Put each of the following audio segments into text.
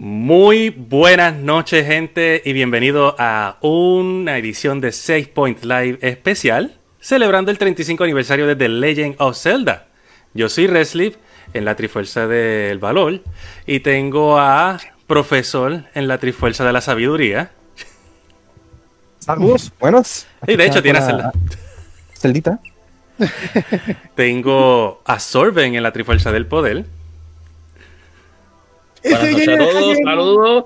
Muy buenas noches, gente, y bienvenido a una edición de 6 Point Live especial, celebrando el 35 aniversario de The Legend of Zelda. Yo soy Reslip, en la Trifuerza del Valor, y tengo a Profesor en la Trifuerza de la Sabiduría. Saludos, buenos. Y de hecho tiene Zelda. Celdita. Tengo a Sorben en la Trifuerza del Poder. Buenas noches a todos, saludos.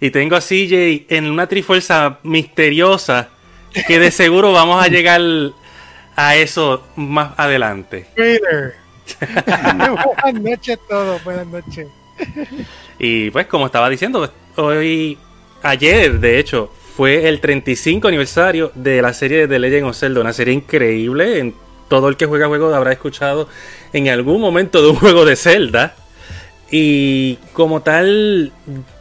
Y tengo a CJ en una trifuerza misteriosa que de seguro vamos a llegar a eso más adelante. buenas noches a todos, buenas noches. Y pues como estaba diciendo, hoy, ayer de hecho, fue el 35 aniversario de la serie de The Legend of Zelda, una serie increíble. En todo el que juega juego habrá escuchado en algún momento de un juego de Zelda. Y como tal,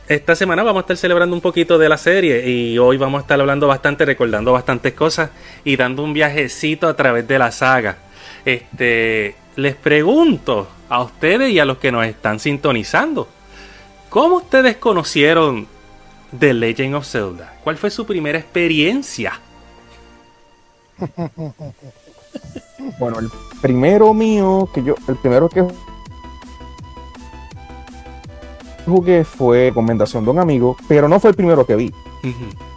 esta semana vamos a estar celebrando un poquito de la serie y hoy vamos a estar hablando bastante, recordando bastantes cosas y dando un viajecito a través de la saga. Este, les pregunto a ustedes y a los que nos están sintonizando, ¿cómo ustedes conocieron The Legend of Zelda? ¿Cuál fue su primera experiencia? Bueno, el primero mío, que yo, el primero que jugué fue recomendación de un amigo, pero no fue el primero que vi.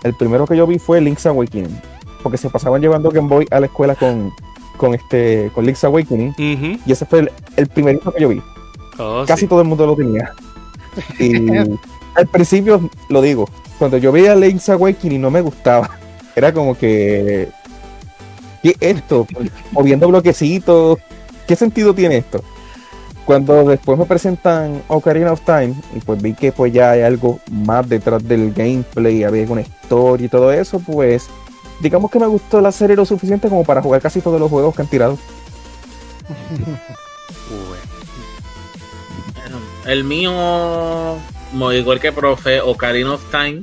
El primero que yo vi fue Link's Awakening, porque se pasaban llevando Game Boy a la escuela con, con este con Link's Awakening, y ese fue el, el primerito que yo vi. Oh, Casi sí. todo el mundo lo tenía. Y al principio, lo digo, cuando yo veía Link's Awakening no me gustaba. Era como que. ¿Qué es esto? Moviendo bloquecitos. ¿Qué sentido tiene esto? Cuando después me presentan Ocarina of Time y pues vi que pues ya hay algo más detrás del gameplay, había una historia y todo eso, pues digamos que me gustó la serie lo suficiente como para jugar casi todos los juegos que han tirado. El mío, igual que profe, Ocarina of Time,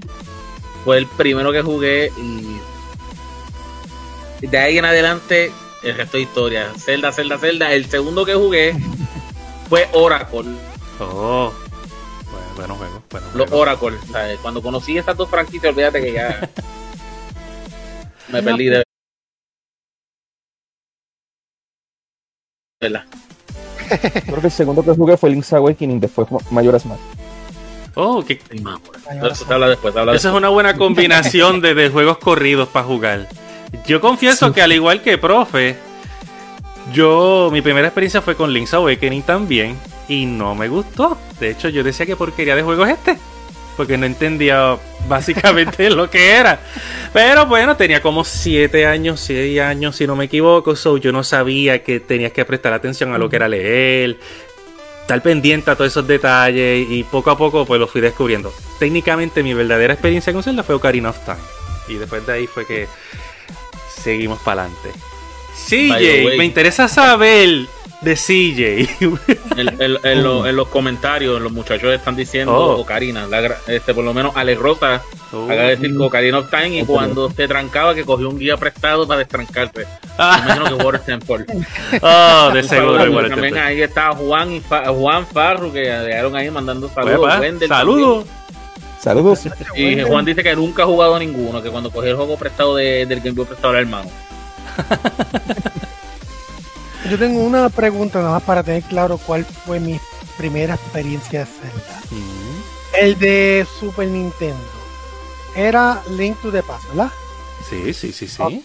fue el primero que jugué y de ahí en adelante el resto de historia. Zelda, Zelda, Zelda. El segundo que jugué fue Oracle. Oh, bueno, buenos juegos, buenos Los. Oracle. ¿sabes? Cuando conocí estas dos franquicias, olvídate que ya me perdí de verdad. Creo que el segundo que jugué fue Link's Awakening, después Majora's Mask. Oh, mamá. Pero Eso te habla después, te habla Esa es después. una buena combinación de, de juegos corridos para jugar. Yo confieso Sí. que al igual que profe, yo mi primera experiencia fue con Link's Awakening también y no me gustó. De hecho, yo decía que porquería de juego es este, porque no entendía básicamente lo que era. Pero bueno, tenía como 7 años, 6 años si no me equivoco, so yo no sabía que tenías que prestar atención a lo que era leer, estar pendiente a todos esos detalles y poco a poco pues lo fui descubriendo. Técnicamente mi verdadera experiencia con Zelda fue Ocarina of Time y después de ahí fue que seguimos para adelante. CJ, me interesa saber de CJ. En, en- en lo- en los comentarios, los muchachos están diciendo Oh. Ocarina. La este, por lo menos Alex Rosa Oh. acaba de decir que Ocarina of Time y Ok. cuando se trancaba que cogió un guía prestado para destrancarse. Ah, imagino que Water Temple. oh, de seguro. igual También ahí está Juan y Fa- Juan Farru que llegaron ahí mandando saludos. Wendell Saludos. Saludos. Y Juan dice que nunca ha jugado ninguno, que cuando cogió el juego prestado de- del Game Boy prestado al hermano. Yo tengo una pregunta nada más para tener claro cuál fue mi primera experiencia de Zelda. Mm, El de Super Nintendo. Era Link to the Past, ¿verdad? Sí, sí, sí, sí.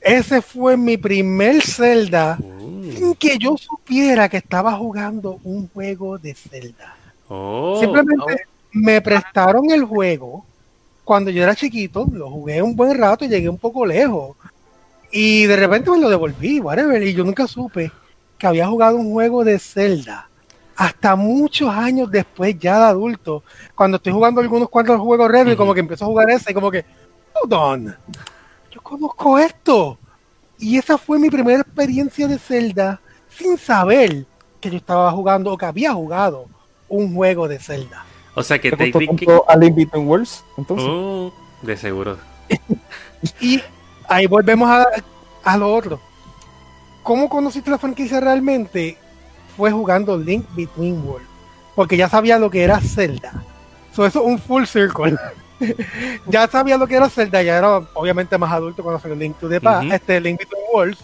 Ese fue mi primer Zelda Uh, sin que yo supiera que estaba jugando un juego de Zelda. oh, Simplemente me prestaron el juego cuando yo era chiquito, lo jugué un buen rato y llegué un poco lejos. Y de repente me lo devolví, whatever, y yo nunca supe que había jugado un juego de Zelda. Hasta muchos años después, ya de adulto, cuando estoy jugando algunos cuantos juegos retro y como que empiezo a jugar ese, y como que, hold on, yo conozco esto. Y esa fue mi primera experiencia de Zelda sin saber que yo estaba jugando o que había jugado un juego de Zelda. O sea que ¿Te te gustó tanto a Link Between Worlds? Entonces, Oh, de seguro. Y ahí volvemos a, a lo otro. ¿Cómo conociste la franquicia realmente? Fue jugando Link Between Worlds. porque ya sabía lo que era Zelda. So, eso es un full circle. ya sabía lo que era Zelda, ya era obviamente más adulto cuando salió Link to the Past, este Link Between Worlds.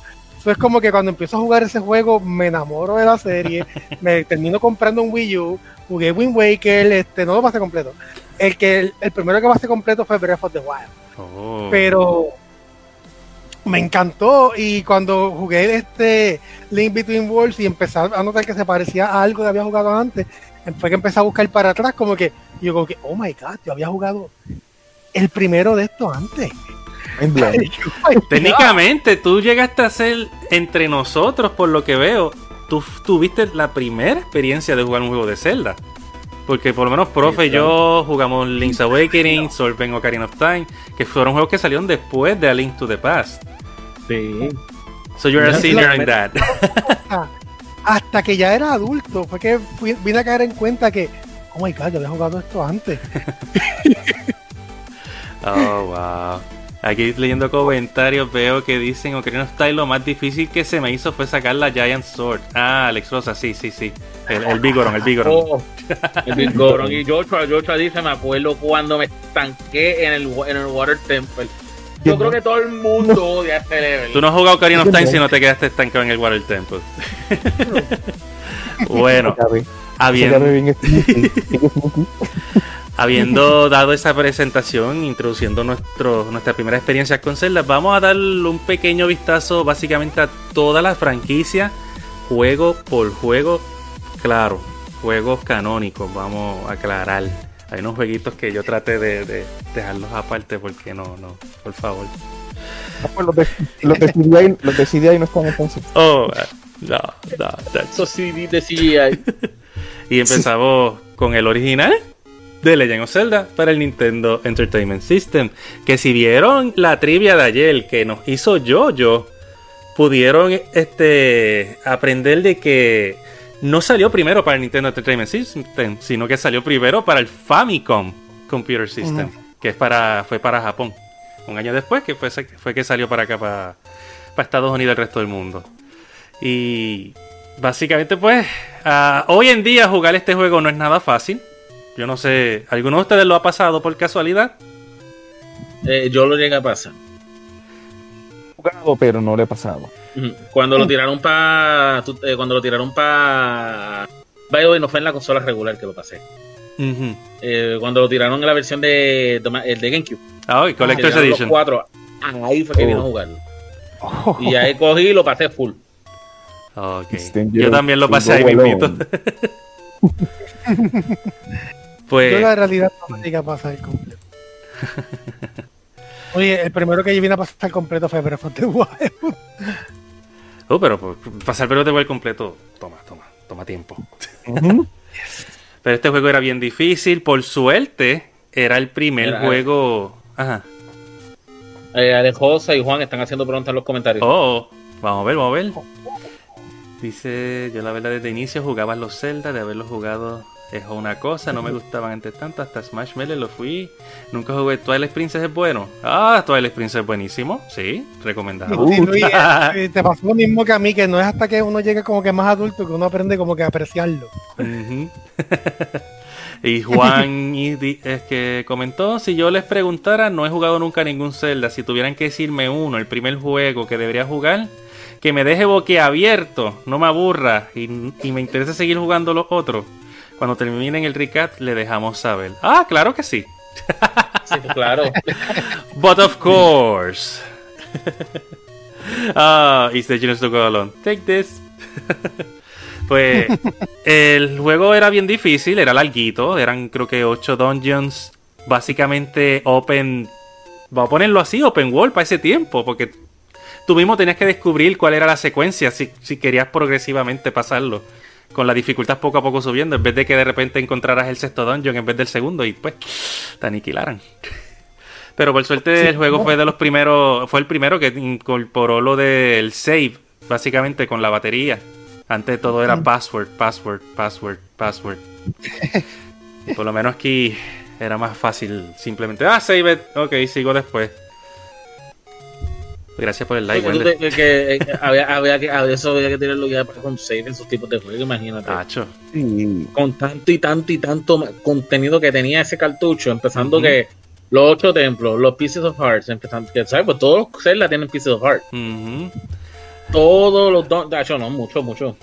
Eso es como que cuando empiezo a jugar ese juego me enamoro de la serie, me termino comprando un Wii U, jugué Wind Waker, este, no lo pasé completo. El que el, el primero que pasé completo fue Breath of the Wild Oh. pero me encantó y cuando jugué este Link Between Worlds y empecé a notar que se parecía a algo que había jugado antes, fue que empecé a buscar para atrás como que yo como que, oh my god, yo había jugado el primero de esto antes. Técnicamente, tú llegaste a ser entre nosotros, por lo que veo, tú tuviste la primera experiencia de jugar un juego de Zelda. Porque por lo menos Profe y yo jugamos Link's Awakening, Solven Ocarina of Time, que fueron juegos que salieron después de A Link to the Past. Sí. So you're a Ya, senior in that. Hasta que ya era adulto, fue que fui- vine a caer en cuenta que, oh my god, yo había jugado esto antes. Oh, wow. Aquí leyendo comentarios veo que dicen Ocarina of Time lo más difícil que se me hizo fue sacar la Giant Sword. Ah, Alex Rosa, sí, sí, sí. El, el Vigoron, el Vigoron. Oh, el Big Goron. y Joshua, Joshua dice, me acuerdo cuando me estanqué en el, en el Water Temple. Yo creo que todo el mundo odia este level. Tú no has jugado Ocarina of Time si no te quedaste estancado en el Water Temple. bueno, ve bien Sneaky, sigue Sneaky. Habiendo dado esa presentación, introduciendo nuestro, nuestra primera experiencia con Zelda, vamos a darle un pequeño vistazo básicamente a toda la franquicia, juego por juego, claro, juegos canónicos, vamos a aclarar. Hay unos jueguitos que yo traté de, de dejarlos aparte porque no, no, por favor. Pues Los de, los de CDI, los de CDI no están entonces. Oh, no, no, no. Eso sí, de CGI. Y empezamos con el original de Legend of Zelda para el Nintendo Entertainment System. Que si vieron la trivia de ayer que nos hizo yo pudieron este, aprender de que no salió primero para el Nintendo Entertainment System, sino que salió primero para el Famicom Computer System, que es para, fue para Japón. Un año después que fue, fue que salió para acá, para, para Estados Unidos y el resto del mundo. Y básicamente, pues, ah, hoy en día jugar este juego no es nada fácil. Yo no sé, ¿alguno de ustedes lo ha pasado por casualidad? Eh, yo lo llegué a pasar. Jugado, pero no le he pasado. Cuando lo tiraron para. cuando lo tiraron para. Way, no fue en la consola regular que lo pasé. Eh, cuando lo tiraron en la versión de, el de GameCube. Ah, hoy, que Collector's tiraron los Edition. cuatro. Ahí fue que Oh. vino a jugarlo. Oh, Y ahí cogí y lo pasé full. Ok. It's dangerous Yo también lo pasé ahí mismito. alone. yo pues, la realidad no me llegué a pasar completo. Oye, el primero que yo vine a pasar completo fue Breath of the Wild. oh, pero pues, pasar de igual completo, toma, toma, toma tiempo. Pero este juego era bien difícil. Por suerte, era el primer Era- juego. Ajá. Eh, Alejosa y Juan están haciendo preguntas en los comentarios. Oh, vamos a ver, vamos a ver. Dice, yo la verdad desde inicio jugaba los Zelda, de haberlos jugado es una cosa, no me gustaban antes tanto, hasta Smash Melee lo fui. Nunca jugué Twilight Princess es bueno. Ah, Twilight Princess es buenísimo, sí, recomendado. Uh. Sí, Luis, eh, te pasó lo mismo que a mí, que no es hasta que uno llegue como que más adulto que uno aprende como que a apreciarlo. Y Juan y es que comentó, si yo les preguntara, no he jugado nunca ningún Zelda, si tuvieran que decirme uno, el primer juego que debería jugar, que me deje boquiabierto, no me aburra y, y me interesa seguir jugando los otros. Cuando terminen el recap le dejamos saber. Ah, claro que sí. Sí, claro. But of course. Ah, it's the genius to go alone. Take this. pues el juego era bien difícil, era larguito, eran creo que 8 dungeons, básicamente open, vamos a ponerlo así, open world para ese tiempo, porque tú mismo tenías que descubrir cuál era la secuencia si, si querías progresivamente pasarlo, con la dificultad poco a poco subiendo, en vez de que de repente encontraras el sexto dungeon en vez del segundo y pues te aniquilaran. Pero por suerte el juego fue de los primeros, fue el primero que incorporó lo del save, básicamente con la batería. Antes todo era password, password, password, password. Por lo menos aquí era más fácil simplemente, ah, save it, ok, sigo después. Gracias por el like, Wender. que, eh, había, había que, a eso había que tenerlo ya con save en esos tipos de juegos, imagínate. Tacho. Con tanto y tanto y tanto contenido que tenía ese cartucho, empezando que los ocho templos, los Pieces of Hearts, empezando que, ¿sabes? Pues todos los Zelda tienen Pieces of Heart. Ujú. Todos los don, tacho, no, mucho, mucho.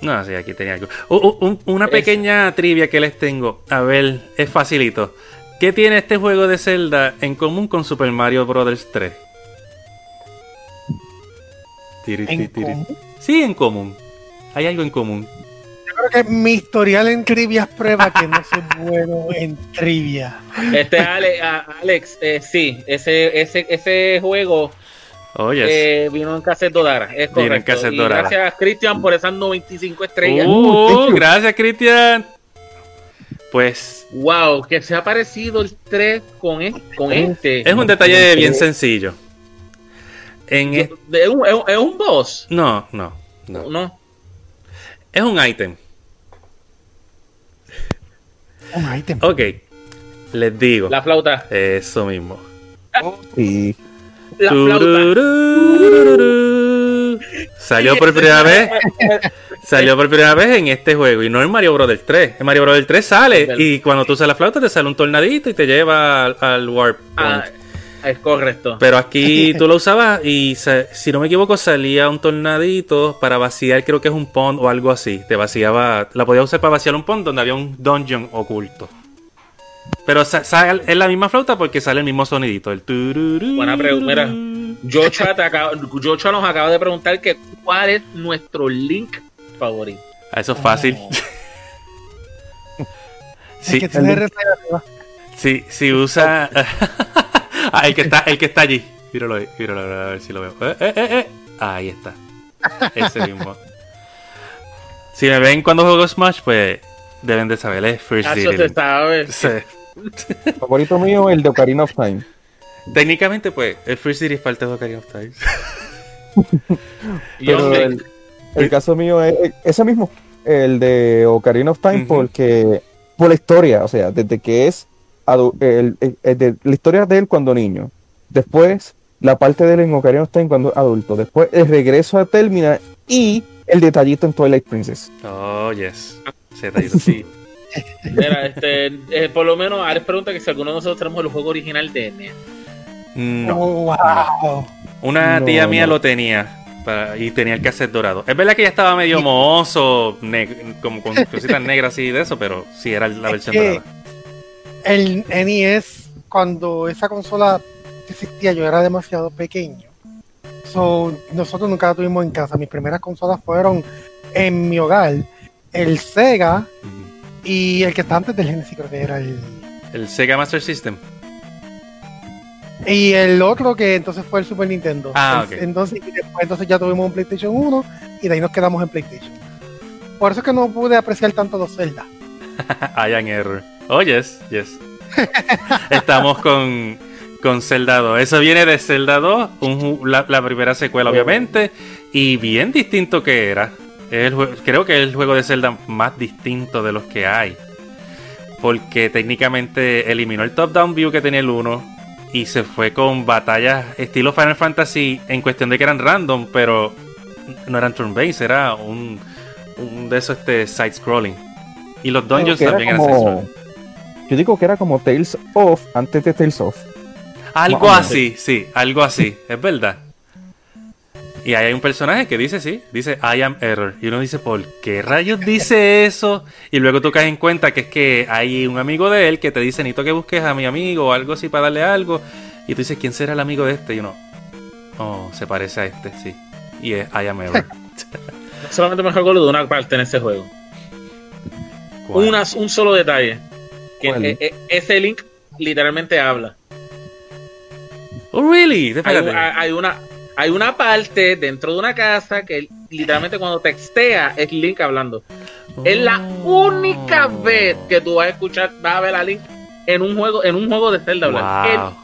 No, sí, aquí tenía algo. U- u- un- una Es- pequeña trivia que les tengo. A ver, es facilito. ¿Qué tiene este juego de Zelda en común con Super Mario Bros. 3? Tiri, En tiri, común. Sí, en común. Hay algo en común. Yo creo que mi historial en trivias prueba que no soy bueno en trivia. Este Ale- a- Alex, eh, sí, ese, ese, ese juego Oye, eh, vino en cassette dorada, es Vino en correcto. cassette Y dorada. gracias Cristian por esas 95 estrellas. Uh, thank you. gracias, Cristian. Pues Wow, que se ha parecido el 3 con, e- con este. es un detalle bien sencillo. En e- es, un, es un- es un boss. No, no, no. No. Es un ítem. Un ítem. Ok, les digo. La flauta. Eso mismo. Sí. La flauta. Salió por primera vez. Salió por primera vez en este juego. Y no en Mario Bros. 3. En Mario Bros. 3 sale. Y cuando tú usas la flauta te sale un tornadito y te lleva al, al Warp Ah, Point. Es correcto. Pero aquí tú lo usabas y si no me equivoco salía un tornadito para vaciar, creo que es un pond o algo así. Te vaciaba, la podías usar para vaciar un pond donde había un dungeon oculto. Pero sa- sa- es la misma flauta porque sale el mismo sonidito. El tururú. Buena pregunta, mira. Joshua, te acaba- Joshua nos acaba de preguntar que cuál es nuestro link favorito. Ah, Eso es fácil. El Sí, que tiene si, si usa. Ah, el que está, el que está allí. Míralo ahí, míralo, a ver si lo veo. Eh, eh, eh, eh. Ahí está. Ese mismo. Si me ven cuando juego Smash, pues deben de saber, es First Eso City. se sabe. Sí. Favorito mío, el de Ocarina of Time. Técnicamente, pues, el First City es parte de Ocarina of Time. Pero el, el caso mío es es ese mismo, el de Ocarina of Time, porque por la historia, o sea, desde que es el- el- el de- la historia de él cuando niño, después la parte de él en Ocarina of Time cuando adulto, después el regreso a Termina y el detallito en Twilight Princess. Oh, yes. Ese detallito, sí. Mira, este, eh, por lo menos, Alex pregunta que si alguno de nosotros tenemos el juego original de NES. No. Oh, wow. Una No, tía mía no. lo tenía para- y tenía el cassette dorado. Es verdad que ya estaba medio mohoso, neg- como con cositas negras y de eso, pero sí era la Es versión que- dorada. El NES, cuando esa consola existía, yo era demasiado pequeño. So, nosotros nunca la tuvimos en casa. Mis primeras consolas fueron en mi hogar. El Sega y el que está antes del Genesis, creo que era el. El Sega Master System. Y el otro que entonces fue el Super Nintendo. Ah, El- ok. Entonces, y después entonces ya tuvimos un PlayStation 1 y de ahí nos quedamos en PlayStation. Por eso es que no pude apreciar tanto los Zelda. Am error. Oh, yes, yes. Estamos con, con Zelda 2. Eso viene de Zelda 2, un ju- la, la primera secuela, obviamente, y bien distinto que era. El creo que es el juego de Zelda más distinto de los que hay. Porque técnicamente eliminó el top-down view que tenía el 1 y se fue con batallas estilo Final Fantasy en cuestión de que eran random, pero no eran turn-based, era un, un de esos este, side-scrolling. Y los dungeons también como- eran side-scrolling. Yo digo que era como Tales of antes de Tales of. Algo así, sí, algo así, es verdad. Y ahí hay un personaje que dice, sí, dice I am error. Y uno dice, ¿por qué rayos dice eso? Y luego tú caes en cuenta que es que hay un amigo de él que te dice, necesito que busques a mi amigo o algo así para darle algo. Y tú dices, ¿quién será el amigo de este? Y uno, oh, se parece a este, sí. Y es I am error. Solamente me recuerdo de una parte en ese juego. Una- un solo detalle. Que ¿Cuál? eh, eh, ese link literalmente habla. Oh, really? Hay, Espérate. hay una hay una parte dentro de una casa que literalmente cuando textea es Link hablando. Es la única Oh. vez que tú vas a escuchar, vas a ver a Link en un juego, en un juego de Zelda hablar. Wow.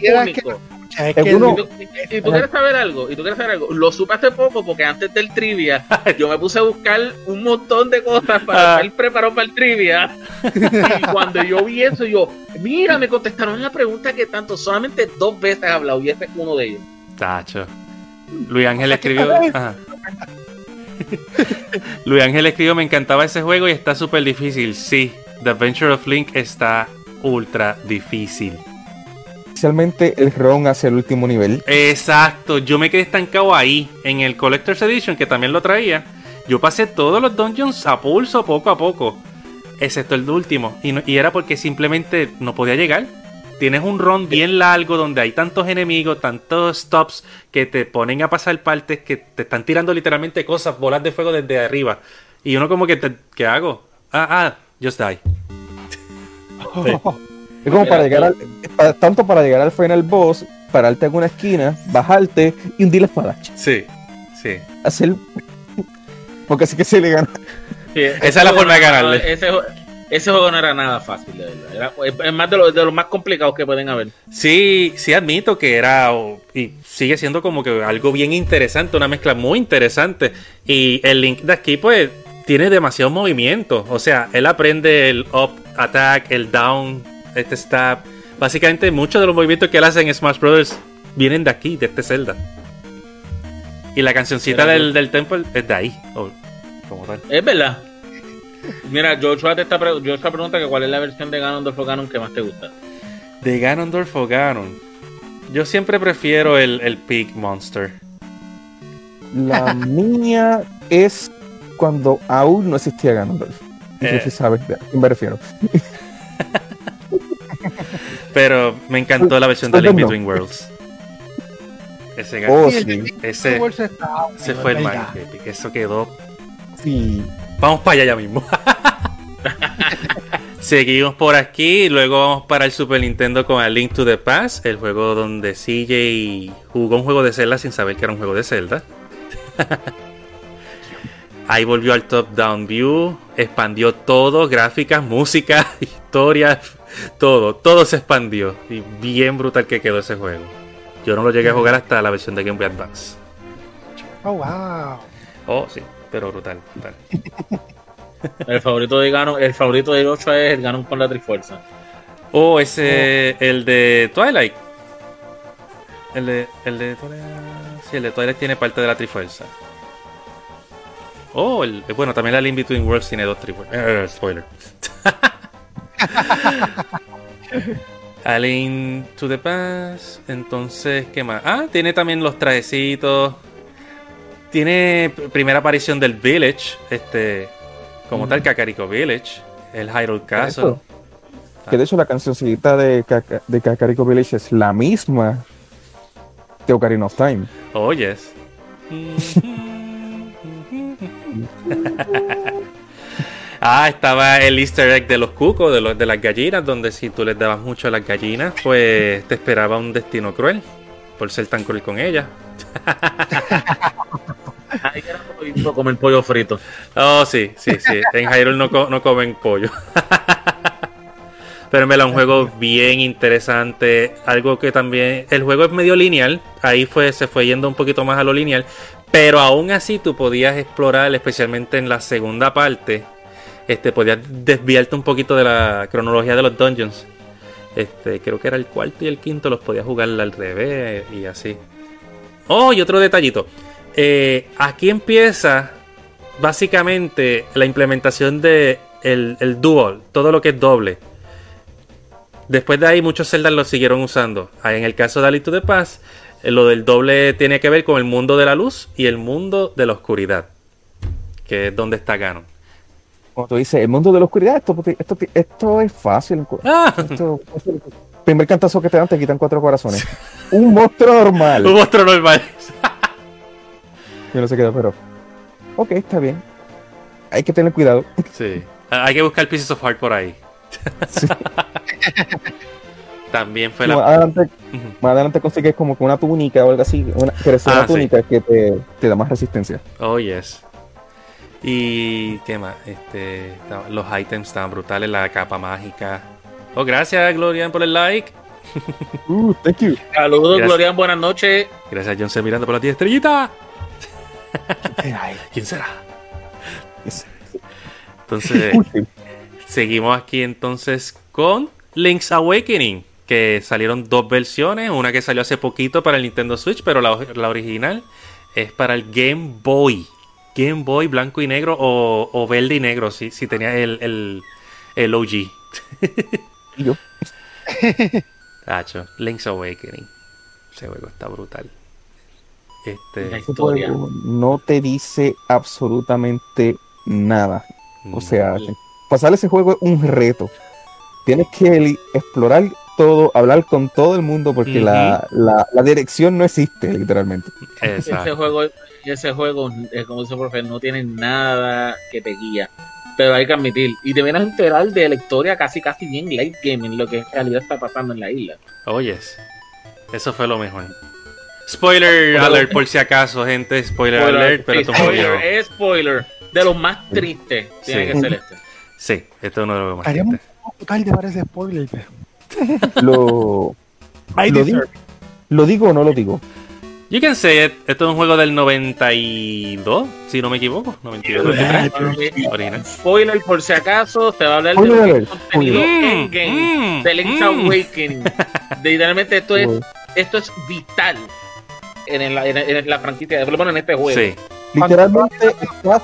El es que único. Escucha, es que Seguro- Y tú, y- y tú quieres saber algo, y tú quieres saber algo, lo supe hace poco porque antes del trivia yo me puse a buscar un montón de cosas para Ah. estar preparado para el trivia. Y cuando yo vi eso, yo, mira, me contestaron la pregunta que tanto, solamente dos veces he hablado y ese es uno de ellos. Tacho. Luis Ángel escribió. Ajá. Luis Ángel escribió: Me encantaba ese juego y está súper difícil. Sí, The Adventure of Link está ultra difícil. Especialmente el ron hacia el último nivel. Exacto, yo me quedé estancado ahí, en el Collector's Edition, que también lo traía. Yo pasé todos los dungeons a pulso, poco a poco, excepto el último. Y, no- y era porque simplemente no podía llegar. Tienes un run bien largo donde hay tantos enemigos, tantos stops que te ponen a pasar partes que te están tirando literalmente cosas, bolas de fuego desde arriba. Y uno como que, te- ¿qué hago? Ah, ah, just die. Es como para llegar al, para- tanto para llegar al final boss, pararte en una esquina, bajarte y hundir la espada. Sí, sí. Hacer. Porque así que se le gana. Sí, ese es la forma de no ganarle. Ese, ese juego no era nada fácil, de verdad. Era- es- más de los de los más complicados que pueden haber. Sí, sí admito que era y sigue siendo como que algo bien interesante, una mezcla muy interesante. Y el Link de aquí pues tiene demasiado movimiento. O sea, él aprende el up, attack, el down, este stab. Básicamente muchos de los movimientos que él hace en Smash Bros. vienen de aquí, de este Zelda. Y la cancioncita del, del Temple es de ahí. o- como tal. Es verdad. Mira, Joshua te está pre- Joshua pregunta que cuál es la versión de Ganondorf o Ganon que más te gusta. De Ganondorf o Ganon. Yo siempre prefiero el, el Pig Monster. La mía es cuando aún no existía Ganondorf. No sé Eh. si sabes a quién me refiero. Pero me encantó la versión de Link. Between Worlds. Ese, Oh, Sí, ese, ese fue el más epic. Eso quedó. Sí. Vamos para allá ya mismo. Seguimos por aquí. Luego vamos para el Super Nintendo con A Link to the Past. El juego donde CJ jugó un juego de Zelda sin saber que era un juego de Zelda. Ahí volvió al top-down view. Expandió todo: gráficas, música, historia, todo. Todo se expandió. Y bien brutal que quedó ese juego. Yo no lo llegué a jugar hasta la versión de Game Boy Advance. Oh, wow. Oh, sí, pero brutal, brutal. El favorito de Ganon, el favorito de Joshua es el Ganon con la Trifuerza. Oh, ese, el de Twilight. El de, el de Twilight. Sí, el de Twilight tiene parte de la Trifuerza. Oh, el, bueno, también la Link Between Worlds tiene dos Trifuerzas. Eh, spoiler. A Link to the Past. Entonces, ¿qué más? Ah, tiene también los trajecitos. Tiene primera aparición del Village. Este. Como tal, Kakariko Village. El Hyrule Castle. Que de hecho la cancioncita de, Kaka- de Kakariko Village es la misma de Ocarina of Time. Oh, yes. ah, estaba el easter egg de los cucos, de, los, de las gallinas, donde si tú les dabas mucho a las gallinas, pues te esperaba un destino cruel por ser tan cruel con ellas. Ahí era prohibido comer pollo frito. Oh, sí, sí, sí. En Hyrule no, co- no comen pollo. Pero me la un juego bien interesante. Algo que también. El juego es medio lineal. Ahí fue, se fue yendo un poquito más a lo lineal. Pero aún así tú podías explorar, especialmente en la segunda parte. Este, podías desviarte un poquito de la cronología de los dungeons. Este, creo que era el cuarto y el quinto, los podías jugar al revés y así. Oh, y otro detallito. Eh, aquí empieza básicamente la implementación de el, dual, todo lo que es doble. Después de ahí muchos Zelda lo siguieron usando. En el caso de Ali to the Past, eh, lo del doble tiene que ver con el mundo de la luz y el mundo de la oscuridad, que es donde está Ganon. Como tú dices, el mundo de la oscuridad, esto, esto, esto es fácil. Ah, Esto- primer cantazo que te dan, te quitan cuatro corazones. Un monstruo normal. un monstruo normal. Yo no sé qué, pero. Ok, está bien. Hay que tener cuidado. Sí. Hay que buscar Pieces of Heart por ahí. Sí. También fue Más la. adelante, Ujú. más adelante consigues como que una túnica o algo así. Una, pero es Ah, una sí. túnica que te, te da más resistencia. Oh, yes. Y qué más, este, los items estaban brutales, la capa mágica. Oh, gracias, Glorian, por el like. Uh, thank you. Saludos, Gracias. Glorian, buenas noches. Gracias, John C. Miranda, por las 10 estrellitas. ¿Quién será? Yes. Entonces, Uy, sí. seguimos aquí entonces con Link's Awakening, que salieron dos versiones, una que salió hace poquito para el Nintendo Switch, pero la, la original es para el Game Boy. Game Boy blanco y negro o, o verde y negro, si, si tenía el, el, el OG. Y yo, Tacho, Link's Awakening. Ese juego está brutal. Este, ese Historia. juego no te dice absolutamente nada. O mm, sea, pasar ese juego es un reto. Tienes que explorar todo, hablar con todo el mundo porque la, la- la dirección no existe, literalmente. Ese exacto. juego, ese juego, eh, como dice el profe, no tiene nada que te guía. Pero hay que admitir, y te vienes a enterar de la historia casi casi bien late gaming, lo que en realidad está pasando en la isla. Oyes. Eso fue lo mejor. Spoiler Pero- alert, por si acaso, gente. Spoiler, alert, pero esto es muy viejo. spoiler, es spoiler. De los más tristes tiene Sí. que ser este. Sí, esto es uno de los más Haríamos tristes. un para ese spoiler, pero. Lo, Lo deserve. ¿Lo digo o no lo digo? You can say it. Esto es un juego del 92, si no me equivoco. 92, 93. Original. Spoiler, por si acaso, se va a hablar de lo que contenido Mm, endgame mm, de Link's mm. Awakening. De- Literalmente, esto es, esto es vital en la, en, en la franquicia, por lo menos en este juego. Sí, literalmente estás,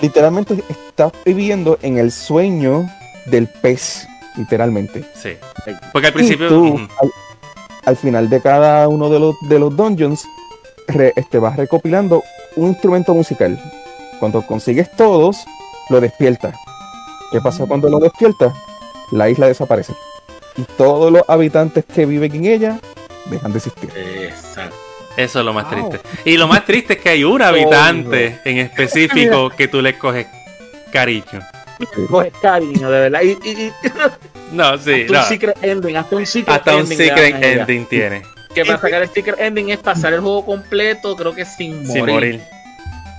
literalmente estás viviendo en el sueño del pez, literalmente. sí. Porque al Y principio. tú, ujú, al, al final de cada uno de los, de los dungeons, re- este, vas recopilando un instrumento musical. Cuando consigues todos, lo despiertas. ¿Qué pasa cuando lo despiertas? La isla desaparece. Y todos los habitantes que viven en ella dejan de existir. Exacto. Eso es lo más Wow. triste. Y lo más triste es que hay un habitante en específico que tú le coges cariño. Coge cariño, de verdad. Y, y, y No, sí, hasta no. un secret ending, hasta un secret Hasta un ending. le secret ending tiene. Que para sacar el secret ending es pasar el juego completo, creo que sin morir. Sin morir.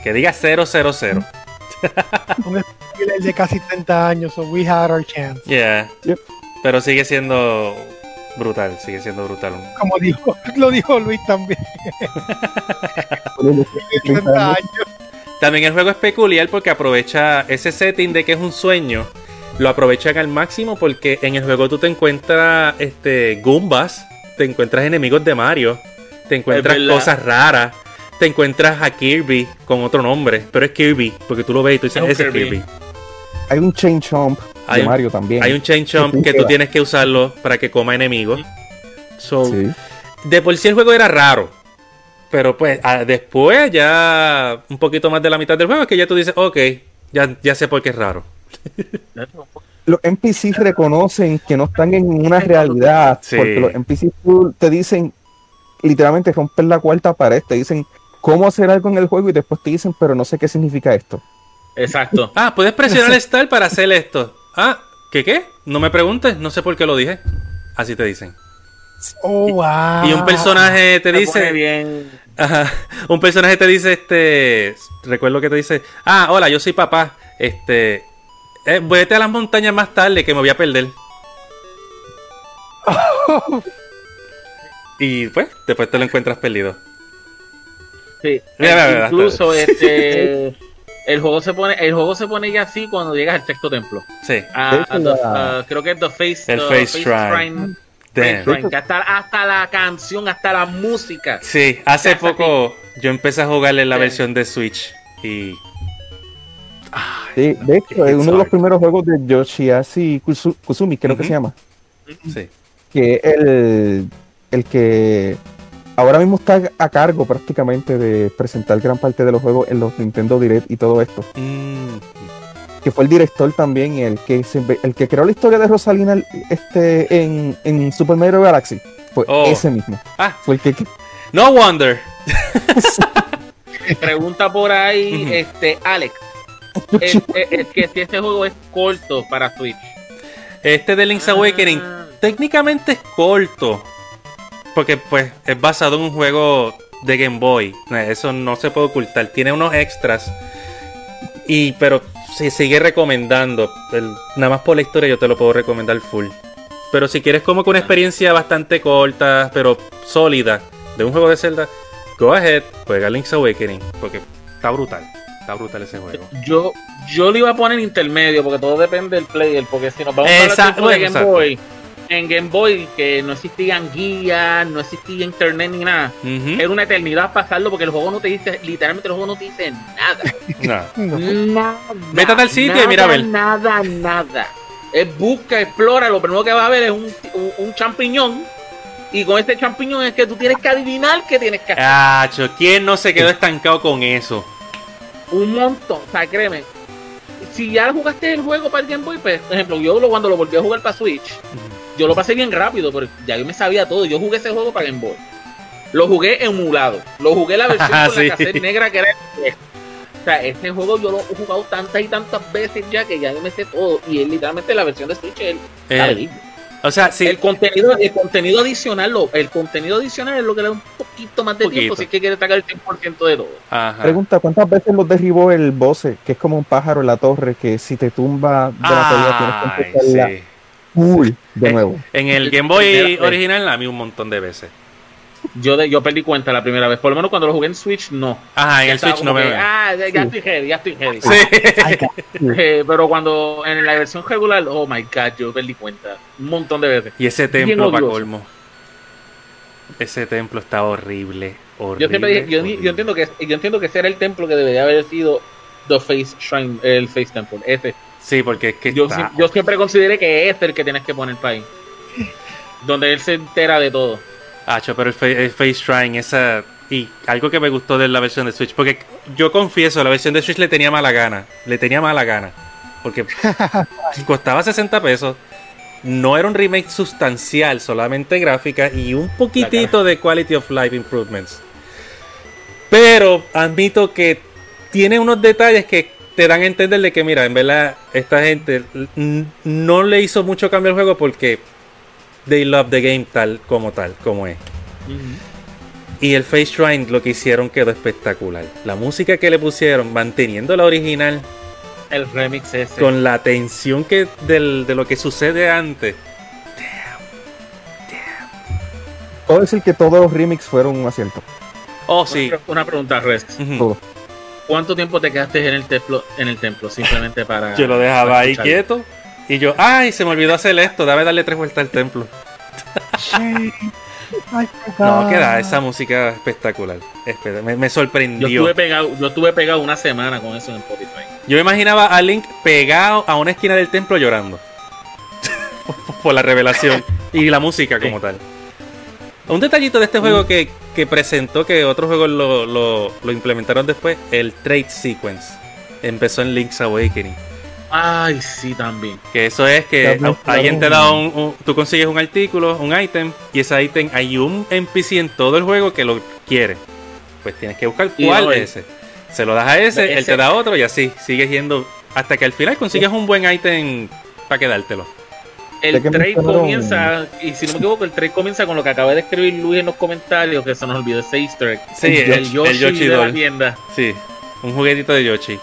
Que diga 000. un spoiler de casi 30 años, so we had our chance. Yeah. Yep. Pero sigue siendo brutal, sigue siendo brutal. Como dijo, lo dijo Luis también. 30 años. También el juego es peculiar porque aprovecha ese setting de que es un sueño. Lo aprovechan al máximo porque en el juego tú te encuentras este Goombas, te encuentras enemigos de Mario, te encuentras cosas raras, te encuentras a Kirby con otro nombre, pero es Kirby, porque tú lo ves y tú dices, Es ese es Kirby. Kirby. Hay un chain chomp Hay de un- Mario también. Hay un chain chomp Sí, que tú tienes que usarlo para que coma enemigos. So, Sí. de por sí el juego era raro. Pero pues ah, después, ya un poquito más de la mitad del juego, es que ya tú dices, ok, ya, ya sé por qué es raro. Los NPCs reconocen que no están en una realidad. Sí. Porque los NPCs tú- te dicen, literalmente rompen la cuarta pared, te dicen cómo hacer algo en el juego y después te dicen, pero no sé qué significa esto. Exacto. Ah, puedes presionar Start para hacer esto. Ah, ¿qué qué? No me preguntes, no sé por qué lo dije. Así te dicen. Oh, wow. Y un personaje te dice, bien. Ajá. Un personaje te dice, este. Recuerdo que te dice, ah, hola, yo soy papá. Este. Eh, vete a las montañas más tarde que me voy a perder. y pues, después te lo encuentras perdido. Sí. Mira, mira, mira, Incluso este el juego se pone el juego se pone ya así cuando llegas al sexto templo. Sí. A- De hecho, a the- la- a- creo que es The Face, El the Face. Face. Shrine, que hasta, hasta la canción, hasta la música. Sí, hace poco yo empecé a jugarle la Sí. versión de Switch. Y. Sí, de hecho, es uno de los primeros juegos de Yoshihashi Kusu- Kusumi, creo que Ujú. se llama. Sí. Que es el, el que ahora mismo está a cargo prácticamente de presentar gran parte de los juegos en los Nintendo Direct y todo esto. Mm, Que fue el director también, y el que, se- el que creó la historia de Rosalina este, en, en Super Mario Galaxy. Fue Oh. ese mismo. Ah, Fue el que. no wonder. Pregunta por ahí, este, Alex. Es, es- es que si este juego es corto para Switch. Este de Link's Awakening Ah. técnicamente es corto. Porque pues es basado en un juego de Game Boy. Eso no se puede ocultar. Tiene unos extras. Y pero se sigue recomendando. El- nada más por la historia yo te lo puedo recomendar full. Pero si quieres como que una experiencia bastante corta, pero sólida, de un juego de Zelda, go ahead, juega Link's Awakening. Porque está brutal. Está brutal ese juego. Yo, yo le iba a poner intermedio porque todo depende del player. Porque si nos vamos a hablar de Game. Boy, en Game Boy, que no existían guías, no existía internet ni nada, era una eternidad pasarlo porque el juego no te dice, literalmente el juego no te dice nada. No. Nada. Vete al sitio y mira a ver. Nada, nada. Es busca, explora, lo primero que va a ver es un, un, un champiñón. Y con este champiñón es que tú tienes que adivinar qué tienes que hacer. Acho, ¿quién no se quedó estancado con eso? Un montón. O sea, créeme. Si ya jugaste el juego para el Game Boy, pues, por ejemplo, yo lo- cuando lo volví a jugar para Switch, yo lo pasé bien rápido, pero ya yo me sabía todo. Yo jugué ese juego para Game Boy. Lo jugué emulado. Lo jugué la versión con sí. la cassette negra que era el- O sea, este juego yo lo he jugado tantas y tantas veces ya que ya yo me sé todo. Y es literalmente la versión de Switch es el, Eh. O sea, sí. el contenido, el contenido adicional, lo, el contenido adicional es lo que le da un poquito más de Poquito. tiempo si es que quiere sacar el 100% de todo. Ajá. Pregunta, ¿cuántas veces los derribó el Bose? Que es como un pájaro en la torre que si te tumba de la pelea tienes que empezarla sí. Full de nuevo. En el El Game Boy vez. original, a mí un montón de veces. Yo, de, yo perdí cuenta la primera vez, por lo menos cuando lo jugué en Switch, no. Ajá, en el Switch no me que, ve. Ah, ya, estoy heavy, ya estoy heavy. Sí. Eh, pero cuando en la versión regular, oh my god, yo perdí cuenta un montón de veces. Y ese templo, para colmo. Ese templo está horrible. Horrible. Yo siempre dije, yo, horrible. yo entiendo que yo entiendo que ese era el templo que debería haber sido The Face Shrine, el Face Temple. Ese. Sí, porque es que Yo, está si- yo siempre consideré que este es el que tienes que poner para ahí. Donde él se entera de todo. Hacho, pero el, fa- el Face Shrine, esa. Y algo que me gustó de la versión de Switch, porque yo confieso, la versión de Switch le tenía mala gana. Le tenía mala gana. Porque costaba 60 pesos. No era un remake sustancial, solamente gráfica y un poquitito de quality of life improvements. Pero admito que tiene unos detalles que te dan a entender de que, mira, en verdad, esta gente no le hizo mucho cambio al juego porque they love the game tal como tal, como es. Y el Face Shrine lo que hicieron quedó espectacular. La música que le pusieron, manteniendo la original, El remix ese. con la tensión que del- de lo que sucede antes. Puedo decir que todos los remix fueron un acierto. Oh, sí. Una, pregunta, Rex. Todo. ¿Cuánto tiempo te quedaste en el templo, en el templo simplemente para Yo lo dejaba ahí quieto. Y yo, ay, se me olvidó hacer esto. Dame darle tres vueltas al templo. Ay, No, queda esa música espectacular. Me, me Yo sorprendió. estuve pegado, yo estuve pegado una semana con eso en Spotify. Yo me imaginaba a Link pegado a una esquina del templo llorando. Por la revelación y la música como tal. Un detallito de este juego que, que presentó que otros juegos lo, lo- lo implementaron después, el Trade Sequence. Empezó en Link's Awakening. Ay, sí, también. Que eso es que alguien te da un, un- Tú consigues un artículo, un ítem, y ese ítem hay un NPC en todo el juego que lo quiere. Pues tienes que buscar cuál no, es ese. Se lo das a ese, Ese- él te da otro y así sigues yendo. Hasta que al final consigues un buen ítem para quedártelo. El trade comienza, y si no me equivoco, el trade comienza con lo que acaba de escribir Luis en los comentarios, que se nos olvidó ese easter egg. Sí, el, el, Yoshi, el Yoshi de la tienda. Sí, un juguetito de Yoshi.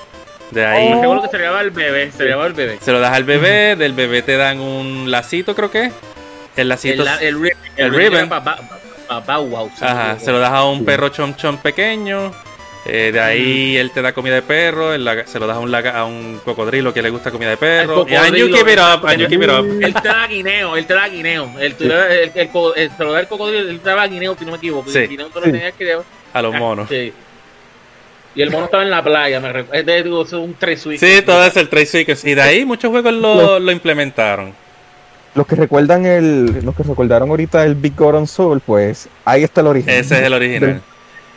De ahí me recuerdo que se le llamaba el bebé, se le el bebé. se lo das al bebé, del bebé te dan un lacito, creo que. El lacito. El, el, ribbon, el ribbon pa- wow, sí, Ajá, se lo das a un perro chom chom pequeño. Eh, de ahí él te da comida de perro, se lo das a un, a un cocodrilo que le gusta comida de perro. Y and you keep it up, and you keep it up. Él te da guineo, él te da guineo. Él te da el, el, el- se lo da el cocodrilo, él te daba guineo, si no me equivoco. Sí. El guineo tú lo Sí. tenías que llevar. A los monos. Sí. Y el mono estaba en la playa, me recuerdo. Es de es un tres. Sí, todo es el Sequence. Y de ahí muchos juegos lo, lo implementaron. Los que recuerdan el, los que recordaron ahorita el Big Goron Soul, pues ahí está el origen. Ese es el original.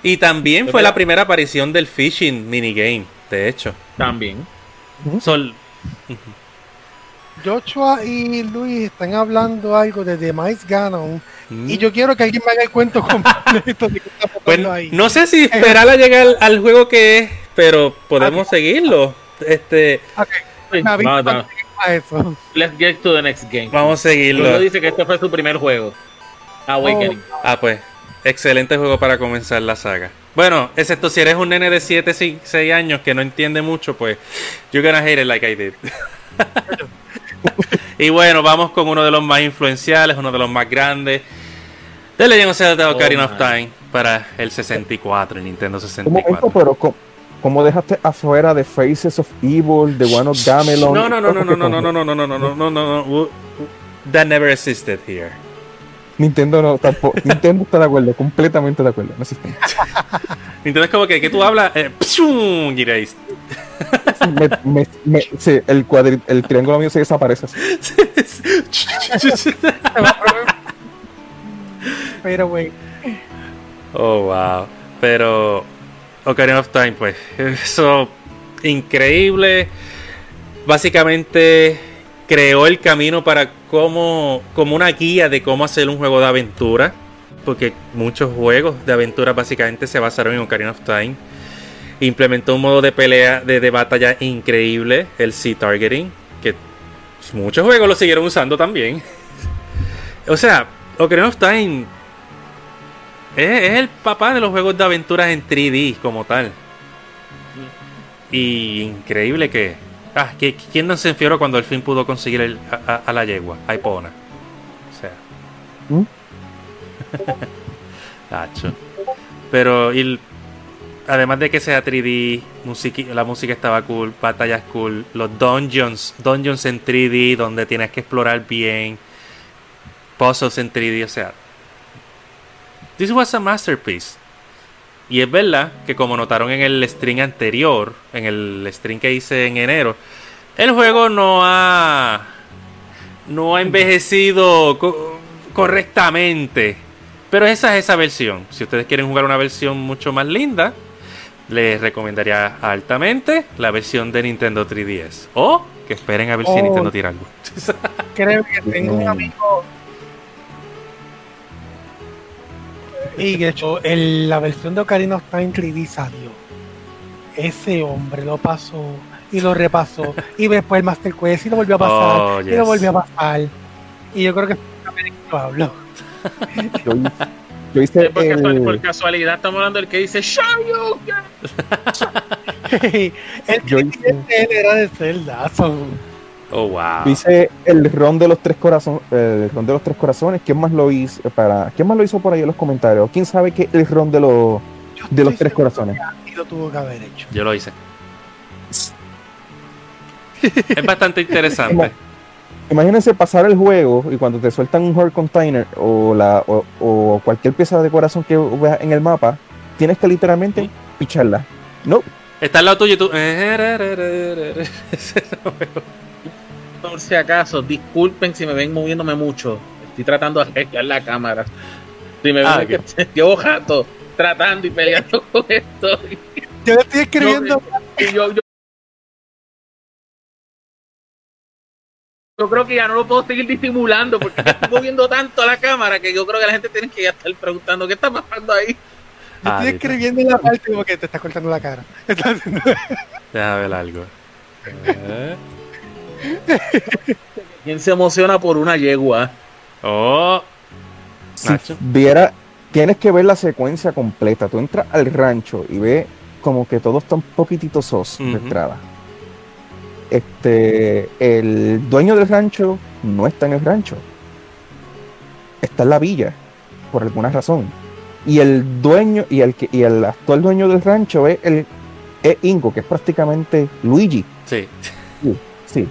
Y también fue la primera aparición del fishing minigame, de hecho. También. Sol, Joshua y Luis están hablando algo de The Mice Ganon Mm. y yo quiero que alguien me haga el cuento completo de qué está Pues, ahí. no sé si esperar a llegar al juego que es, pero podemos seguirlo. Este, Ok, Sí, me avisa vamos, cuando vamos. lleguemos a eso. Let's get to the next game. vamos a Luego seguirlo. dice que este fue su primer juego. Awakening. Ah, pues, excelente juego para comenzar la saga. Bueno, excepto si eres un nene de 7, 6 años que no entiende mucho, pues, you're gonna hate it like I did. y bueno, vamos con uno de los más influenciales, uno de los más grandes. The Legend of Zelda Oh, Ocarina of my. Time para el 64, el Nintendo Un momento, 64. pero co- ¿cómo dejaste afuera de Faces of Evil, de One of Gamelon? No, no, no, no, no, no, no, no, no, no, no, no, no, no, no. Uh, uh, that never existed here. Nintendo no tampoco. Nintendo está de acuerdo, completamente de acuerdo. No existe. Nintendo es como que, que tú hablas, eh, ¡pshum! Me- me- me- sí, el, cuadri- el triángulo mío se desaparece. así. Pero, güey, oh, wow. Pero Ocarina of Time, pues, eso increíble. Básicamente creó el camino para cómo, como una guía de cómo hacer un juego de aventura. Porque muchos juegos de aventura básicamente se basaron en Ocarina of Time. Implementó un modo de pelea, de, de batalla increíble, el C-Targeting, que muchos juegos lo siguieron usando también. O sea, Ocarina of Time es, es el papá de los juegos de aventuras en 3D como tal. Y increíble que... Ah, ¿quién no se enfioró cuando al fin pudo conseguir el- a, a- a la yegua? A Epona. O sea... ¿Mm? Tacho. Pero el- además de que sea 3D, musiqui- la música estaba cool, batallas cool, los dungeons, dungeons en 3D donde tienes que explorar bien, puzzles en 3D, o sea, this was a masterpiece. Y es verdad que como notaron en el stream anterior, en el stream que hice en enero, el juego no ha no ha envejecido co- correctamente. Pero esa es esa versión. Si ustedes quieren jugar una versión mucho más linda, les recomendaría altamente la versión de Nintendo 3DS. O que esperen a ver si. Nintendo tira algo. creo que tengo un amigo. Y de hecho, el- la versión de Ocarina of Time 3D salió. Ese hombre lo pasó y lo repasó. y después el Master Quest y lo volvió a pasar. Oh, Y yes. lo volvió a pasar. Y yo creo que lo hablo. Yo, hice- yo hice Eh, por, casual- el- por casualidad estamos hablando del que dice Shoryuken. el Yo 3DS hice- era de Zelda. so- Oh, wow. yo hice el ron de los tres corazones, el ron de los tres corazones. ¿Quién más lo hizo para? ¿Quién más lo hizo por ahí en los comentarios? ¿Quién sabe qué es el ron de los yo de los tres corazones? que lo tuvo que haber hecho. Yo lo hice. es bastante interesante. Imagínense pasar el juego y cuando te sueltan un Horde Container o, la, o, o cualquier pieza de corazón que veas en el mapa, tienes que literalmente Sí. picharla. No, Está al lado tuyo y tú. Por si acaso, disculpen si me ven moviéndome mucho. Estoy tratando de arreglar la cámara. Si me ven Ah, que llevo jato tratando y peleando con esto. Yo le estoy escribiendo. Yo, yo, yo creo que ya no lo puedo seguir disimulando porque estoy moviendo tanto la cámara que yo creo que la gente tiene que ya estar preguntando qué está pasando ahí. Yo Ah, estoy listo. escribiendo en la parte como que te está cortando la cara. Haciendo- Déjame ver algo. Eh. ¿Quién se emociona por una yegua? Oh, si Nacho. viera, tienes que ver la secuencia completa. Tú entras al rancho y ves como que todo está un poquitito sos de entrada. Este, el dueño del rancho no está en el rancho. Está en la villa, por alguna razón. Y el dueño, y el que, y el actual dueño del rancho es el es Ingo, que es prácticamente Luigi. sí. Sí. Sí,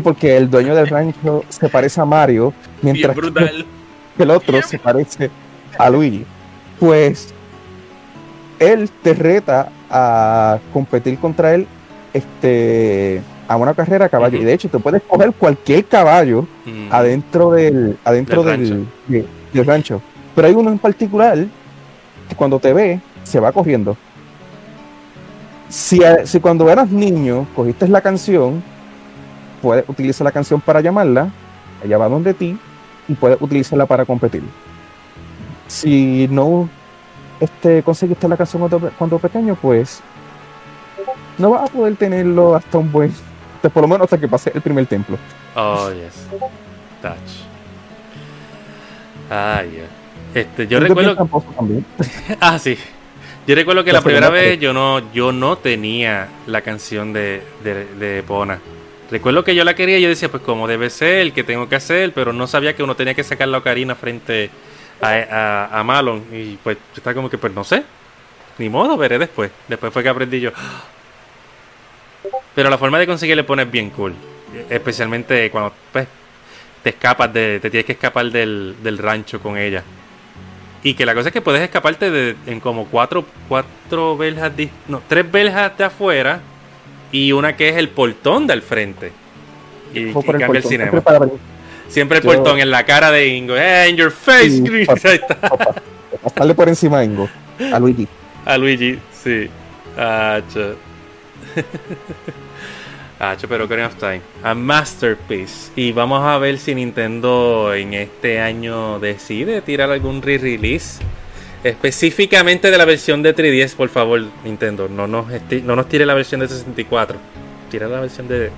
porque el dueño del rancho se parece a Mario, mientras que el otro se parece a Luigi. Pues él te reta a competir contra él este, a una carrera a caballo. Y de hecho, te puedes coger cualquier caballo adentro del, adentro Del del, rancho. de- del rancho. Pero hay uno en particular que cuando te ve, se va corriendo. Si, si cuando eras niño cogiste la canción, puedes utilizar la canción para llamarla, ella va donde ti y puedes utilizarla para competir. Si no este, conseguiste la canción cuando, cuando pequeño, pues no vas a poder tenerlo hasta un buen, hasta por lo menos hasta que pase el primer templo. Oh, yes. Touch. Ay, yeah. Este, yo recuerdo. también. Ah, sí. Yo recuerdo que La la primera vez yo no, yo no tenía la canción de, de, de Epona. Recuerdo que yo la quería yo decía, pues como debe ser, que tengo que hacer, pero no sabía que uno tenía que sacar la ocarina frente a, a, Malon. Y pues estaba como que, pues no sé. Ni modo, veré después. Después fue que aprendí yo. Pero la forma de conseguirle Epona es bien cool. Especialmente cuando, pues, te escapas de, te tienes que escapar del, del rancho con ella. Y que la cosa es que puedes escaparte de, en como cuatro, cuatro dis- no, tres verjas de afuera y una que es el portón del frente. Y, el cambia el cinema. siempre para abrir- Siempre el Yo- portón en la cara de Ingo. ¡Eh, in your face, Sí, papá. Ahí está. pasarle por encima a Ingo, a Luigi. A Luigi, sí. Hacho. Hacho, pero Ocarina of Time. A masterpiece. Y vamos a ver si Nintendo en este año decide tirar algún re-release. Específicamente de la versión de 3DS, por favor, Nintendo. No nos, no nos tire la versión de 64. Tira la versión de,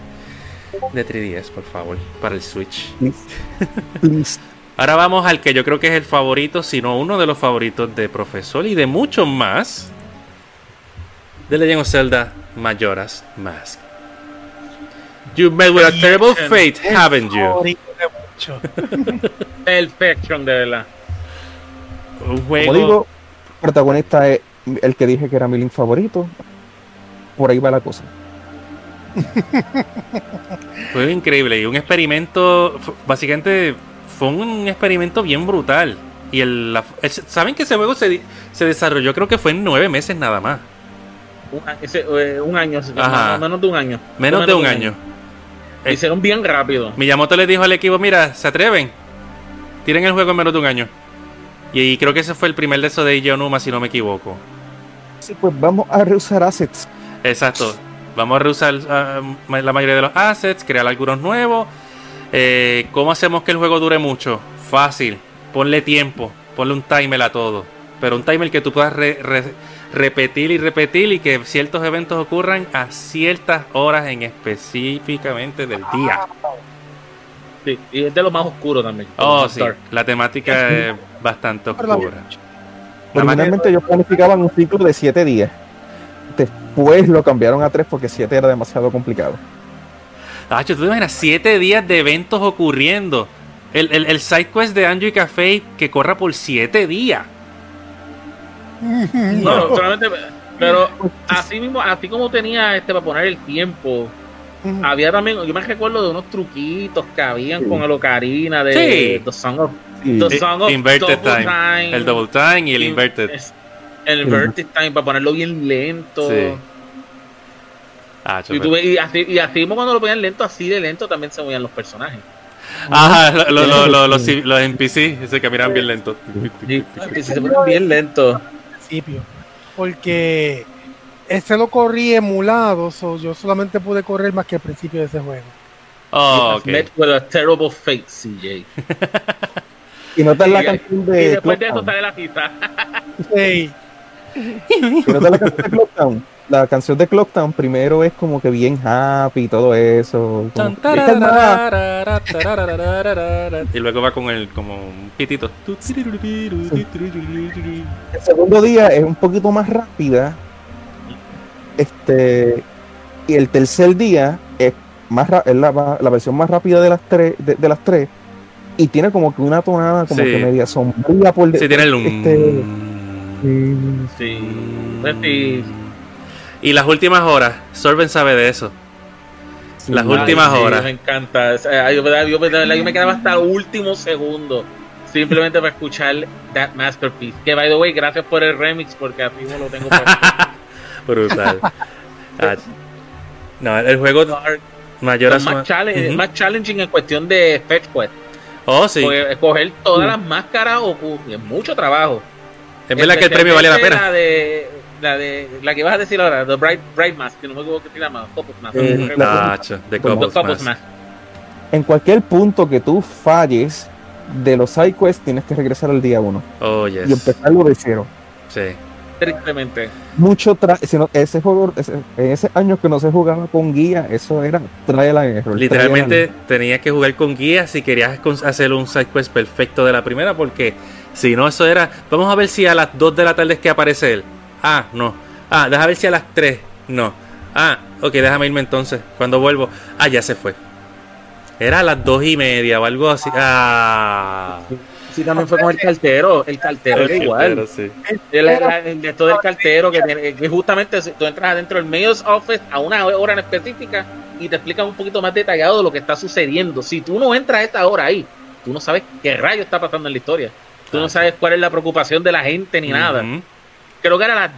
de 3DS, por favor, para el Switch. Ahora vamos al que yo creo que es el favorito, si no uno de los favoritos de Profesor y de muchos más. The Legend of Zelda Majora's Mask. You met with a terrible fate, haven't you? Perfection, de verdad. Un Como digo, el protagonista es el que dije que era mi link favorito. Por ahí va la cosa. Fue increíble y un experimento, básicamente fue un experimento bien brutal. Y el, la- el- saben que ese juego se, se desarrolló, creo que fue en nueve meses nada más. Un, ese, eh, un año, Ajá. menos, de un año. Menos de un año. Lo Hicieron bien rápido. Miyamoto le dijo al equipo, mira, se atreven, tiren el juego en menos de un año. Y, creo que ese fue el primer de eso de Eiji Onuma, si no me equivoco. Sí, pues vamos a reusar assets. Exacto. Vamos a reusar ah, la mayoría de los assets, crear algunos nuevos. Eh, ¿Cómo hacemos que el juego dure mucho? Fácil. Ponle tiempo. Ponle un timer a todo. Pero un timer que tú puedas re- re- repetir y repetir y que ciertos eventos ocurran a ciertas horas en específicamente del día. Sí, y es de lo más oscuro también. Oh, sí. La temática es bastante oscura. Originalmente yo planificaba un ciclo de 7 días. Después lo cambiaron a 3 porque 7 era demasiado complicado. Tacho, tú te imaginas siete días de eventos ocurriendo. El, el, el side quest de Anjo y Café que corra por siete días. No, solamente. Pero así mismo, así como tenía este para poner el tiempo, Había también, yo me recuerdo de unos truquitos que habían Sí. con el Ocarina de Sí. The Song of, Sí. The Song of Inverted Double time. El double time y el In- inverted. El inverted time para ponerlo bien lento. Sí. Tacho, Y, y así, y así mismo cuando lo ponían lento, así de lento también se movían los personajes. Ajá, lo- lo- lo- lo- los, los NPC, ese que miran bien lento. Y, y se bien lentos. principio. Porque ese lo corrí emulado, so yo solamente pude correr más que al principio de ese juego. Oh, You ok. have met with a terrible fate, CJ. Y notas la Y- canción y de después de eso sale la pista. Ey, Y notas la canción de Clocktown. La canción de Clocktown primero es como que bien happy y todo eso. Y luego va con el como un pitito. El segundo día es un poquito más rápida. Este. Y el tercer día es más ra- es la, la versión más rápida de las tres, de, de las tres. Y tiene como que una tonada como Sí. que media sombría por de- Sí, tiene el este, un... Sí. Pues sí. Y las últimas horas, Sorben sabe de eso. Las sí. últimas Ay, horas. Me encanta. Yo, yo, yo, de verdad, yo me quedaba hasta último segundo. Simplemente para escuchar That Masterpiece. Que, by the way, gracias por el remix porque así no lo tengo. Brutal. Ah, no, el juego Son Mayoras más, challenge- más challenging en cuestión de Fetch Quest. Oh, sí. Escoger todas las máscaras o, es mucho trabajo. Es verdad que el premio vale la pena. La de, la de la que ibas a decir ahora, The Bright, Bright Mask, que no me acuerdo qué se llama, Couples Mask. Eh, no Couples Couples Mask. Mask. En cualquier punto que tú falles de los side quests, tienes que regresar al día uno Oh, y yes. empezarlo de cero. Sí. Tristemente. Mucho tra si no- ese juego, ese- en ese año que no se jugaba con guía, eso era trial and error. Literalmente tenías que jugar con guía si querías hacer un side quest perfecto de la primera, porque si no, eso era. Vamos a ver si a las 2 de la tarde es que aparece él. Ah, no. Ah, déjame ver si a las 3. No. Ah, ok, déjame irme entonces. Cuando vuelvo. Ah, ya se fue. Era a las 2 y media o algo así. Ah. Así también fue con el cartero. El cartero El era igual. cartero, sí. El, el- el de todo el cartero, que, justamente tú entras adentro del mayor's office a una hora en específica y te explican un poquito más detallado de lo que está sucediendo. Si tú no entras a esta hora ahí, tú no sabes qué rayo está pasando en la historia. Tú no sabes cuál es la preocupación de la gente ni nada. Creo que era a las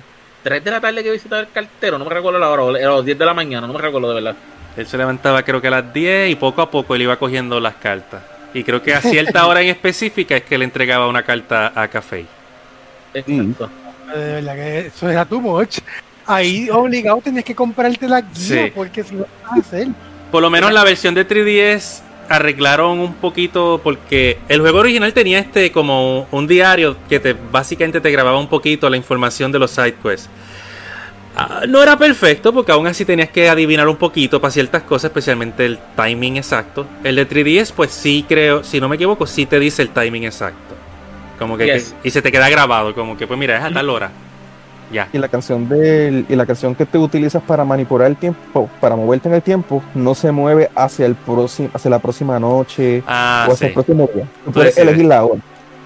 3 de la tarde que visitaba el cartero, no me recuerdo la hora, o a las 10 de la mañana, no me recuerdo de verdad. Él se levantaba creo que a las 10 y poco a poco él iba cogiendo las cartas. Y creo que a cierta hora en específica es que le entregaba una carta a Café. Exacto. De verdad que eso era too much. Ahí obligado tenías que comprarte la guía Sí. porque si no lo vas a hacer. Por lo menos la versión de 3DS arreglaron un poquito porque el juego original tenía este como un diario que te básicamente te grababa un poquito la información de los side quests. Ah, no era perfecto porque aún así tenías que adivinar un poquito para ciertas cosas, especialmente el timing exacto. El de 3DS pues sí creo, si no me equivoco, sí te dice el timing exacto. Como que, Yes. que- y se te queda grabado, como que pues mira, es a tal hora. Ya. Y la canción del, y la canción que te utilizas para manipular el tiempo, para moverte en el tiempo, no se mueve hacia el próximo, hacia la próxima noche Ah, o hacia sí. el próximo día. Tú puedes elegir la hora.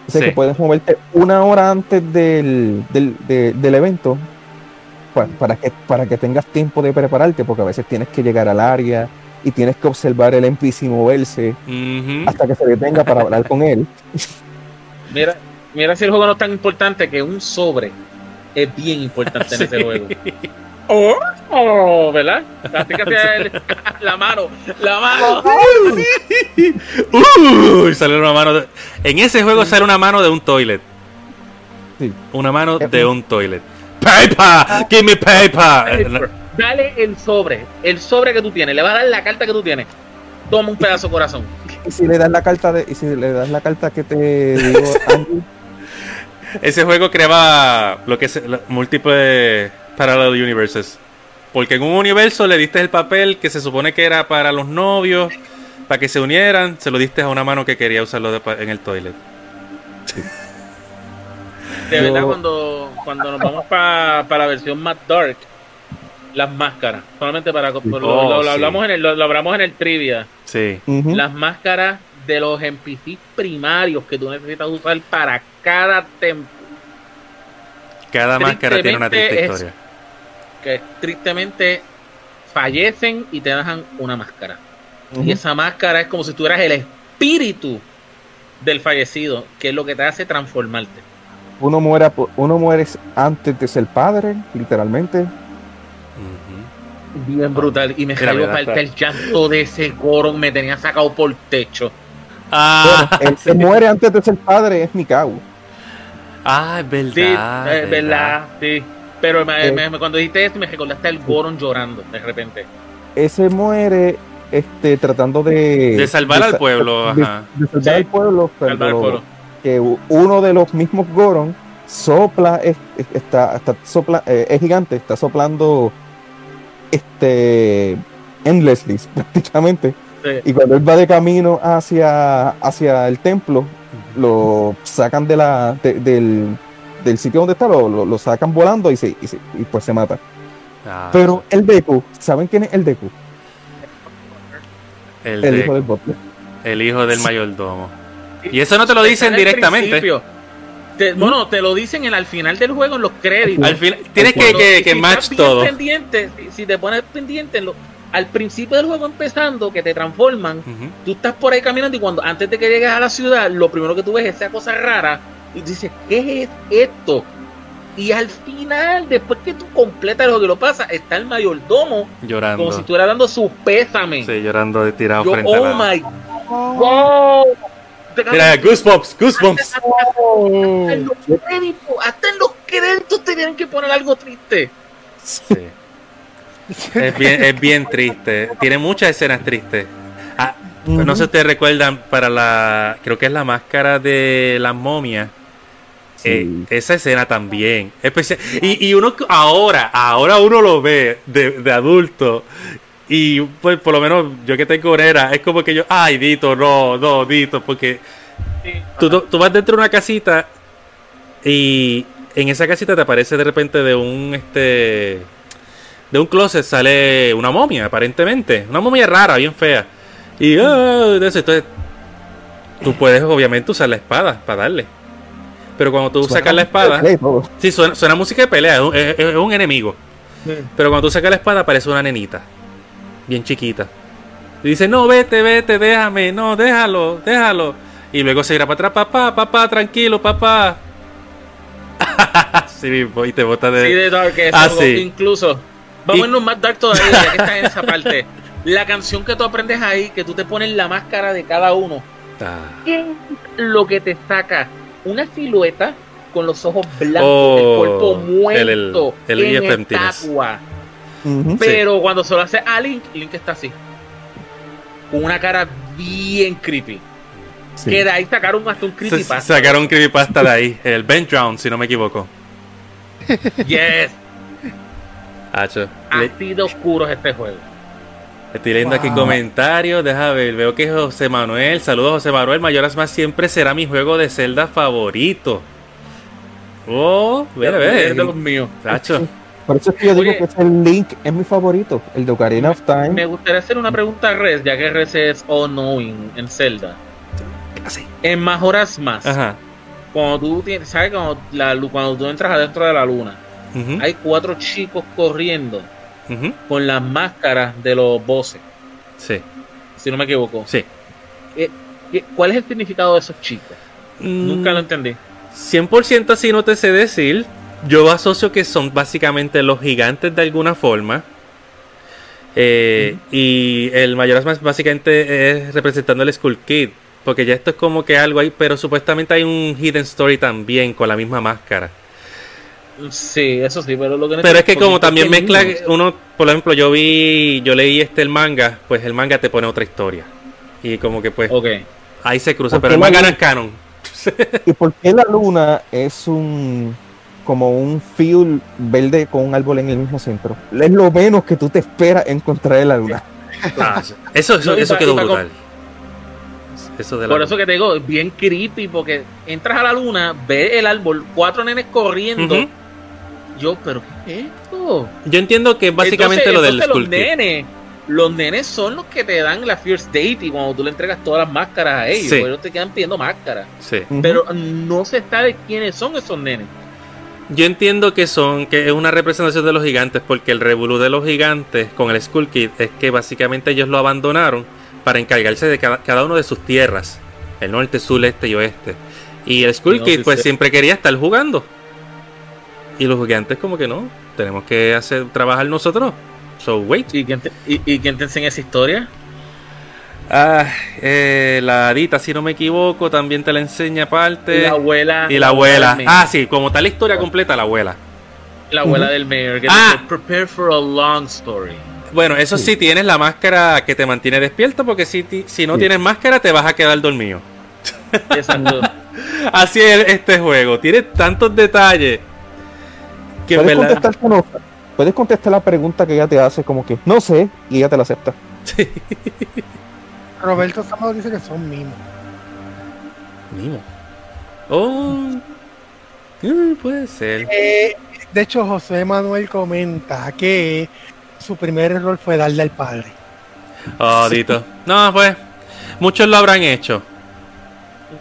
O sea Sí. que puedes moverte una hora antes del, del, de- del evento pa- para, que, para que tengas tiempo de prepararte, porque a veces tienes que llegar al área y tienes que observar el NPC moverse hasta que se detenga para hablar con él. Mira, mira si el juego no es tan importante que un sobre es bien importante en ese juego. Oh, oh, ¿verdad? Así que hacía el- la mano, la mano. Uy, sale una mano de- En ese juego sale una mano de un toilet. Sí. Una mano Eh, de un toilet. ¡Paper! ¡Give me paper! Dale el sobre, el sobre que tú tienes, le vas a dar la carta que tú tienes. Toma un pedazo de corazón. Y si le das la carta de, y si le das la carta que te digo, Andy, Ese juego creaba lo que es múltiples parallel universes. Porque en un universo le diste el papel que se supone que era para los novios, para que se unieran, se lo diste a una mano que quería usarlo de en el toilet. De Yo- verdad, cuando, cuando nos vamos para la versión más dark, las máscaras, solamente para. Lo, lo- Oh, sí. hablamos en el, lo, lo hablamos en el trivia. Sí. Las máscaras de los NPC primarios que tú necesitas usar para cada templo. Cada máscara tiene una triste es- historia. que tristemente fallecen y te dejan una máscara. Y esa máscara es como si tú eras el espíritu del fallecido, que es lo que te hace transformarte. Uno muere, por- uno muere antes de ser padre, literalmente. Ujú. Bien brutal. Y me salió falta el llanto de ese Goron, me tenía sacado por techo. Ah, Bueno, el que muere antes de ser padre es Mikau. ah, es verdad. Sí, es es verdad, sí. Pero me- Eh. me- me- cuando dijiste esto, me recordaste al Goron llorando de repente. Ese muere este, tratando de... De salvar al pueblo, de- ajá. de salvar Sí. al pueblo, pero Salvar al pueblo. Que uno de los mismos Goron sopla, es- es- está, está sopla, eh, es gigante, está soplando este endlessly prácticamente. Sí. Y cuando él va de camino hacia, hacia el templo, lo sacan de la, de- del, del sitio donde está, lo, lo- lo sacan volando y, se, y, se- y pues se mata. Ah, Pero el Deku, ¿saben quién es el Deku? el, El de- hijo del butler. el hijo del mayordomo. Y eso no te lo dicen directamente. Te- bueno, te lo dicen en, al final del juego en los créditos. Al final, tienes que, que, si que match todo. Pendiente, si, te pones pendiente, en lo- al principio del juego empezando, que te transforman, tú estás por ahí caminando y cuando antes de que llegues a la ciudad, lo primero que tú ves es esa cosa rara y dices, ¿qué es esto? Y al final, después que tú completas lo que lo pasa, está el mayordomo Llorando. como si estuviera dando su pésame. Sí, llorando de tirado Yo, frente oh a la... my god. Te Mira, Goosebumps, Goosebumps. hasta en los créditos, hasta en los créditos tenían que poner algo triste. Sí. Es bien, es bien triste. Tiene muchas escenas tristes. Ah, no sé si ustedes recuerdan para la. Creo que es la máscara de las momias. Eh, Sí. esa escena también. Especial, y, y uno ahora, ahora uno lo ve de, de adulto. Y pues por lo menos yo que tengo era, es como que yo, ay, Dito, no, no, Dito, porque tú, tú- tú vas dentro de una casita y en esa casita te aparece de repente de un este de un closet sale una momia aparentemente una momia rara bien fea y de eso, entonces tú puedes obviamente usar la espada para darle. Pero cuando tú Suena sacas la espada, todo. sí, suena, suena música de pelea, es un, es- es un enemigo. Pero cuando tú sacas la espada aparece una nenita, bien chiquita. Y dice, no, vete, vete, déjame, no, déjalo, déjalo. Y luego se irá para atrás, papá, papá, tranquilo, papá. sí, mismo, y te bota de... Sí, de Dark, eso, Ah, sí. incluso. Vamos Y- a irnos más Dark todavía, ya que estás en esa parte. La canción que tú aprendes ahí, que tú te pones la máscara de cada uno, Ah. ¿qué es lo que te saca? Una silueta con los ojos blancos, Oh, el cuerpo el- el- muerto, el en EF Emptiness. Pero cuando se lo hace a Link, Link está así. Con una cara bien creepy. Sí. Que de ahí sacaron hasta un Se- creepypasta. sacaron un creepypasta de ahí, el Bench Drown, si no me equivoco. Yes. Hacho. Le- Así de oscuro es este juego. Estoy leyendo aquí comentarios, deja ver, veo que José Manuel, saludos José Manuel, Mayoras más siempre será mi juego de Zelda favorito. Oh, ve, Es ve, de los míos. Hacho. Por eso es que yo digo Oye. que ese Link es mi favorito, el de Ocarina of Time. Me gustaría hacer una pregunta a Res, ya que Res es all knowing en Zelda. Así. En Majoras Más, Ajá. cuando tú tienes, ¿sabes? Cuando, la, cuando tú entras adentro de la luna, hay cuatro chicos corriendo con las máscaras de los bosses, Sí, si no me equivoco. sí. ¿Qué- ¿Cuál es el significado de esos chicos? Nunca lo Mm, entendí. 100% así no te sé decir. Yo asocio que son básicamente los gigantes de alguna forma. Eh, Y el Mayoras más básicamente es representando el Skull Kid. Porque ya esto es como que algo ahí, pero supuestamente hay un hidden story también con la misma máscara. Sí, eso sí, pero lo que Pero es que como ¿por qué también mezcla uno, por ejemplo, yo vi, yo leí este el manga, pues el manga te pone otra historia. Y como que pues Ok. ahí se cruza, ¿Por pero qué el manga no es canon. ¿Y por qué la luna es un como un field verde con un árbol en el mismo centro? Es lo menos que tú te esperas encontrar en la luna. Ah, eso, eso, eso pa- quedó brutal. Eso de la Por eso que te digo, es bien creepy, porque entras a la luna, ves el árbol, cuatro nenes corriendo. Yo, pero ¿qué es esto? Yo entiendo que es básicamente Entonces- lo del entonces los nenes, los nenes son los que te dan la first date y cuando tú le entregas todas las máscaras a ellos, Sí. ellos te quedan pidiendo máscaras. Sí. Pero no se sabe quiénes son esos nenes. Yo entiendo que son, que es una representación de los gigantes, porque el revolú de los gigantes con el Skull Kid es que básicamente ellos lo abandonaron para encargarse de cada, cada uno de sus tierras, el norte, sur, este y oeste. Y el Skull No, Kid pues siempre quería estar jugando. Y los gigantes como que no, tenemos que hacer trabajar nosotros. So wait. ¿Y quién te, y, y quién te enseña esa historia? Ah, eh, la Adita, si no me equivoco, también te la enseña aparte. la abuela. y la abuela. Ah, sí, como tal la historia completa, la abuela. La abuela del mayor. Que Ah. dice, prepare for a long story. Bueno, eso sí, tienes la máscara que te mantiene despierto, porque si, ti- si no Sí. tienes máscara te vas a quedar dormido. Exacto. Así es este juego, tiene tantos detalles que Puedes verdad... contestar que no. Puedes contestar la pregunta que ella te hace como que no sé y ella te la acepta. Roberto Sámado dice que son mimos. Mimo. Oh, mm, puede ser. Eh, de hecho, José Manuel comenta que su primer error fue darle al padre. Oh, Dito. No, pues, muchos lo habrán hecho.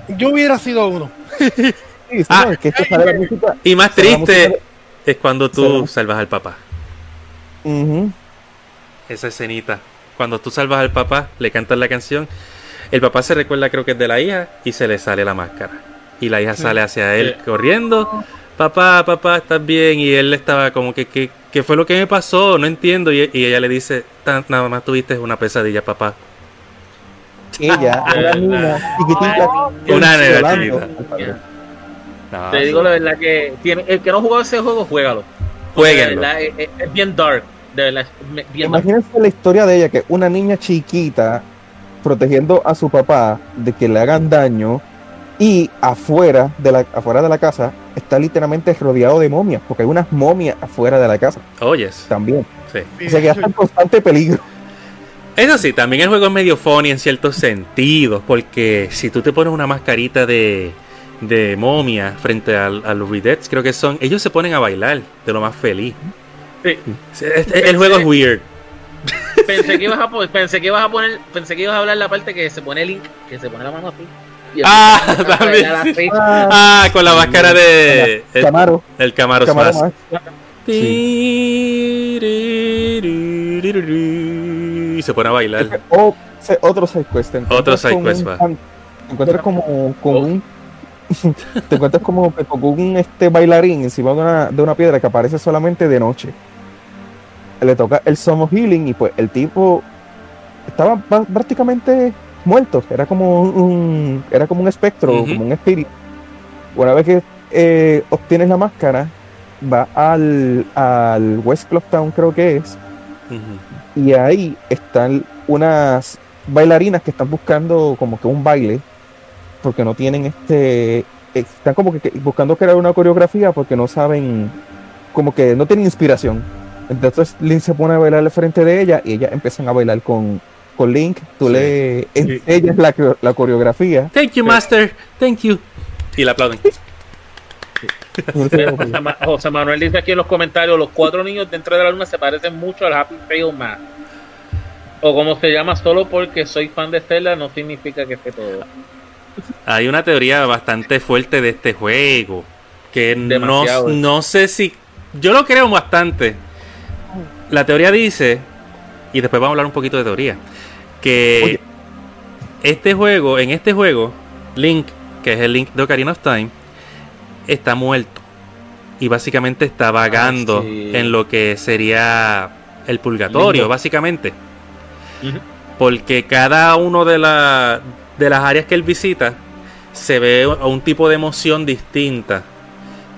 Yo hubiera sido uno. Sí, sí, Ah. no, es que esto sale la música. Y más música triste es cuando tú salvas al papá. Ujú. esa escenita. Cuando tú salvas al papá, le cantas la canción. El papá se recuerda, creo que es de la hija, y se le sale la máscara. Y la hija sale hacia él Sí. corriendo. Papá, papá, ¿estás bien? Y él estaba como que, ¿qué, qué fue lo que me pasó? No entiendo. Y, y ella le dice, "Tan- nada más tuviste una pesadilla, papá. Ella, una niña chiquitita. Una Te digo la verdad que tiene, el que no ha jugado ese juego, juégalo. Jueguenlo. verdad, es, es- es bien dark. De me-. Imagínense la historia de ella, que una niña chiquita protegiendo a su papá de que le hagan daño y afuera de la, afuera de la casa está literalmente rodeado de momias, porque hay unas momias afuera de la casa Oyes. también. Sí. O sea que está en constante peligro. Eso sí, también el juego es medio funny en ciertos sentidos, porque si tú te pones una mascarita de, de momia frente a, los Redeads, creo que son, ellos se ponen a bailar de lo más feliz. Sí. Este- el juego es weird. pensé que ibas a poner, pensé que ibas a poner, pensé que ibas a hablar la parte que se pone Link, que se pone la mano así. Ah, también. así. Ah, con la máscara de. El, Camaro. el Camaro Camaro Smash. Y se pone a bailar. O ese otro side quest. te encuentras Otro side con quest, un va. Te encuentras como con Oh. un. te encuentras como con un este bailarín encima de una, de una piedra que aparece solamente de noche. Le toca el Song of Healing y pues el tipo estaba ba- prácticamente muerto. Era como un, era como un espectro, como un espíritu. Una vez que eh, obtienes la máscara, va al, al West Clock Town, creo que es, y ahí están unas bailarinas que están buscando como que un baile porque no tienen este están como que buscando crear una coreografía porque no saben como que no tienen inspiración entonces Link se pone a bailar al frente de ella y ellas empiezan a bailar con, con Link tú Sí. le enseñas la, la coreografía Thank you, Master. Thank you. Y le aplauden. José Ma- José Manuel dice aquí en los comentarios, los cuatro niños dentro de la luna se parecen mucho al Happy Trail Man. O como se llama, solo porque soy fan de Zelda no significa que esté todo. Hay una teoría bastante fuerte de este juego. Que no, no sé si. Yo lo creo bastante. La teoría dice. Y después vamos a hablar un poquito de teoría. Que Oye. este juego, en este juego, Link, que es el Link de Ocarina of Time, está muerto. Y básicamente está vagando Ah, sí. en lo que sería el purgatorio, básicamente. Porque cada uno de, la- de las áreas que él visita se ve un tipo de emoción distinta.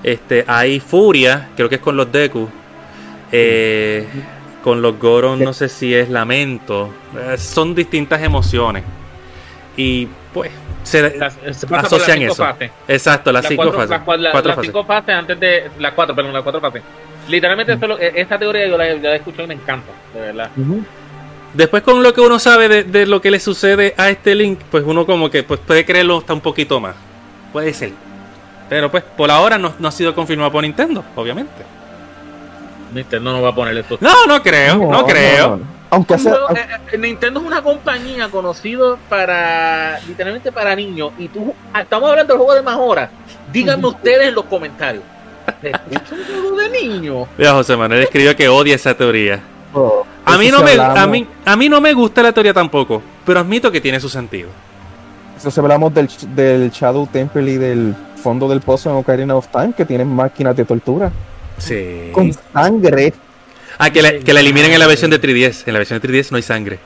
Este, hay furia, creo que es con los Deku. Eh, con los Goron no sé si es lamento. Eh, son distintas emociones. Y pues se Las- se pasa por las asocian cinco eso. fases. Exacto, las Las cinco cuatro, fases. las cua- la- Cuatro fases. cinco fases antes de. Las cuatro, perdón, las cuatro fases. Literalmente, eso es lo- e- esta teoría yo la, la he escuchado y me encanta, de verdad. Después con lo que uno sabe de, de lo que le sucede a este Link, pues uno como que pues, puede creerlo hasta un poquito más. Puede ser. Pero pues por ahora no, no ha sido confirmado por Nintendo, obviamente. Nintendo no va a poner esto. No, no creo, no, creo. no, no. aunque Un sea eh, eh, Nintendo es una compañía conocida para literalmente para niños y tú ah, estamos hablando del juego de más horas. Díganme ustedes en los comentarios. ¿Es un juego de niños? Mira, José Manuel escribió que odia esa teoría. oh, A mí no me, a mí, a mí no me gusta la teoría tampoco, pero admito que tiene su sentido. Eso si hablamos del, del Shadow Temple y del fondo del pozo en Ocarina of Time, que tienen máquinas de tortura. Sí. Con sangre. Ah, que la, que la eliminen en la versión de 3DS. En la versión de 3DS no hay sangre.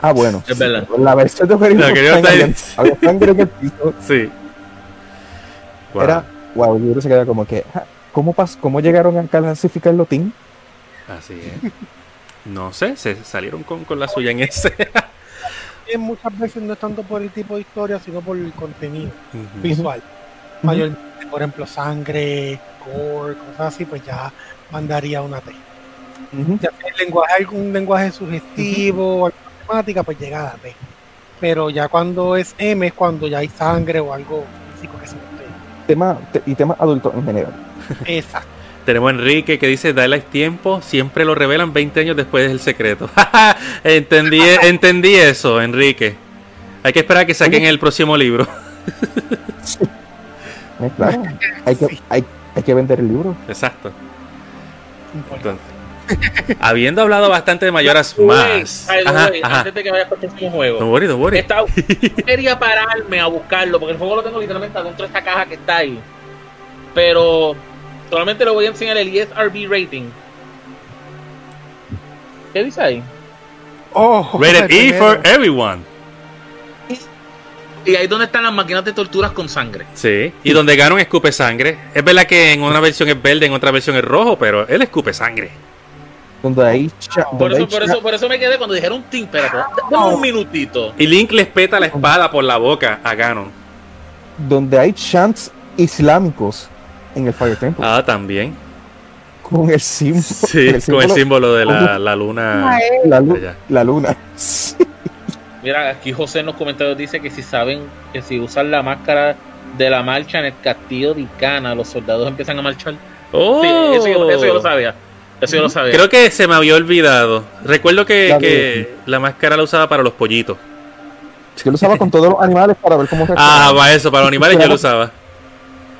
Ah, bueno. Es verdad. La versión de Ocarina Time Time. había, había sangre en el piso. Sí. Wow. Era, wow, yo se queda como que, ¿cómo, pas ¿cómo llegaron a clasificar los team? Así es. No sé, se salieron con, con la suya en ese. Y muchas veces no es tanto por el tipo de historia, sino por el contenido visual. Mayormente, por ejemplo, sangre, cosas así, pues ya mandaría una T. Ya el lenguaje, algún lenguaje sugestivo, alguna temática, pues llega a la T. Pero ya cuando es M es cuando ya hay sangre o algo físico que se note. Tema, te- y temas adultos en general. Exacto. Tenemos a Enrique que dice, dale tiempo, siempre lo revelan 20 años después del secreto. entendí, entendí eso, Enrique. Hay que esperar a que saquen el próximo libro. Eh, claro, hay que, hay, hay que vender el libro. Exacto. Importante. Entonces, habiendo hablado bastante de Mayoras más. Ajá, ajá. Antes de que vayas por el próximo juego. Don't worry, don't worry. Esta- quería pararme a buscarlo porque el juego lo tengo literalmente adentro de esta caja que está ahí. Pero solamente le voy a enseñar el ESRB rating. ¿Qué dice ahí? Oh, Rated el E for everyone. Y ahí es donde están las máquinas de torturas con sangre. Sí. Y donde Ganon escupe sangre. Es verdad que en una versión es verde, en otra versión es rojo, pero él escupe sangre. Donde hay, cha- Por eso, por eso, por eso me quedé cuando dijeron espérate, dame un minutito. Y Link le espeta la espada por la boca a Ganon. donde hay chants islámicos en el Fire Temple. Ah, también. Con el símbolo. Sí, con el símbolo- símbolo de la, la luna. La, la luna. Sí. Mira, aquí José en los comentarios dice que si saben que si usan la máscara de la marcha en el castillo de Icana, los soldados empiezan a marchar. Oh, Sí, eso, yo, eso yo lo sabía. Eso yo lo sabía. Creo que se me había olvidado. Recuerdo que, La que la máscara la usaba para los pollitos. Yo lo usaba con todos los animales para ver cómo Ah, reaccionaban. para eso, para los animales yo lo usaba.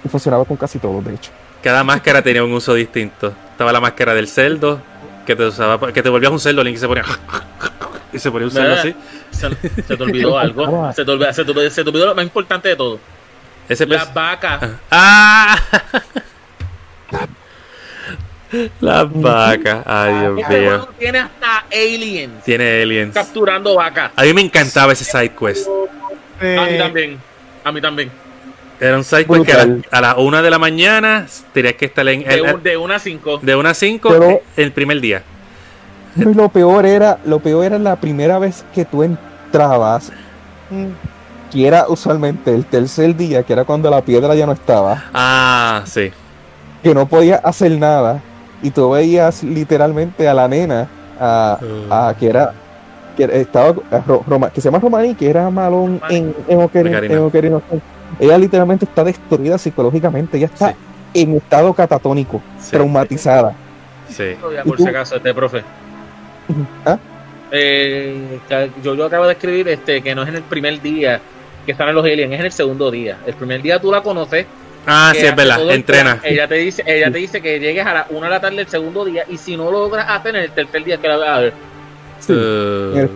Y funcionaba con casi todos, de hecho. Cada máscara tenía un uso distinto. Estaba la máscara del cerdo, que te usaba, que te volvías un cerdo, Link y se ponía y se ponía un cerdo así. Se, se te olvidó algo. Se te olvidó, se, te, olvidó- se te olvidó lo más importante de todo. Ese Las vacas. ¡Ah! Las vacas. Ay, Dios Este mío. juego tiene hasta aliens Tiene aliens. capturando vacas. A mí me encantaba ese side quest. A mí Eh, también. A mí también. Era un side quest que a la, a la una de la mañana tenías que estar en De, el, de una a cinco. de una a cinco Pero- el primer día. Y lo peor era, lo peor era la primera vez que tú entrabas, mm, que era usualmente el tercer día, que era cuando la piedra ya no estaba, Ah, sí. que no podía hacer nada, y tú veías literalmente a la nena, a, a- que era, que estaba, a Ro- Roma- que se llama Romaní, que era Malón en, en, Ocarina- Ocarina. en Ocarina. Ella literalmente está destruida psicológicamente, ella está Sí. en estado catatónico, Sí. traumatizada. Sí. Todavía, ¿Y Por tú? si acaso, este profe. ¿Ah? Eh, yo, yo acabo de escribir este que no es en el primer día que están en los aliens, es en el segundo día. El primer día tú la conoces. Ah, sí, es verdad. el Entrena. Ella te dice, ella te dice que llegues a la una de la tarde del segundo día y si no lo logras hacer en el tercer día que la vas a ver. Sí. Uh, En el-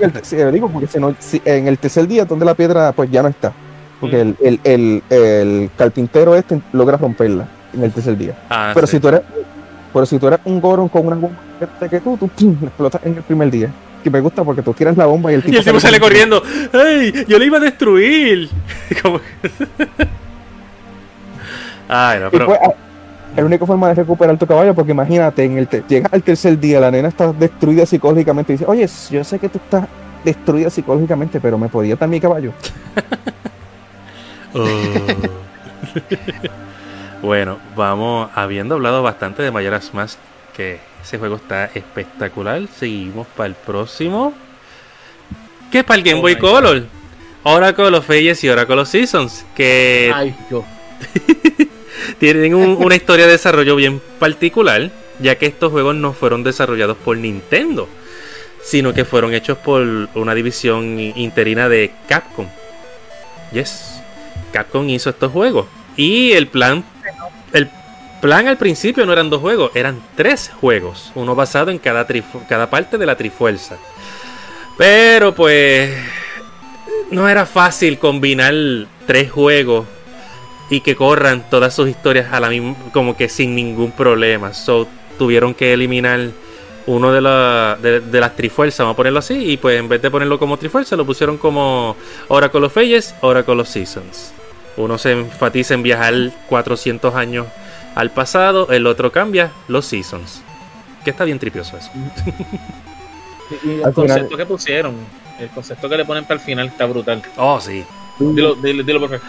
en el- sí, digo, porque si no, si- en el tercer día donde la piedra pues ya no está. Porque el, el, el, el carpintero este logra romperla en el tercer día. ah, pero sí. si tú eres pero si tú eres un Goron con una bomba que tú, tú pum, explotas en el primer día. Que me gusta porque tú tiras la bomba y el tipo, Y el tipo sale corriendo. ¡Ey! Yo le iba a destruir. Como- Ay, no, pero. pues, ah, la única forma de recuperar tu caballo, porque imagínate, en el te- llegas al tercer día, la nena está destruida psicológicamente y dice, oye, yo sé que tú estás destruida psicológicamente, pero me podía dar mi caballo. Oh. bueno, vamos, habiendo hablado bastante de Mayoras Mask, que ese juego está espectacular, seguimos para el próximo. Que es para el Game Oh Boy my Color. Oracle of Ages y Oracle of Seasons, que Ay, yo. tienen un- una historia de desarrollo bien particular, ya que estos juegos no fueron desarrollados por Nintendo, sino que fueron hechos por una división interina de Capcom. Yes, Capcom hizo estos juegos. Y el plan, el plan al principio no eran dos juegos, eran tres juegos, uno basado en cada, cada parte de la Trifuerza. Pero pues no era fácil combinar tres juegos y que corran todas sus historias a la misma, como que sin ningún problema. So tuvieron que eliminar uno de, la, de, de las trifuerzas, vamos a ponerlo así, y pues en vez de ponerlo como trifuerza, lo pusieron como Oracle of Ages, Oracle of Seasons. Uno se enfatiza en viajar 400 años al pasado, el otro cambia los Seasons. Que está bien tripioso eso. Y el Al final- concepto que pusieron, el concepto que le ponen para el final está brutal. Oh, sí. Dilo, dilo, dilo profe.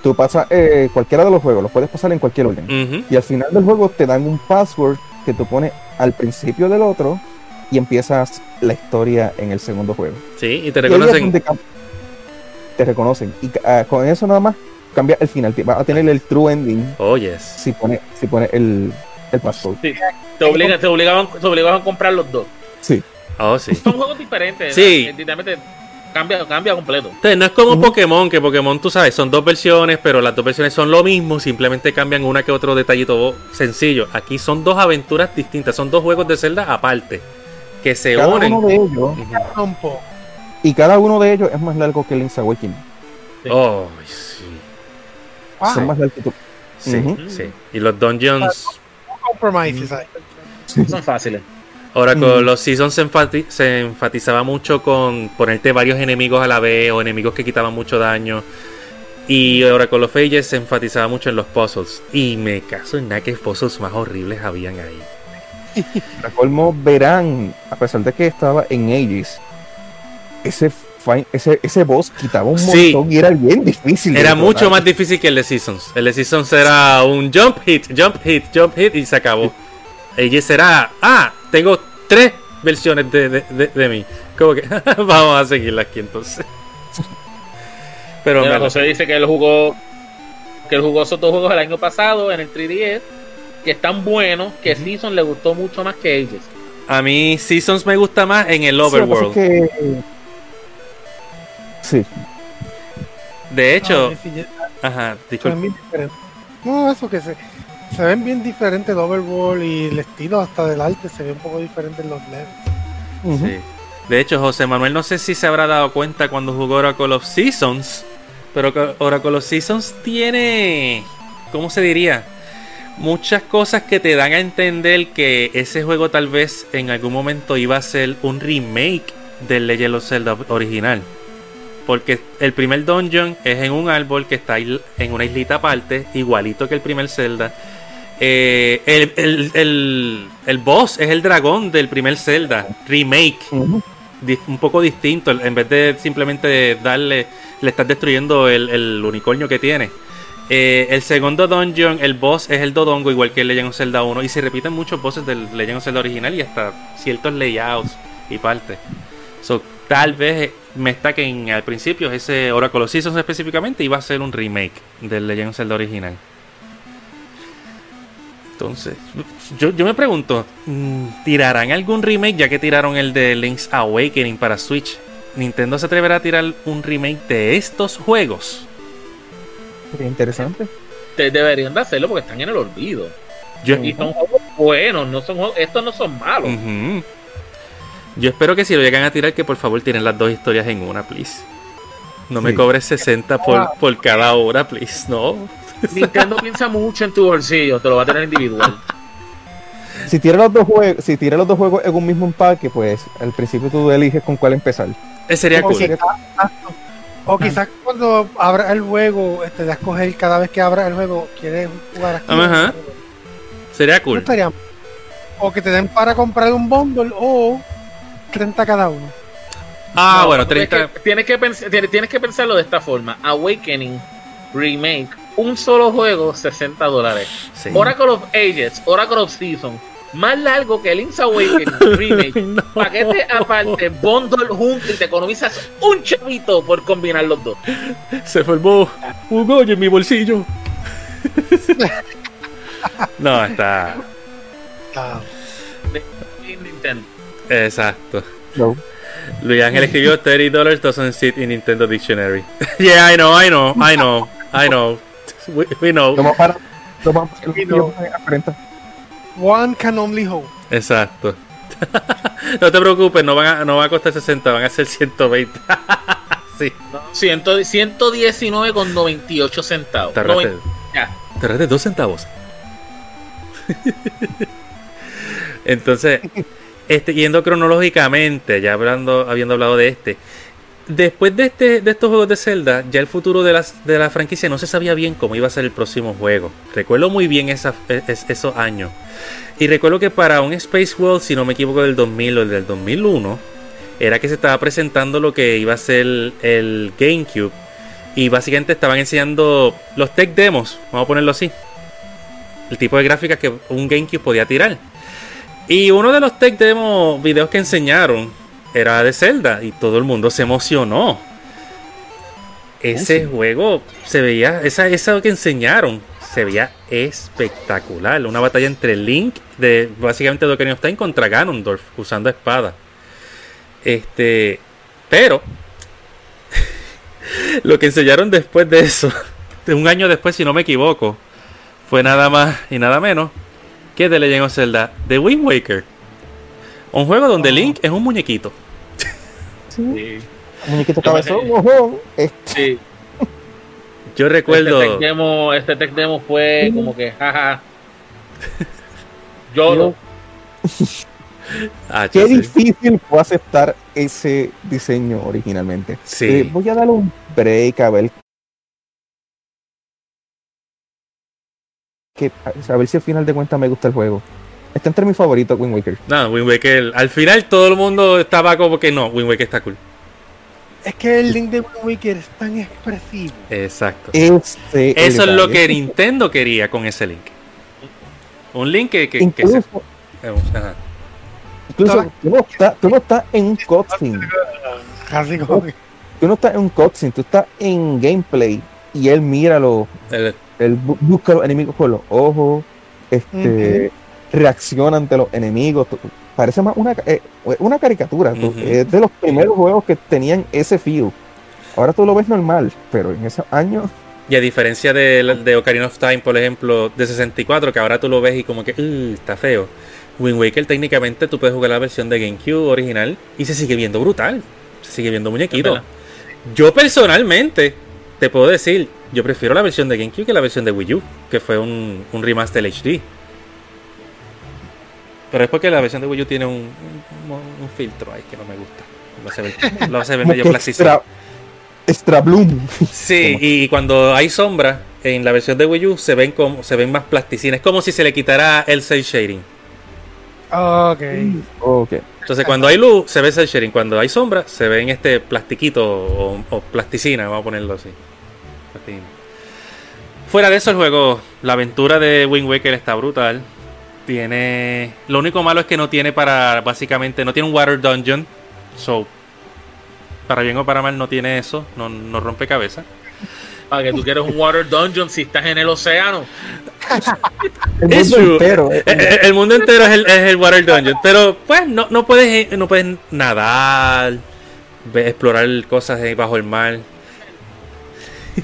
Tú pasas eh, cualquiera de los juegos, los puedes pasar en cualquier orden. Y al final del juego te dan un password que tú pones al principio del otro y empiezas la historia en el segundo juego. Sí, y te reconocen. te reconocen. Y ah, con eso nada más cambia el final. Vas a tener el true ending Oh, yes. si pones si pone el, el password. Te, obliga- te, obligaban, te obligaban a comprar los dos. Sí. Oh, sí. Son juegos diferentes. Sí. cambia, cambia completo. Entonces, no es como Ujú. Pokémon, que Pokémon, tú sabes, son dos versiones, pero las dos versiones son lo mismo, simplemente cambian una que otro detallito sencillo. Aquí son dos aventuras distintas, son dos juegos de Zelda aparte, que se Cada unen. uno de ellos y cada uno de ellos es más largo que Link's Awakening. Sí. Oh, sí. Wow. Son más tú. Sí, sí. Y los dungeons. Son fáciles. ahora con Mm. los seasons se, enfati- se enfatizaba mucho con ponerte varios enemigos a la vez o enemigos que quitaban mucho daño. Y ahora con los Ages se enfatizaba mucho en los puzzles. Y me caso en nada que puzzles más horribles habían ahí. Para colmo, verán, a pesar de que estaba en Ages, ese, ese, ese boss quitaba un Sí. montón y era bien difícil. Era mucho más difícil que el de Seasons. El de Seasons era un jump hit, jump hit, jump hit y se acabó. Ella será, ah, tengo tres versiones de, de, de- de mí. Como que vamos a seguirla aquí entonces. Pero Mira, me- José dice que él jugó que él jugó esos dos juegos el año pasado en el 3DS que están buenos, que Season le gustó mucho más que Ages. A mí Seasons me gusta más en el Overworld. Sí, De hecho, ya- ajá, se disculpa. ven bien diferentes. No, eso que se, se ven bien diferentes el overworld y el estilo hasta del arte se ve un poco diferente en los levels. Sí. De hecho, José Manuel no sé si se habrá dado cuenta cuando jugó Oracle of Seasons, pero Oracle of Seasons tiene, ¿cómo se diría? Muchas cosas que te dan a entender que ese juego tal vez en algún momento iba a ser un remake del Legend of Zelda original. Porque el primer dungeon es en un árbol que está en una islita aparte, igualito que el primer Zelda. Eh, el, el- el- el boss es el dragón del primer Zelda, remake un poco distinto. En vez de simplemente darle, le estás destruyendo el, el unicornio que tiene. Eh, el segundo dungeon, el boss es el Dodongo, igual que el Legend of Zelda 1. Y se repiten muchos bosses del Legend of Zelda original y hasta ciertos layouts y partes. So, tal vez me está que en, al principio ese Oracle of Seasons específicamente iba a ser un remake del Legend of Zelda original. Entonces, yo, yo me pregunto, mm, ¿tirarán algún remake ya que tiraron el de Link's Awakening para Switch? ¿Nintendo se atreverá a tirar un remake de estos juegos? Sería interesante. Te- deberían de hacerlo porque están en el olvido. Yo, Y son juegos buenos, no son juegos- estos no son malos. Ujú. Yo espero que si lo llegan a tirar, que por favor tiren las dos historias en una, please. No me cobres 60 por, por cada hora, please. No. Nintendo piensa mucho en tu bolsillo, te lo va a tener individual. Si tira los dos juegos, si tira los dos juegos en un mismo empaque, pues al principio tú eliges con cuál empezar. Eh, Sería O cool. sería- Exacto. O quizás cuando abra el juego, este, de escoger cada vez que abra el juego, quieres jugar aquí. Ajá. Sería cool. estaría. O que te den para comprar un bundle o 30 cada uno. Ah, No, bueno, porque es 30. que Tienes que, tienes, tienes que pensarlo de esta forma: Awakening, Remake, un solo juego, 60 dólares. Sí. Oracle of Ages, Oracle of Season, más largo que Link's Awakening, Remake. No. Paquete aparte, bundle junto y te economizas un chavito por combinar los dos. Se formó un goyo en mi bolsillo. no, está. Ah, Nintendo. Exacto. No. Luis Ángel escribió 30 dollars doesn't sit in Nintendo Dictionary. yeah, I know, I know, I know, I know. We, we know. Más para, me aparenta. One can only hope. Exacto. no te preocupes, no van a, no va a costar 60, van a ser 120. sí. Ciento- 119 con 98 centavos. Te ya. te ahorraste dos centavos. Entonces, este, yendo cronológicamente, ya hablando, habiendo hablado de este, después de este, de estos juegos de Zelda, ya el futuro de, de la franquicia no se sabía bien cómo iba a ser el próximo juego. Recuerdo muy bien esa- es- esos años. Y recuerdo que para un Space World, si no me equivoco, del 2000 o del 2001, era que se estaba presentando lo que iba a ser el GameCube. Y básicamente estaban enseñando los tech demos, vamos a ponerlo así. El tipo de gráficas que un GameCube podía tirar. Y uno de los tech demos videos que enseñaron era de Zelda y todo el mundo se emocionó. Ese juego se veía, esa, esa que enseñaron se veía espectacular. Una batalla entre Link de básicamente de Ocarina of Time contra Ganondorf usando espada. Este, pero lo que enseñaron después de eso, de un año después, si no me equivoco, fue nada más y nada menos que The Legend of Zelda The Wind Waker. Un juego donde Link es un muñequito. Sí. Muñequito cabezón, ojo. Sí. Yo recuerdo. Este tech demo, este tech demo fue como que, jaja. Yo lo. Ah, Qué sí. difícil fue aceptar ese diseño originalmente. Sí. Eh, voy a darle un break a ver. Que, a ver si al final de cuentas me gusta el juego. Está entre mis favoritos, Wind Waker. No, Wind Waker. Al final todo el mundo estaba como que no, Wind Waker está cool. Es que el link de Wind Waker es tan expresivo. Exacto. Este, Eso es lo que Nintendo quería con ese Link. Un Link que, que, se. eh, ajá. incluso tú, no estás, tú no estás en un cutscene. Que. Tú no estás en un cutscene, tú estás en gameplay. Y él mira los. El- Él bu- busca a los enemigos con los ojos. este, reacción ante los enemigos. Parece más una, eh, una caricatura. Es de los primeros juegos que tenían ese feel. Ahora tú lo ves normal, pero en esos años Y a diferencia de, de Ocarina of Time, por ejemplo, de 64, que ahora tú lo ves y como que "Uh, está feo. Wind Waker técnicamente tú puedes jugar la versión de GameCube original y se sigue viendo brutal. Se sigue viendo muñequito. Yo personalmente te puedo decir, yo prefiero la versión de GameCube que la versión de Wii U, que fue un, un remaster HD. Pero es porque la versión de Wii U tiene un, un- un filtro ahí que no me gusta. Lo hace ver, lo hace ver medio que plasticino. extra, extra bloom. Sí, y cuando hay sombra en la versión de Wii U se ven como se ven más plasticinas. Es como si se le quitara el cel shading. Ok. Ok. Entonces cuando hay luz se ve cel shading, cuando hay sombra se ve en este plastiquito o, o plasticina, vamos a ponerlo así. Fuera de eso el juego, la aventura de Wind Waker está brutal. Tiene, lo único malo es que no tiene para básicamente no tiene un water dungeon. So para bien o para mal no tiene eso, no, no rompe cabeza. Para que tú quieres un Water Dungeon si estás en el océano. El mundo entero. eh, Eh, eh, El mundo entero es el, es el Water Dungeon. Pero pues no, no puedes no puedes nadar, explorar cosas bajo el mar.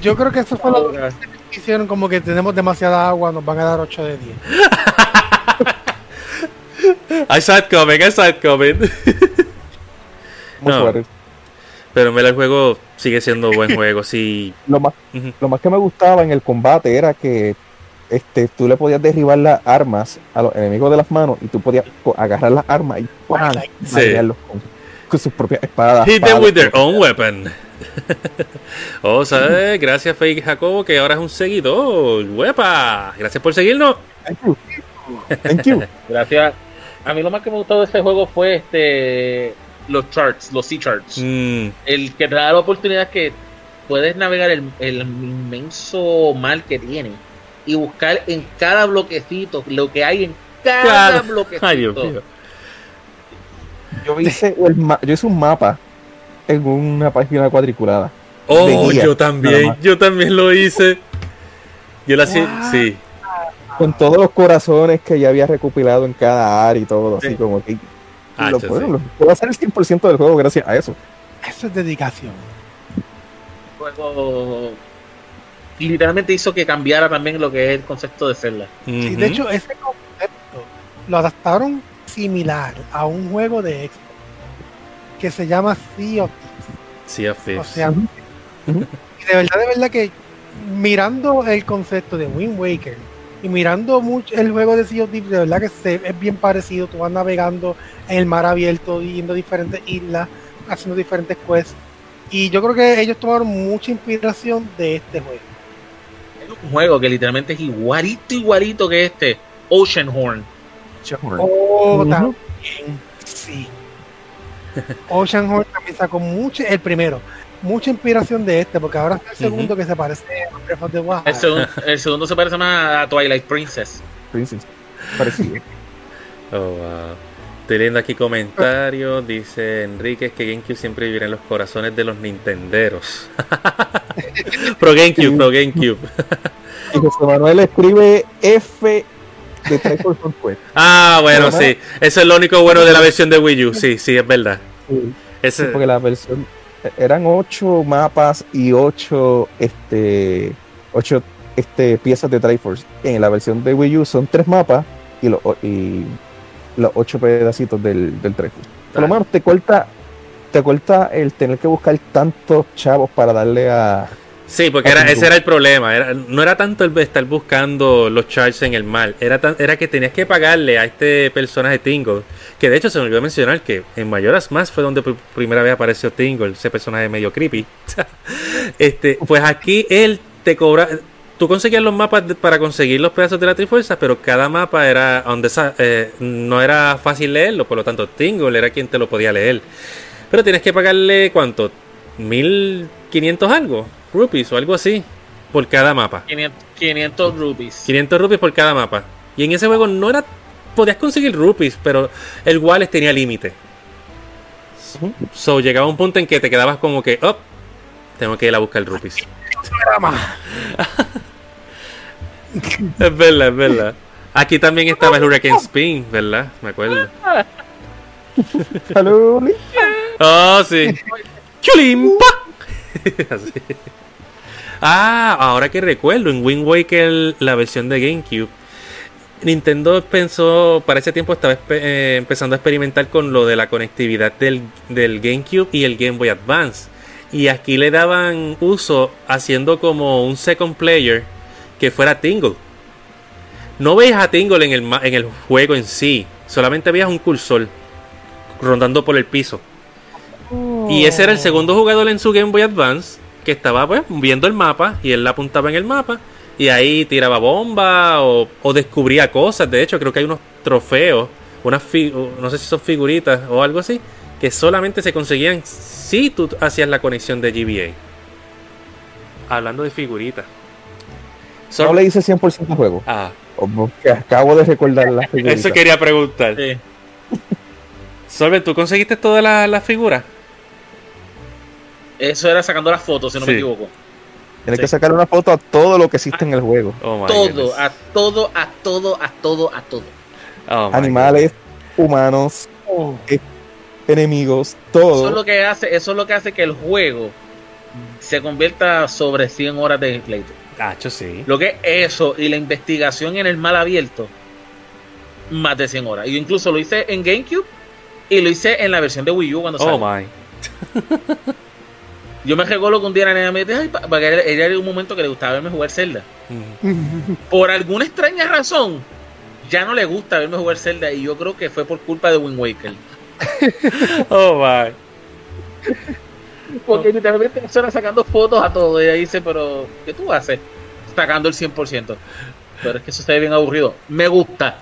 Yo creo que eso fue lo que hicieron como que tenemos demasiada agua, nos van a dar 8 de 10. I saw it coming, I saw it coming. no. Pero en verdad el juego sigue siendo buen juego. Sí. Lo más, lo más que me gustaba en el combate era que este, tú le podías derribar las armas a los enemigos de las manos y tú podías agarrar las armas y ¡pam! Sí. Con, con sus propias espadas. Hit them with their own weapon. oh, ¿sabes? Gracias, Fake Jacobo, que ahora es un seguidor. ¡Huepa! Gracias por seguirnos. Thank you. Thank you. Gracias. A mí lo más que me gustó de este juego fue este los charts, los sea charts. Mm, El que te da la oportunidad que puedes navegar el, el inmenso mar que tiene y buscar en cada bloquecito lo que hay en cada Cada- bloquecito. Ay, Dios mío. Yo hice, el ma- yo hice un mapa en una página cuadriculada. Oh, guía, yo también, yo también lo hice. Yo lo hacía, What? sí. Con todos los corazones que ya había recopilado en cada área y todo, así Sí. como que. Ah, lo, puedo, sí. lo puedo hacer el 100% del juego gracias a eso. Eso es dedicación. juego literalmente hizo que cambiara también lo que es el concepto de Zelda. Sí, de hecho, ese concepto lo adaptaron similar a un juego de Xbox que se llama Sea of Sea of Thieves. O Thieves. sea, y de verdad, de verdad que mirando el concepto de Wind Waker y mirando mucho el juego de Sea of Thieves, de verdad que se, es bien parecido. Tú vas navegando en el mar abierto, yendo a diferentes islas, haciendo diferentes quests. Y yo creo que ellos tomaron mucha inspiración de este juego. Es un juego que literalmente es igualito, igualito que este, Ocean Horn. Oh, Ujú. también, sí. Ocean Horn también sacó mucho, el primero, mucha inspiración de este, porque ahora está el segundo que se parece a Breath of the Wild. El, segun- el segundo se parece más a Twilight Princess. Princess. Parecido. Oh, wow. Estoy leyendo aquí comentarios. Dice Enrique que GameCube siempre vivirá en los corazones de los Nintenderos. pro GameCube, pro GameCube. Y José Manuel escribe F de Triforce Quest. Ah, bueno, sí. Eso es lo único bueno de la versión de Wii U. Sí, sí, es verdad. Sí, Ese- porque la versión eran ocho mapas y ocho este ocho este piezas de Triforce. En la versión de Wii U son tres mapas y los o- y los ocho pedacitos del, del Triforce. Por lo Ah. menos te corta te corta el tener que buscar tantos chavos para darle a Sí, porque era, ese era el problema. Era, no era tanto el estar buscando los charts en el mar. Era, tan- era que tenías que pagarle a este personaje Tingle. Que de hecho se me olvidó mencionar que en Mayoras Más fue donde por primera vez apareció Tingle, ese personaje medio creepy. este, pues aquí él te cobra. Tú conseguías los mapas para conseguir los pedazos de la Trifuerza, pero cada mapa era donde no era fácil leerlo, por lo tanto Tingle era quien te lo podía leer. Pero tienes que pagarle cuánto, 1500 algo, rupees o algo así, por cada mapa. 500, 500 rupees. 500 rupees por cada mapa. Y en ese juego no era. Podías conseguir rupees, pero el Wallace tenía límite. So llegaba un punto en que te quedabas como que, oh, tengo que ir a buscar rupees. Es verdad, es verdad. Aquí también estaba el Hurricane Spin, ¿verdad? Me acuerdo. Salud. Oh, sí. ¡Chulimpa! Así. Ah, ahora que recuerdo, en Wind Waker, la versión de GameCube, Nintendo pensó, para ese tiempo estaba eh, empezando a experimentar con lo de la conectividad del, del GameCube y el Game Boy Advance. Y aquí le daban uso haciendo como un second player que fuera Tingle. No veías a Tingle en el, ma- en el juego en sí, solamente veías un cursor rondando por el piso. Y ese era el segundo jugador en su Game Boy Advance que estaba pues viendo el mapa y él la apuntaba en el mapa y ahí tiraba bomba o, o descubría cosas. De hecho, creo que hay unos trofeos, unas no sé si son figuritas o algo así, que solamente se conseguían si tú hacías la conexión de GBA. Hablando de figuritas. Son- No le hice 100% al juego. Ah, Como que acabo de recordar las figuritas. eso quería preguntar. Sí. Solver, ¿tú conseguiste todas las las figuras? Eso era sacando las fotos, si no Sí. me equivoco. Tienes Sí. que sacar una foto a todo lo que existe en el juego. Oh my Todo, goodness. a todo, a todo, a todo, a todo. Oh Animales, humanos, Oh, enemigos, Eso es todo. lo que hace, eso es lo que hace que el juego se convierta sobre 100 horas de playthrough. goodness. Tacho, sí. Lo que es eso y la investigación en el mal abierto, más de 100 horas. Yo incluso lo hice en GameCube y lo hice en la versión de Wii U cuando Oh salió. my. Yo me recuerdo que un día la nena me dijo, "Ay, porque ella ella era un momento que le gustaba verme jugar Zelda. Por alguna extraña razón, ya no le gusta verme jugar Zelda y yo creo que fue por culpa de Wind Waker. Oh my. Porque literalmente persona sacando fotos a todo y ella dice, pero ¿qué tú haces? Sacando el 100%. Pero es que eso se ve bien aburrido. Me gusta.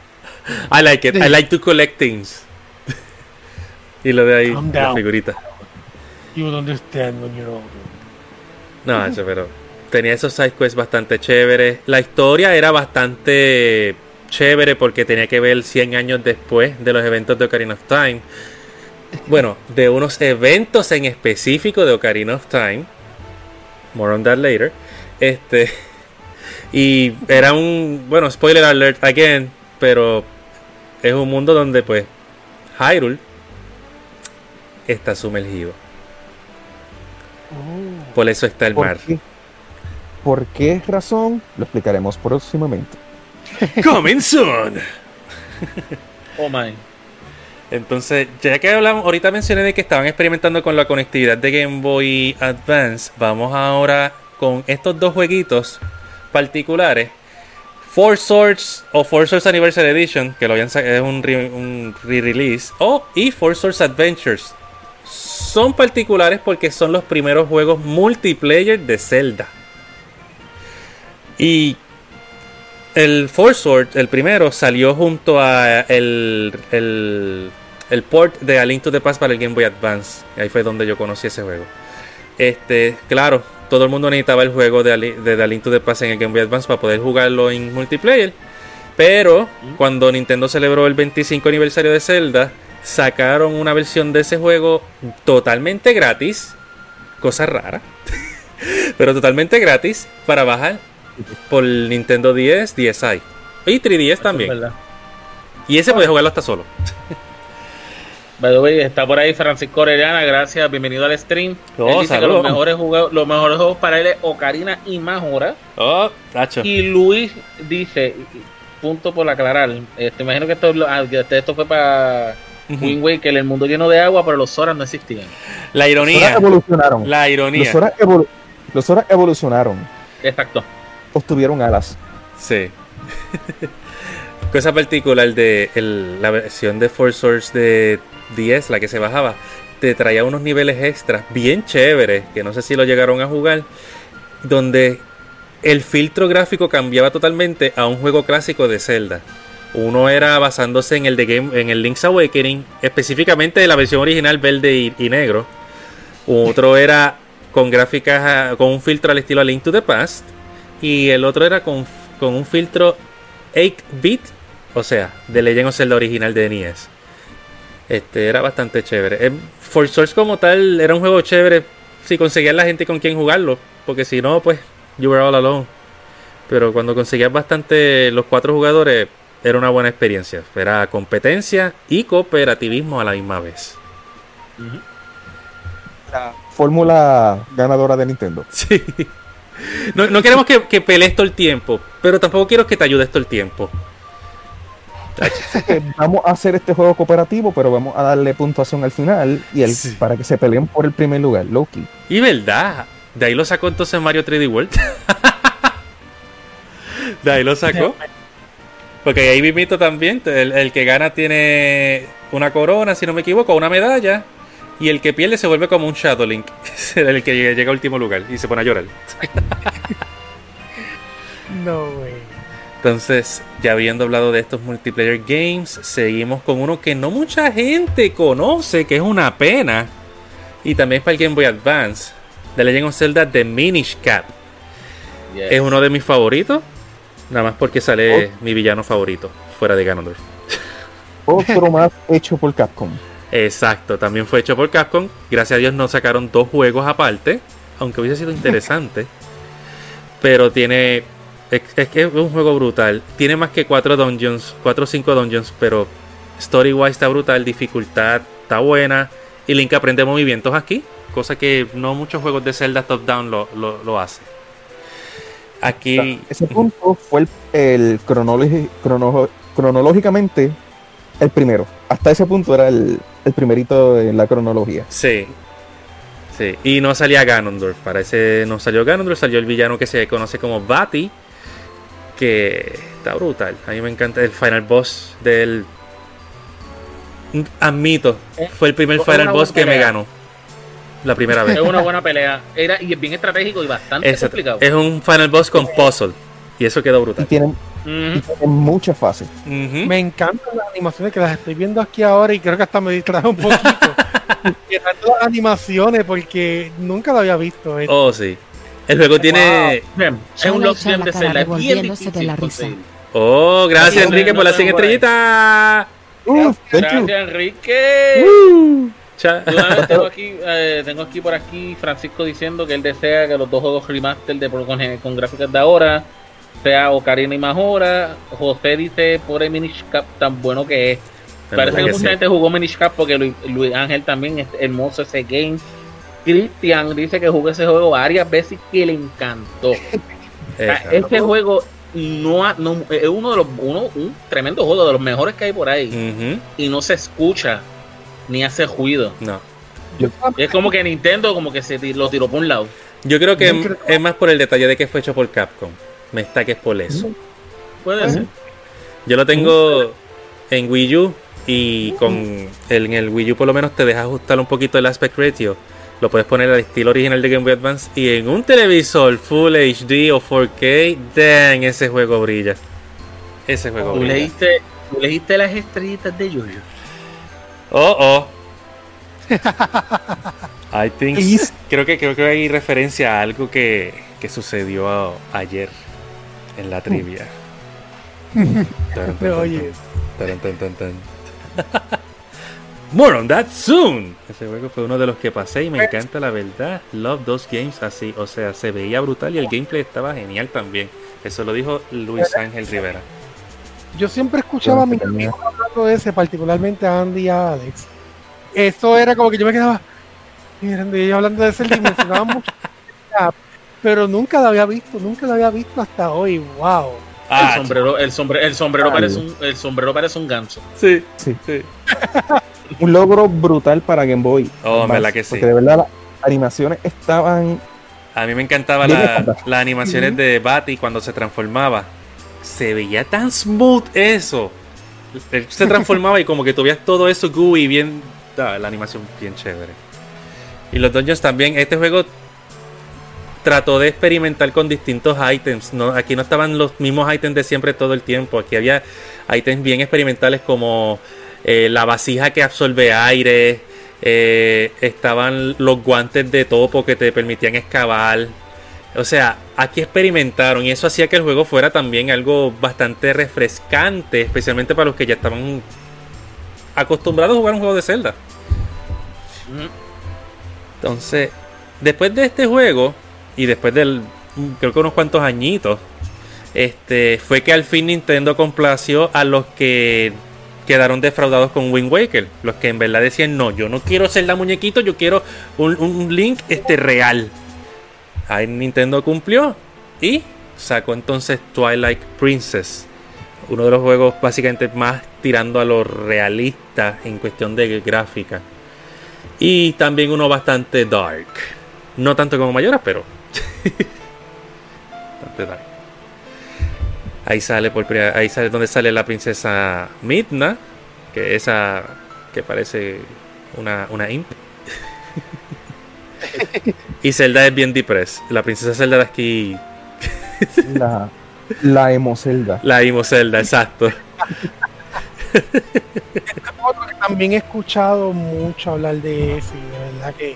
I like it. I like to collect things. y lo de ahí, la figurita. You would understand when you're. No, eso, pero tenía esos side quests bastante chéveres. La historia era bastante chévere porque tenía que ver 100 años después de los eventos de Ocarina of Time. Bueno, de unos eventos en específico de Ocarina of Time. More on that later. Este. Y era un. Bueno, spoiler alert again. Pero es un mundo donde, pues. Hyrule está sumergido. Por eso está el ¿Por mar. qué? ¿Por qué razón? Lo explicaremos próximamente. Coming soon. Oh my. Entonces, ya que hablamos, ahorita mencioné de que estaban experimentando con la conectividad de Game Boy Advance, vamos ahora con estos dos jueguitos particulares. Four Swords o Four Swords Anniversary Edition, que lo habían es un re- un re-release, o y Four Swords Adventures. Son particulares porque son los primeros juegos multiplayer de Zelda. Y el Four Sword, el primero, salió junto a el, el, el port de A Link to the Past para el Game Boy Advance. Ahí fue donde yo conocí ese juego. Este, claro, todo el mundo necesitaba el juego de, Li- de A Link to the Past en el Game Boy Advance para poder jugarlo en multiplayer. Pero cuando Nintendo celebró el 25 aniversario de Zelda, sacaron una versión de ese juego totalmente gratis. Cosa rara. pero totalmente gratis para bajar por Nintendo 10, DSi. Y 3DS también. Es. Y ese puede jugarlo hasta solo. Está por ahí Francisco Orellana, gracias, bienvenido al stream. Oh, él dice que los mejores, juegos, los mejores juegos para él es Ocarina y Majora. Oh, tacho. Y Luis dice, punto por aclarar, este, imagino que esto, ah, que esto fue para Wind Waker, el mundo lleno de agua, pero los Zoras no existían. La Los ironía. horas evolucionaron. La Los ironía. horas, evolu- los horas evolucionaron. Exacto. Obtuvieron alas. Sí. Cosa particular de el- la versión de Four Swords de 10, la que se bajaba, te traía unos niveles extras bien chéveres, que no sé si lo llegaron a jugar, donde el filtro gráfico cambiaba totalmente a un juego clásico de Zelda. Uno era basándose en el de Game, en el Link's Awakening, específicamente de la versión original verde y, y negro. Otro era con gráficas, ah, con un filtro al estilo Link to the Past. Y el otro era con, con un filtro 8-bit, o sea, de Legend of Zelda original de NES. Este era bastante chévere. Eh, For Source como tal era un juego chévere si conseguías la gente con quien jugarlo, porque si no, pues you were all alone. Pero cuando conseguías bastante los cuatro jugadores, era una buena experiencia. Era competencia y cooperativismo a la misma vez. La fórmula ganadora de Nintendo. Sí. No, no queremos que, que pelees todo el tiempo, pero tampoco quiero que te ayudes todo el tiempo. Vamos a hacer este juego cooperativo, pero vamos a darle puntuación al final y el, Sí. para que se peleen por el primer lugar, Loki. Y verdad, de ahí lo sacó entonces Mario 3D World. de ahí lo sacó. Porque ahí mismito también, el, el que gana tiene una corona, si no me equivoco, una medalla. Y el que pierde se vuelve como un Shadow Link. el que llega a último lugar y se pone a llorar. No, güey. Entonces, ya habiendo hablado de estos multiplayer games, seguimos con uno que no mucha gente conoce, que es una pena. Y también es para el Game Boy Advance. The Legend of Zelda The Minish Cap. Yes. Es uno de mis favoritos. Nada más porque sale mi villano favorito, fuera de Ganondorf. Otro más hecho por Capcom. Exacto, también fue hecho por Capcom. Gracias a Dios no sacaron dos juegos aparte, aunque hubiese sido interesante. Pero tiene. Es, es que es un juego brutal. Tiene más que cuatro dungeons, cuatro o cinco dungeons, pero story wise está brutal, dificultad está buena. Y Link aprende movimientos aquí, cosa que no muchos juegos de Zelda top down lo, lo, lo hacen. Aquí. Ese punto fue el, el cronolo- crono- cronológicamente el primero. Hasta ese punto era el, el primerito en la cronología. Sí. Sí. Y no salía Ganondorf. Para ese no salió Ganondorf, salió el villano que se conoce como Bati. Que está brutal. A mí me encanta el final boss del. Admito, fue el primer final boss que me ganó. La primera vez. Es una buena pelea. Era, y es bien estratégico y bastante Exacto. complicado. Es un final boss con puzzle. Y eso quedó Y brutal. tienen, y tienen muchas fases. Me encantan las animaciones que las estoy viendo aquí ahora y creo que hasta me distrae un poquito. Que tanto las animaciones porque nunca lo había visto. eh. Oh, sí. El juego tiene. Es un lock de Zelda. Bien de la risa. Oh, gracias Enrique no por las 100 tengo ahí. estrellitas. Uh. Gracias, Enrique. Tengo aquí, eh, tengo aquí por aquí Francisco diciendo que él desea que los dos juegos remaster de con, con gráficas de ahora sea Ocarina y Majora. José dice por el Minish Cap tan bueno que es. Parece que, que mucha sí. gente jugó Minish Cap porque Luis, Luis Ángel también es hermoso ese game. Cristian dice que jugó ese juego varias veces y que le encantó. O sea. Este juego no, ha- no- es uno de los uno, un tremendo juego de los mejores que hay por ahí y no se escucha ni hace ruido. No. Es como que Nintendo como que se lo tiró por un lado. Yo creo que es más por el detalle de que fue hecho por Capcom. Me está que es por eso. Puede ser. Yo lo tengo en Wii U y con el, en el Wii U por lo menos te deja ajustar un poquito el aspect ratio. Lo puedes poner al estilo original de Game Boy Advance y en un televisor Full HD o 4K, damn, ese juego brilla. Ese juego Tú brilla. leíste, tú leíste las estrellitas de Yoyo. Oh, oh. I think. Creo que, creo que hay referencia a algo que, que sucedió ayer en la trivia. Tan, tan, tan, Oye. tan, tan, tan, tan. More on that soon. Ese juego fue uno de los que pasé y me encanta la verdad. Love those games así. O sea, se veía brutal y el gameplay estaba genial también. Eso lo dijo Luis Ángel Rivera. Yo siempre escuchaba a mis amigos hablando de ese, particularmente a Andy y a Alex. Eso era como que yo me quedaba mirando y ellos hablando de ese y mencionaban mucho, pero nunca lo había visto, nunca lo había visto hasta hoy. Wow. Ah, el sombrero, el sombrero, el sombrero Ay. parece un, el sombrero parece un ganso. Sí, Sí. sí. Un logro brutal para Game Boy. Oh, verdad que sí. Porque de verdad las animaciones estaban A mí me encantaban la- las animaciones de Batty cuando se transformaba. Se veía tan smooth eso. Se transformaba y como que tuvías todo eso gooey bien. ah, la animación bien chévere. Y los dungeons también. Este juego trató de experimentar con distintos items. No, aquí no estaban los mismos items de siempre todo el tiempo. Aquí había items bien experimentales como eh, la vasija que absorbe aire. eh, estaban los guantes de topo que te permitían excavar. O sea, aquí experimentaron y eso hacía que el juego fuera también algo bastante refrescante, especialmente para los que ya estaban acostumbrados a jugar un juego de Zelda. Entonces, después de este juego, y después del, creo que unos cuantos añitos, este, fue que al fin Nintendo complació a los que quedaron defraudados con Wind Waker. Los que en verdad decían, no, yo no quiero la muñequito, yo quiero un, un Link este, real. Ahí Nintendo cumplió y sacó entonces Twilight Princess. Uno de los juegos básicamente más tirando a lo realista en cuestión de gráfica. Y también uno bastante dark. No tanto como Mayora, pero. bastante dark. Ahí sale por ahí sale donde sale la princesa Midna. Que esa que parece una, una imp. Y Zelda es bien depressed. La princesa Zelda de aquí. la, la emo Zelda. La emo Zelda, exacto. también he escuchado mucho hablar de ese, de verdad que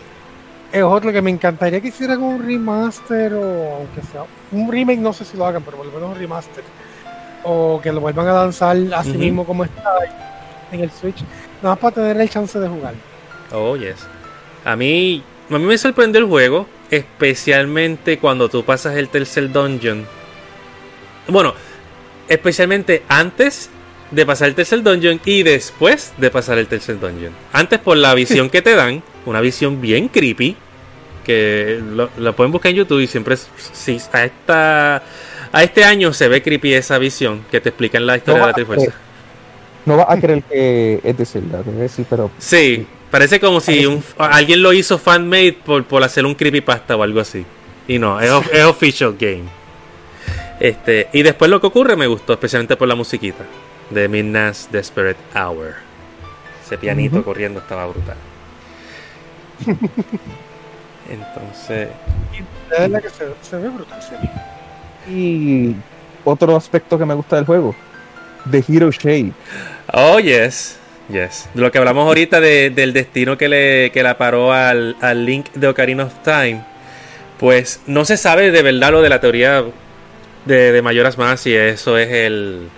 es otro que me encantaría que hicieran un remaster o aunque sea un remake, no sé si lo hagan, pero por lo menos un remaster o que lo vuelvan a lanzar así mismo como está en el Switch, nada más para tener el chance de jugar. Oh, yes. A mí, a mí me sorprendió el juego, especialmente cuando tú pasas el tercer dungeon. Bueno, especialmente antes de pasar el tercer dungeon y después de pasar el tercer dungeon. Antes por la visión que te dan, una visión bien creepy, que lo, pueden buscar en YouTube y siempre si a esta a este año se ve creepy esa visión que te explican la historia de la Trifuerza. No vas a creer que es de Zelda, sí, pero sí, parece como si un, alguien lo hizo fan-made por, por hacer un creepypasta o algo así. Y no, es, es official game. Este, y después lo que ocurre me gustó, especialmente por la musiquita de Midnight's Desperate Hour. Ese pianito corriendo estaba brutal. Entonces. que se, ve brutal, Y otro aspecto que me gusta del juego: The Hero Shape. Oh, yes. Yes. De lo que hablamos ahorita del destino que le, que la paró al, al Link de Ocarina of Time. Pues no se sabe de verdad lo de la teoría de, de Mayoras Más si eso es el,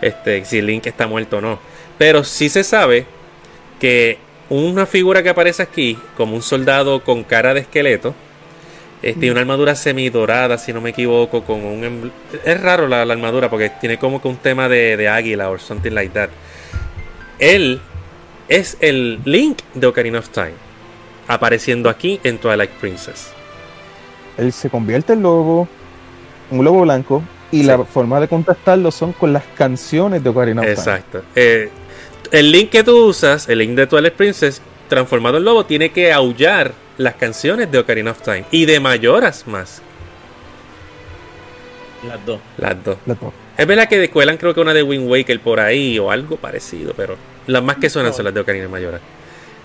este, si Link está muerto o no. Pero sí se sabe que una figura que aparece aquí, como un soldado con cara de esqueleto, este, una armadura semidorada, si no me equivoco, con un... Es raro la, armadura porque tiene como que un tema de, águila o something like that. Él es el Link de Ocarina of Time, apareciendo aquí en Twilight Princess. Él se convierte en lobo, un lobo blanco, y la forma de contactarlo son con las canciones de Ocarina of Time. Exacto. Eh, el link que tú usas, el link de Twilight Princess, transformado en lobo, tiene que aullar las canciones de Ocarina of Time y de Mayoras más. Las dos. Las dos. Es verdad que cuelan creo que una de Wind Waker por ahí o algo parecido, pero las más que suenan son las de Ocarina y Mayoras.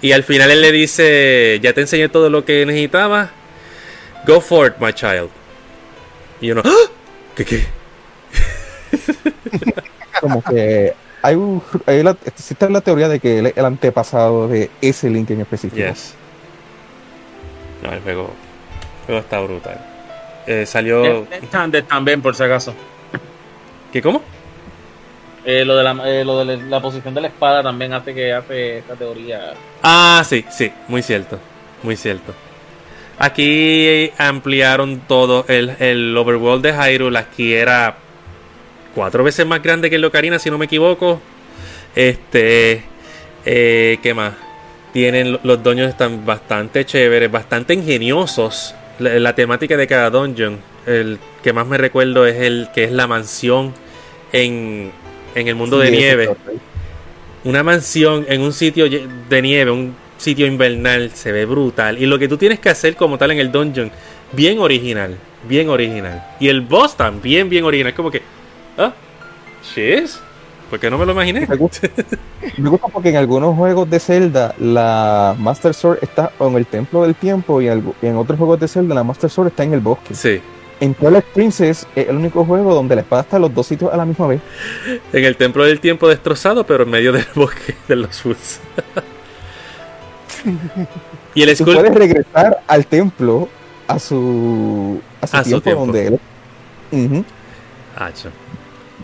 Y al final él le dice, ya te enseñé todo lo que necesitaba, go for it, my child. Y uno, ¡Ah! ¿qué qué? Como que hay, un, la, existe la teoría de que el antepasado de ese Link en específico. No, el juego, está brutal. Eh, salió. también, por si acaso. ¿Qué cómo? Eh, lo, de la, eh, lo de la posición de la espada también hace que hace esta teoría. Ah, sí, sí, muy cierto. Muy cierto. Aquí ampliaron todo. El, el overworld de Hyrule aquí era cuatro veces más grande que el Ocarina, si no me equivoco. Este, eh, ¿qué más? Tienen los doños están bastante chéveres, bastante ingeniosos. La, temática de cada dungeon, el que más me recuerdo es el que es la mansión en, en el mundo de nieve. Una mansión en un sitio de nieve, un sitio invernal, se ve brutal. Y lo que tú tienes que hacer como tal en el dungeon, bien original, bien original. Y el boss también bien original, como que ¿Ah? ¿Shiz? Porque no me lo imaginé. Me gusta, porque en algunos juegos de Zelda la Master Sword está en el Templo del Tiempo y en otros juegos de Zelda la Master Sword está en el bosque. Sí. En Twilight Princess es el único juego donde la espada está en los dos sitios a la misma vez. En el Templo del Tiempo destrozado, pero en medio del bosque de los Woods. y el puedes regresar al templo a su, a su, tiempo, donde él.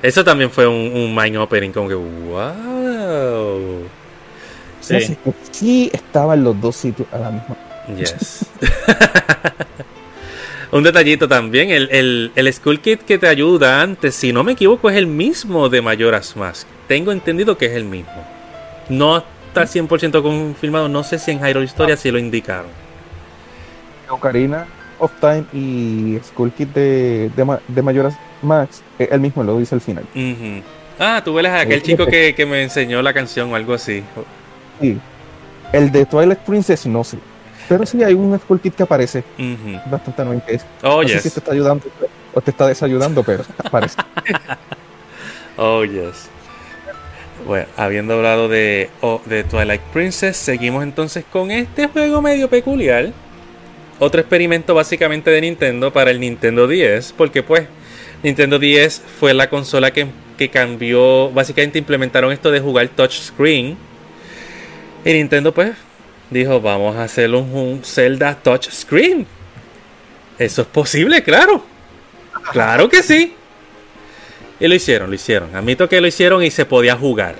Eso también fue un, mind opening, como que, wow. Sí. sí, estaba en los dos sitios a la misma. Yes. Un detallito también, el, el, el Skull Kit que te ayuda antes, si no me equivoco, es el mismo de Majora's Mask. Tengo entendido que es el mismo. No está 100% confirmado, no sé si en Hyrule Historia sí lo indicaron. Ocarina of Time y Skull Kit de, de, de Majora's Max, eh, él mismo lo dice al final. Ah, tú ves a aquel Sí, chico sí. que, que me enseñó la canción o algo así. Sí. El de Twilight Princess no sé. Pero sí hay un Skull Kit que aparece bastante annoying que es. Oh, no sé yes. si te está ayudando o te está desayudando, pero aparece. Oh, yes. Bueno, habiendo hablado de, oh, de Twilight Princess, seguimos entonces con este juego medio peculiar. Otro experimento básicamente de Nintendo para el Nintendo 10, porque pues Nintendo 10 fue la consola que, que cambió, básicamente implementaron esto de jugar touchscreen. Y Nintendo pues dijo, vamos a hacer un, un Zelda touchscreen. Eso es posible, claro. Claro que sí. Y lo hicieron, lo hicieron. Admito que lo hicieron y se podía jugar.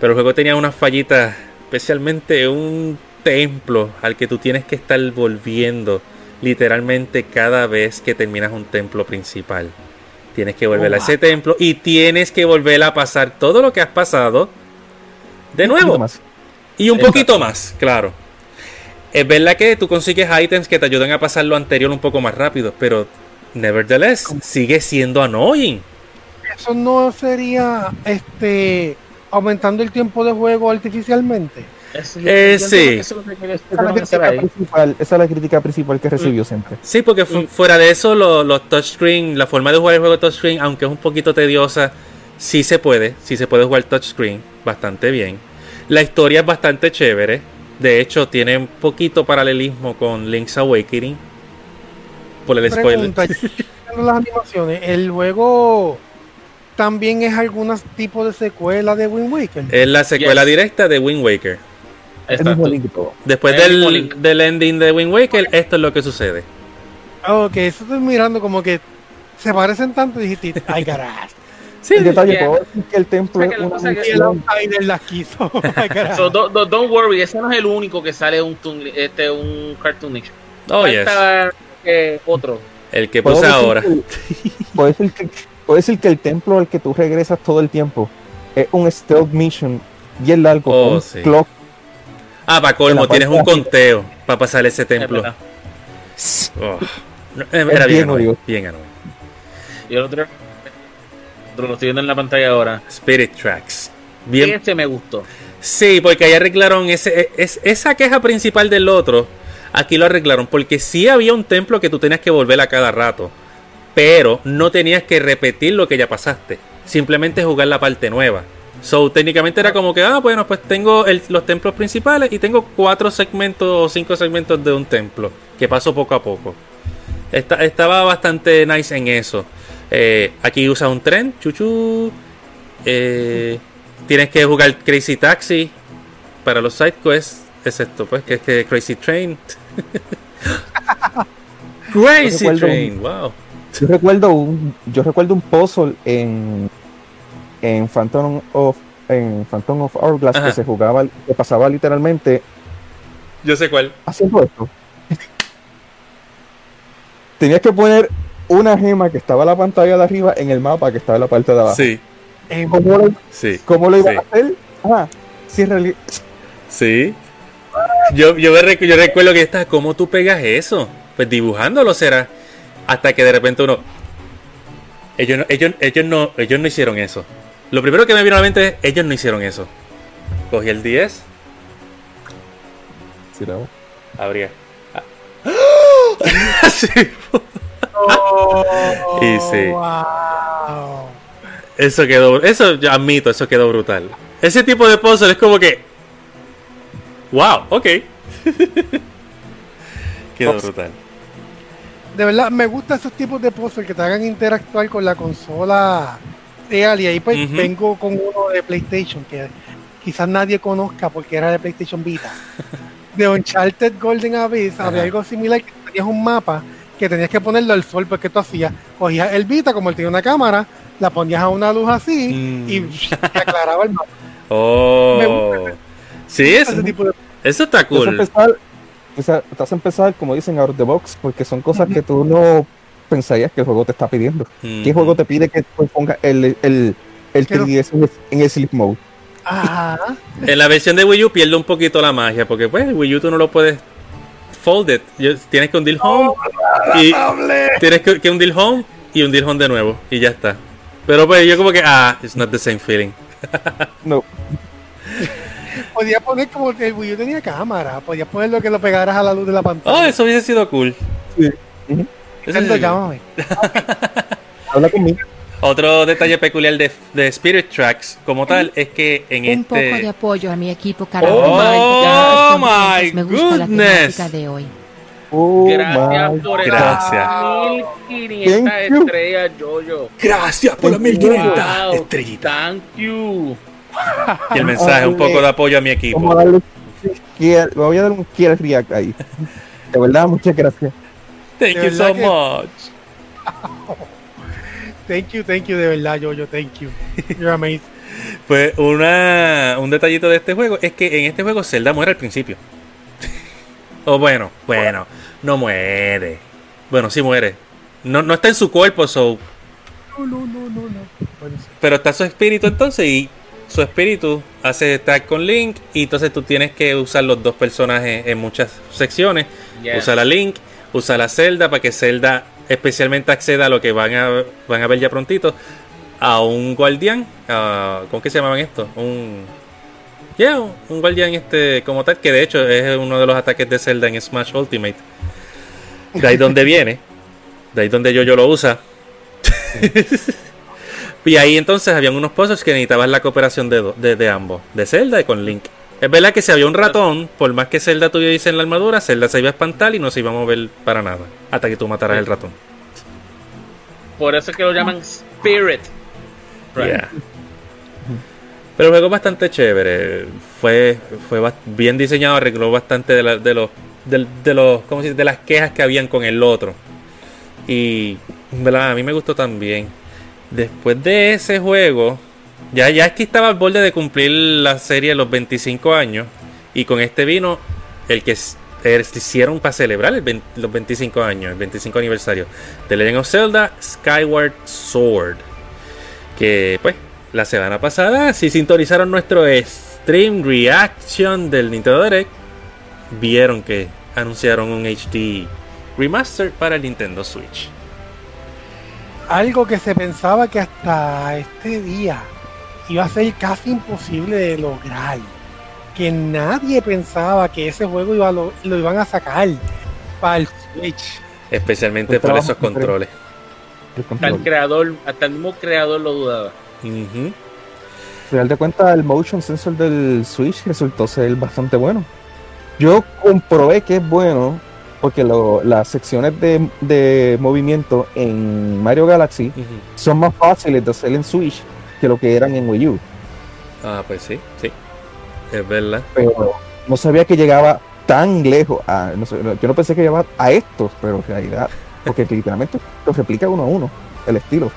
Pero el juego tenía unas fallitas, especialmente un templo al que tú tienes que estar volviendo literalmente cada vez que terminas un templo principal. Tienes que volver a ese templo y tienes que volver a pasar todo lo que has pasado de nuevo. más. Y un Exacto. poquito más, claro. Es verdad que tú consigues ítems que te ayudan a pasar lo anterior un poco más rápido, pero nevertheless sigue siendo annoying. Eso no sería este aumentando el tiempo de juego artificialmente. Eso- Eh, sí. eso es que Esa es la crítica principal, esa es la crítica principal que recibió siempre. Sí, porque fu- Mm. fuera de eso, lo- los touchscreen, la forma de jugar el juego touchscreen, aunque es un poquito tediosa, sí se puede, sí se puede jugar touchscreen bastante bien. La historia es bastante chévere. De hecho, tiene un poquito paralelismo con Link's Awakening. Por el spoiler. Pregunta, viendo las animaciones, ¿el juego también es algún tipo de secuela de Wind Waker? Es la secuela Yes. directa de Wind Waker. Exacto. Después del, del ending de Wind Waker, esto es lo que sucede. Ok, eso estoy mirando como que se parecen tanto y dijiste, ay carajo. Sí, El detalle, Yeah. puedo decir que el templo O sea, es que una es que el misión. las quiso. So, do- do- don't worry, ese no es el único que sale un, este, un cartoonish. Oh, yes. Eh, otro. El que puse ahora. que- Puedo decir, que, puedo decir que el templo al que tú regresas todo el tiempo es un stealth mission bien largo. Oh, sí. clock. Ah, para colmo, tienes un conteo para pasar ese Es templo. Oh. No, eh, Era bien bien bien annoying. Y el otro, otro lo estoy viendo en la pantalla ahora. Spirit Tracks. Bien. Ese me gustó. Sí, porque ahí arreglaron ese, es, esa queja principal del otro. Aquí lo arreglaron porque sí había un templo que tú tenías que volver a cada rato. Pero no tenías que repetir lo que ya pasaste. Simplemente jugar la parte nueva. So, técnicamente era como que, ah, bueno, pues tengo el- los templos principales y tengo cuatro segmentos o cinco segmentos de un templo. Que paso poco a poco. Esta- estaba bastante nice en eso. Eh, aquí usas un tren, chuchu. Eh, tienes que jugar Crazy Taxi para los side quests. Es esto, pues, que es que Crazy Train. Crazy Train, wow. Yo recuerdo un, yo recuerdo un puzzle en, en Phantom of en Phantom of Hourglass Ajá. que se jugaba, que pasaba literalmente Yo sé cuál. haciendo esto. Tenías que poner una gema que estaba en la pantalla de arriba en el mapa que estaba en la parte de abajo. Sí, Eh, ¿Cómo lo, sí, cómo lo iba Sí. a hacer? Ah, sí, en realidad. sí. Yo, yo, me recu- yo recuerdo que está, ¿cómo tú pegas eso? Pues dibujándolo será. Hasta que de repente uno. Ellos no, ellos, ellos no, ellos no hicieron eso. Lo primero que me vino a la mente es, ellos no hicieron eso. Cogí el 10, Sí, no. abría. Sí. oh, Y sí. wow. Eso quedó, eso yo admito, eso quedó brutal. Ese tipo de puzzle es como que, wow, ok. quedó Ops. brutal. De verdad, me gustan esos tipos de puzzles que te hagan interactuar con la consola real. Y ahí pues vengo con uno de PlayStation que quizás nadie conozca porque era de PlayStation Vita. De Uncharted Golden Abyss había algo similar que tenías un mapa que tenías que ponerlo al sol porque tú hacías, cogías el Vita como él tenía una cámara, la ponías a una luz así Mm. y te aclaraba el mapa. Oh, sí, Ese eso, tipo de eso está cool. empezar, te hace empezar, como dicen, out of the box, porque son cosas que tú no pensarías que el juego te está pidiendo. ¿Qué Ujú. juego te pide que tú pongas el, el, el Que lo- 3DS en el, en el sleep mode? Ajá. En la versión de Wii U pierde un poquito la magia, porque pues Wii U tú no lo puedes folded. Yo- Tienes que hundir home y tienes que, que hundir home y hundir home de nuevo y ya está. Pero pues yo como que ah, it's not the same feeling. No, Podía poner como que el Wii U tenía cámara. Podías poner lo que lo pegaras a la luz de la Oh, pantalla. eso hubiese sido cool. Sí. Eso Nintendo, sí. llámame. habla conmigo. Otro detalle peculiar de, de Spirit Tracks como tal es que en Un poco de este apoyo a mi equipo carajo. Oh, my me gusta la temática de hoy. Oh, Gracias my por God. Gracias. esas 1500 Thank you. estrellas, Jojo. gracias por las 1500 Wow, Thank you. y el mensaje un poco de apoyo a mi Vamos equipo. a darle un kill- voy a dar un kill react ahí. De verdad, muchas gracias. Thank De you so much. Thank you, thank you, de verdad, yo, yo, thank you. You're amazing. Pues una, un detallito de este juego es que en este juego Zelda muere al principio. o bueno, bueno, no muere. Bueno, sí muere. No, no está en su cuerpo, so, No, no, no, no, no. Pero está su espíritu entonces y su espíritu hace tag con Link y entonces tú tienes que usar los dos personajes en muchas secciones. Yes. Usa la Link, usa la Zelda para que Zelda especialmente acceda a lo que van a, van a ver ya prontito. A un guardián. a- ¿Cómo que se llamaban estos? Un. Yeah, un, guardián este como tal, que de hecho es uno de los ataques de Zelda en Smash Ultimate. De ahí donde viene. De ahí donde yo, yo lo usa. y ahí entonces habían unos pozos que necesitaban la cooperación de, de, de ambos, de Zelda y con Link. Es verdad que si había un ratón, por más que Zelda tuviese en la armadura, Zelda se iba a espantar y no se iba a mover para nada. Hasta que tú mataras el ratón. Por eso es que lo llaman Spirit. Right. Yeah. Pero el juego es bastante chévere. Fue, fue bien diseñado, arregló bastante de, la- de los de, los ¿cómo se dice? de las quejas que habían con el otro. Y ¿verdad? a mí me gustó también. Después de ese juego, ya, ya es que estaba al borde de cumplir la serie de los 25 años. Y con este vino el que eh, hicieron para celebrar el 20 los 25 años, el 25 aniversario de Legend of Zelda Skyward Sword que pues la semana pasada si sintonizaron nuestro stream reaction del Nintendo Direct vieron que anunciaron un HD remaster para el Nintendo Switch. Algo que se pensaba que hasta este día iba a ser casi imposible de lograr. Que nadie pensaba que ese juego iba a lo, lo iban a sacar para el Switch. Especialmente por esos controles. El Hasta el creador, hasta el mismo creador lo dudaba. Al final de cuentas, el motion sensor del Switch resultó ser bastante bueno. Yo comprobé que es bueno porque lo- las secciones de, de movimiento en Mario Galaxy son más fáciles de hacer en Switch que lo que eran en Wii U. Ah, pues sí, sí. Es verdad. Pero no sabía que llegaba tan lejos. A, no sé, yo no pensé que llegaba a estos, pero en realidad, porque literalmente lo replica uno a uno, el estilo.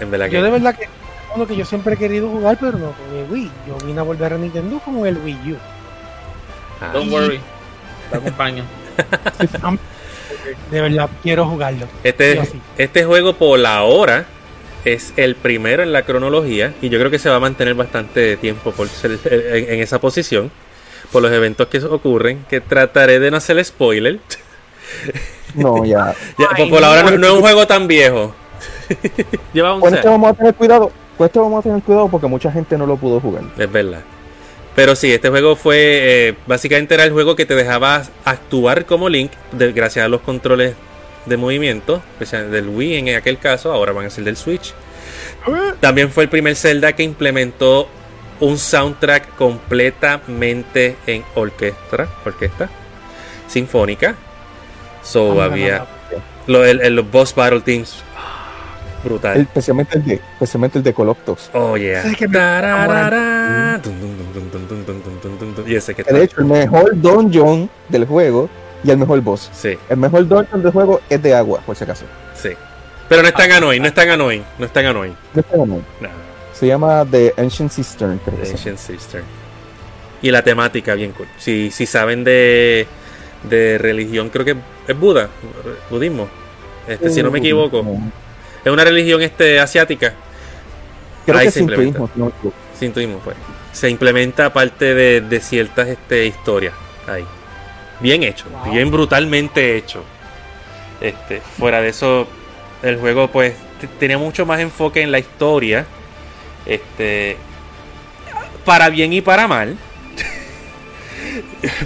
En verdad Yo de verdad que es uno que yo siempre he querido jugar, pero no con el Wii. Yo vine a volver a Nintendo con el Wii U. ah, Don't worry. Te acompaño. De verdad quiero jugarlo. este, sí. este juego por la hora es el primero en la cronología y yo creo que se va a mantener bastante tiempo por ser en, en esa posición por los eventos que ocurren que trataré de no hacer spoiler No, ya. Ya, Ay, por, por ahora no, no. no es un juego tan viejo lleva un Con este vamos a tener cuidado. Con este vamos a tener cuidado porque mucha gente no lo pudo jugar. Es verdad. Pero sí, este juego fue. eh, básicamente era el juego que te dejaba actuar como Link, de- gracias a los controles de movimiento, especialmente del Wii en aquel caso, ahora van a ser del Switch. También fue el primer Zelda que implementó un soundtrack completamente en orquesta, orquesta sinfónica. So había el, los boss battle teams brutales. Especialmente el de, especialmente el de Coloptos. Oh yeah. De hecho, el mejor dungeon del juego y el mejor boss. Sí, El mejor dungeon del juego es de agua, por si acaso. sí. Pero no es tan annoying, no es tan annoying, no es tan annoying. No está mal. No, Se llama The Ancient Cistern, creo The. Ancient Sister. Y la temática bien cool. Si, si saben de de religión, creo que es Buda, budismo, este, si no me equivoco. No. Es una religión este, asiática. Creo Ahí que se es implementa. no. Sintoísmo, pues. Se implementa parte de, de ciertas este, historias ahí. Bien hecho, Wow. bien brutalmente hecho. Este, fuera de eso, el juego pues tenía mucho más enfoque en la historia. Este, para bien y para mal.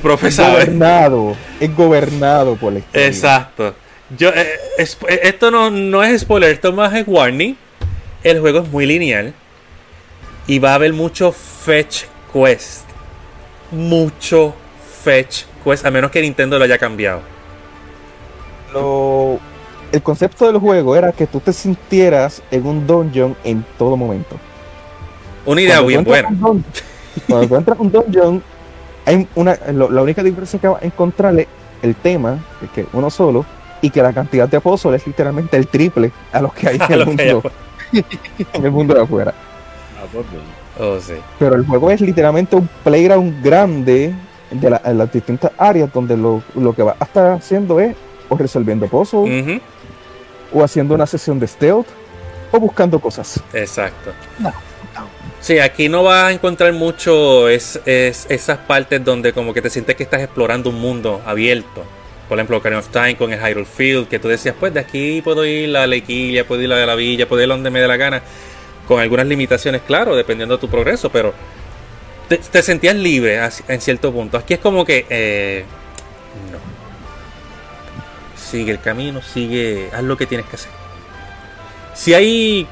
Profesor. Gobernado, es gobernado por la historia. Exacto. Yo, eh, es- eh, esto no, no es spoiler, esto más es warning. El juego es muy lineal. Y va a haber mucho fetch quest. Mucho fetch quest. A menos que Nintendo lo haya cambiado. Lo- el concepto del juego era que tú te sintieras en un dungeon en todo momento. Una idea Cuando bien buena. Cuando tú entras a un dungeon, hay una, lo- la única diferencia que vas a encontrarle el tema, es que uno solo, y que la cantidad de puzzles es literalmente el triple a los que hay en A el, mundo, en el mundo de afuera. Ah, pues, bueno. Oh, sí. Pero el juego es literalmente un playground grande de la- en las distintas áreas donde lo, lo que vas a estar haciendo es o resolviendo puzzles, o haciendo una sesión de stealth, o buscando cosas. Exacto. No, no. Sí, aquí no vas a encontrar mucho es, es- esas partes donde como que te sientes que estás explorando un mundo abierto. Por ejemplo, Ocarina of Time con el Hyrule Field, que tú decías, pues de aquí puedo ir a la Lequilla, puedo ir a la villa, puedo ir a donde me dé la gana. Con algunas limitaciones, claro, dependiendo de tu progreso, pero te, sentías libre en cierto punto. Aquí es como que, eh, no. Sigue el camino, sigue, haz lo que tienes que hacer. Si hay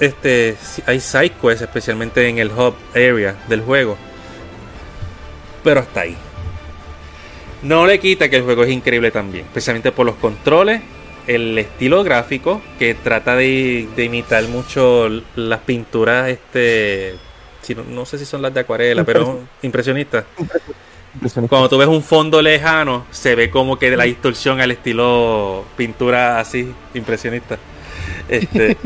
este hay side quests, especialmente en el hub area del juego. Pero hasta ahí. No le quita que el juego es increíble también, especialmente por los controles, el estilo gráfico que trata de, de imitar mucho las pinturas este si no, no sé si son las de acuarela, pero impresionistas. Impresionante. Cuando tú ves un fondo lejano, se ve como que de la distorsión al estilo pintura así, impresionista. Este.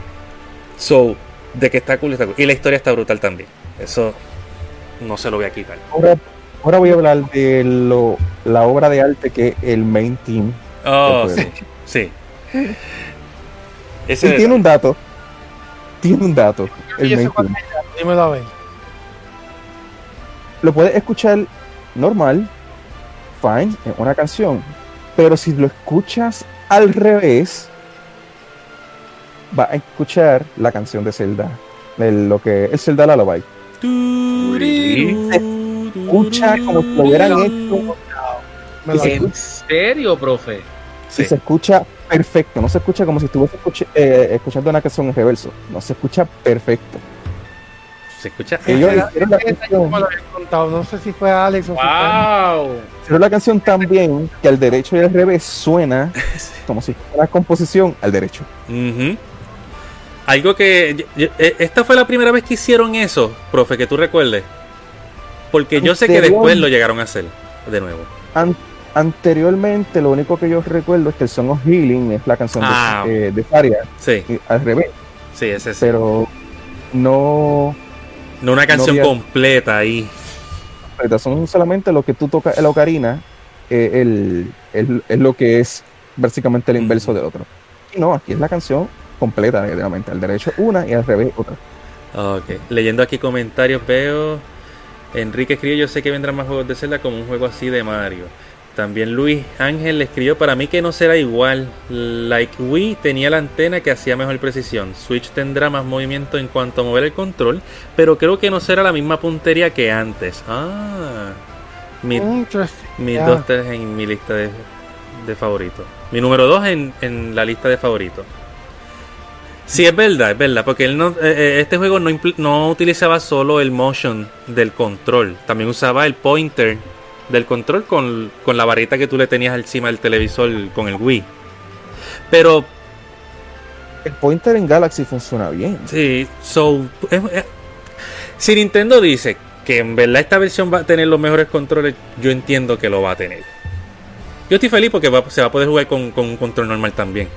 so, de que está cool, está cool. Y la historia está brutal también. Eso no se lo voy a quitar. Ahora, ahora voy a hablar de lo, la obra de arte que es el main team. Oh, sí, sí. Y tiene un dato. Tiene un dato. El main team. Es, dímelo a ver. Lo puedes escuchar normal, fine, en una canción. Pero si lo escuchas al revés, va a escuchar la canción de Zelda. el- lo que es Zelda Lullaby. Escucha como si lo hubieran hecho. ¿En serio, profe? Sí. y se escucha perfecto. No se escucha como si estuviese escuch- eh, escuchando una canción en reverso. No se escucha perfecto. Se escucha. Ellos hicieron la canción, no me lo había contado. No sé si fue Alex o si fue- ¡Wow! la canción tan bien que al derecho y al revés suena como si fuera la composición al derecho. Ujú. Algo que. yo- yo- eh, Esta fue la primera vez que hicieron eso, profe, que tú recuerdes. Porque yo sé que después lo llegaron a hacer de nuevo. An- anteriormente, lo único que yo recuerdo es que el Song of Healing es la canción Ah. de, eh, de Faria, Sí, y al revés, sí, ese sí. pero no No una canción había- completa ahí. son solamente lo que tú tocas en la ocarina, eh, el, el- es lo que es básicamente el inverso Mm. del otro. Y no, aquí es la canción completa, negativamente, al derecho una y al revés otra. Ok. Leyendo aquí comentarios veo. Enrique escribió, yo sé que vendrán más juegos de Zelda como un juego así de Mario. También Luis Ángel le escribió, para mí que no será igual. Like Wii tenía la antena que hacía mejor precisión. Switch tendrá más movimiento en cuanto a mover el control, pero creo que no será la misma puntería que antes. Ah. Mi, Interesting. mis Ya. dos tres en mi lista de, de favoritos. Mi número dos en, en la lista de favoritos. Sí, es verdad, es verdad, porque él no, eh, eh, este juego no, no utilizaba solo el motion del control, también usaba el pointer del control con, con la varita que tú le tenías encima del televisor con el Wii. Pero El pointer en Galaxy funciona bien. Sí, so, es- es- si Nintendo dice que en verdad esta versión va a tener los mejores controles, yo entiendo que lo va a tener. Yo estoy feliz porque va- se va a poder jugar con, con un control normal también.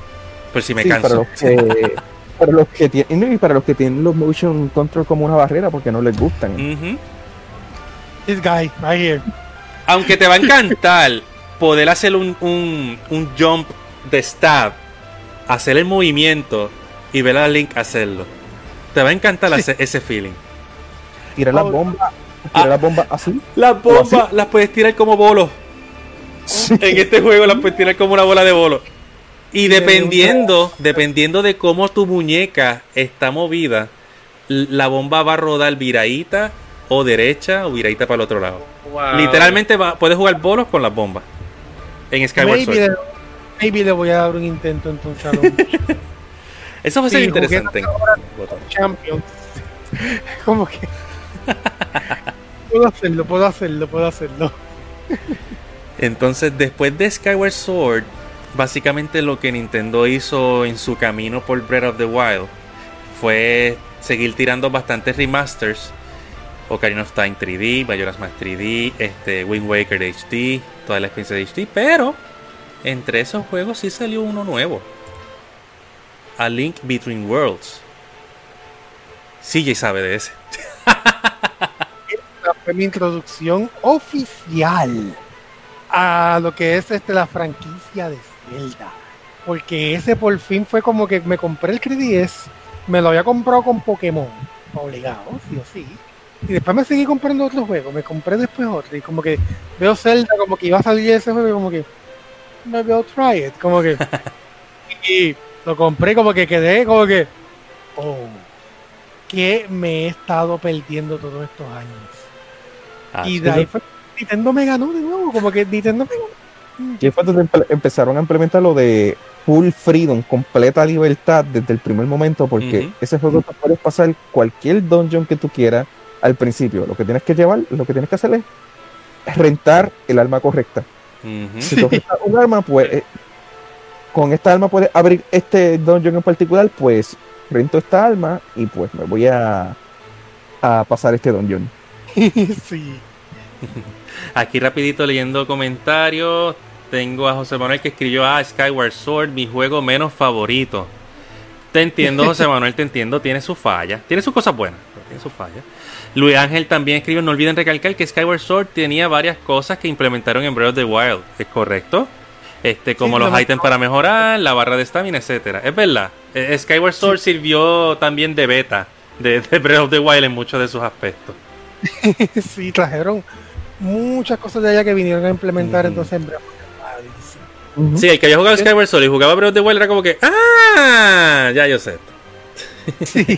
Por si me Sí, para canso. los que, para los que tienen y para los que tienen los motion control como una barrera porque no les gustan. Ujú. This guy, right here. Aunque te va a encantar, poder hacer un, un, un jump de stab, hacer el movimiento y ver a Link hacerlo. Te va a encantar ese, ese feeling. Tirar la Oh. bomba. Tirar Ah. la bomba así. Las bombas las puedes tirar como bolos. Sí. En este juego las puedes tirar como una bola de bolo. Y de dependiendo, dependiendo de cómo tu muñeca está movida, la bomba va a rodar viradita o derecha o viradita para el otro lado. Wow. Literalmente va, puedes jugar bolos con las bombas. En Skyward Maybe Sword. le, maybe le voy a dar un intento entonces a Eso va a ser Sí, interesante. Champions. Como que. puedo hacerlo, puedo hacerlo, puedo hacerlo. Entonces, después de Skyward Sword, básicamente lo que Nintendo hizo en su camino por Breath of the Wild fue seguir tirando bastantes remasters. Ocarina of Time 3D, Majora's Mask 3D, este, Wind Waker HD, toda la experiencia de HD, pero entre esos juegos sí salió uno nuevo. A Link Between Worlds. CJ sabe de ese. Esta fue mi introducción oficial a lo que es este la franquicia de Zelda. Porque ese por fin fue como que me compré el 3DS, me lo había comprado con Pokémon, obligado, sí o sí. Y después me seguí comprando otros juegos, me compré después otro. Y como que veo Zelda, como que iba a salir ese juego, y como que me veo try it, como que. y lo compré, como que quedé, como que. Oh, que me he estado perdiendo todos estos años. Ah, y de ahí fue Nintendo me ganó de nuevo, como que Nintendo me ganó. Y fue donde empe- empezaron a implementar lo de full freedom, completa libertad desde el primer momento, porque ese juego te puedes pasar cualquier dungeon que tú quieras al principio. Lo que tienes que llevar, lo que tienes que hacer es rentar el arma correcta. Si tú rentas un arma, pues eh, con esta arma puedes abrir este dungeon en particular, pues rento esta arma y pues me voy a, a pasar este dungeon. sí. Aquí rapidito leyendo comentarios. Tengo a José Manuel que escribió a Skyward Sword, mi juego menos favorito. Te entiendo, José Manuel, te entiendo. Tiene sus fallas. Tiene sus cosas buenas, pero tiene sus fallas. Luis Ángel también escribió, no olviden recalcar que Skyward Sword tenía varias cosas que implementaron en Breath of the Wild. ¿Es correcto? Este, como Sí, los lo- ítems para mejorar, la barra de stamina, etcétera. Es verdad. Eh, Skyward Sword sirvió también de beta de, de Breath of the Wild en muchos de sus aspectos. sí, trajeron muchas cosas de allá que vinieron a implementar entonces en Breath of the Wild, sí. El que había jugado Skyward Sword y jugaba Breath of the Wild era como que, ¡ah! Ya yo sé.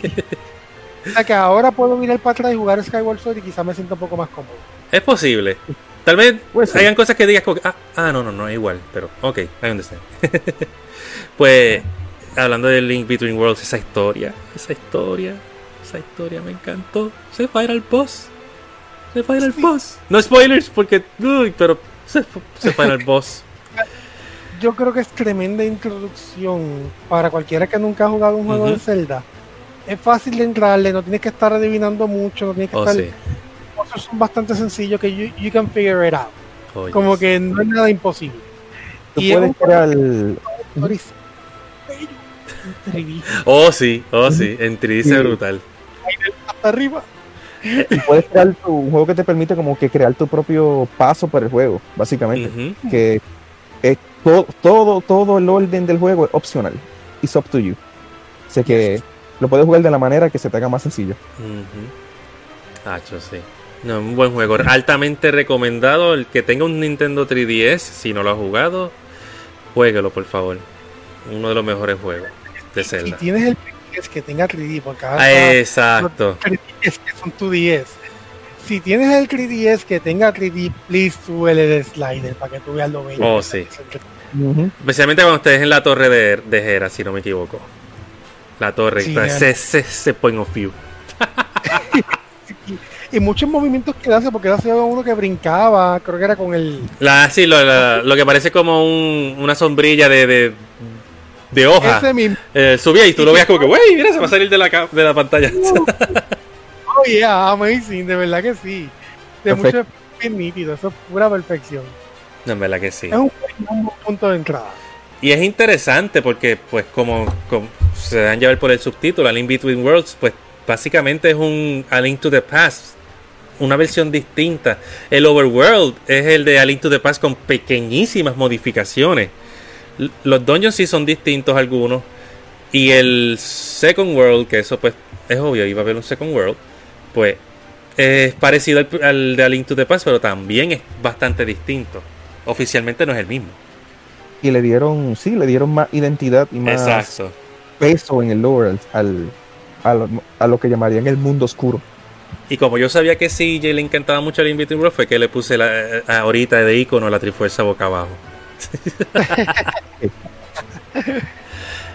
O sea que ahora puedo mirar para atrás y jugar Skyward Sword y quizás me sienta un poco más cómodo. Es posible. Tal vez Pues sí. hayan cosas que digas como que, ah, ah, no, no, no, es igual, pero ok, I understand. pues, hablando de Link Between Worlds, esa historia, esa historia, esa historia me encantó. Se ir al boss. Se ir al Sí. boss. No spoilers, porque, uy, pero se, se ir al boss. Yo creo que es tremenda introducción para cualquiera que nunca ha jugado un juego de Zelda. Es fácil de entrarle, no tienes que estar adivinando mucho, no tienes que Oh, estar. sí. Los cosas son bastante sencillos que you, you can figure it out. Oh, Como yes. que no es nada imposible. Tú Y es puedes crear 3D, Oh, sí, oh, sí, en 3D Sí. es brutal. hasta arriba. y puedes crear tu, un juego que te permite como que crear tu propio paso para el juego, básicamente. Que es todo, todo, todo el orden del juego es opcional. It's up to you. O sea que lo puedes jugar de la manera que se te haga más sencillo. Ujú. Hacho, sí. No, un buen juego. Altamente recomendado. El que tenga un Nintendo 3DS, si no lo ha jugado, jueguelo, por favor. Uno de los mejores juegos de Si Zelda. tienes el 3DS que tenga 3D, porque ahora Ah, exacto. 3DS que son 2DS. Si tienes el 3DS que tenga 3D, please súbele el slider para que tú veas lo bello. Oh, sí. es el 3D. Ujú. Especialmente cuando estés en la torre de, de Hera, si no me equivoco. La torre, Sí, ese, ese, ese point of view. Y muchos movimientos que hace, porque hace uno que brincaba, creo que era con el. La, sí, lo, la- lo que parece como un- una sombrilla de, de, de hoja. Ese mismo. Eh, subía y tú lo veías como que, wey, mira, se va a salir de la, de la pantalla. Oh, yeah, amazing, de verdad que sí. De mucho bien nítido, eso es pura perfección. No, en verdad que sí. Es un, punto de entrada. Y es interesante porque, pues, como, como se dan llevar por el subtítulo, A Link Between Worlds, pues, básicamente es un A Link to the Past una versión distinta. El Overworld es el de A Link to the Past con pequeñísimas modificaciones. Los dungeons sí son distintos algunos. Y el Second World, que eso pues es obvio, iba a haber un Second World, pues es parecido al, al de A Link to the Past, pero también es bastante distinto. Oficialmente no es el mismo. Y le dieron, sí, le dieron más identidad y más Exacto. Peso en el lore al, al- a, lo, a lo que llamarían el mundo oscuro. Y como yo sabía que sí, le encantaba mucho el Inviting World, fue que le puse la, eh, ahorita de icono la trifuerza boca abajo.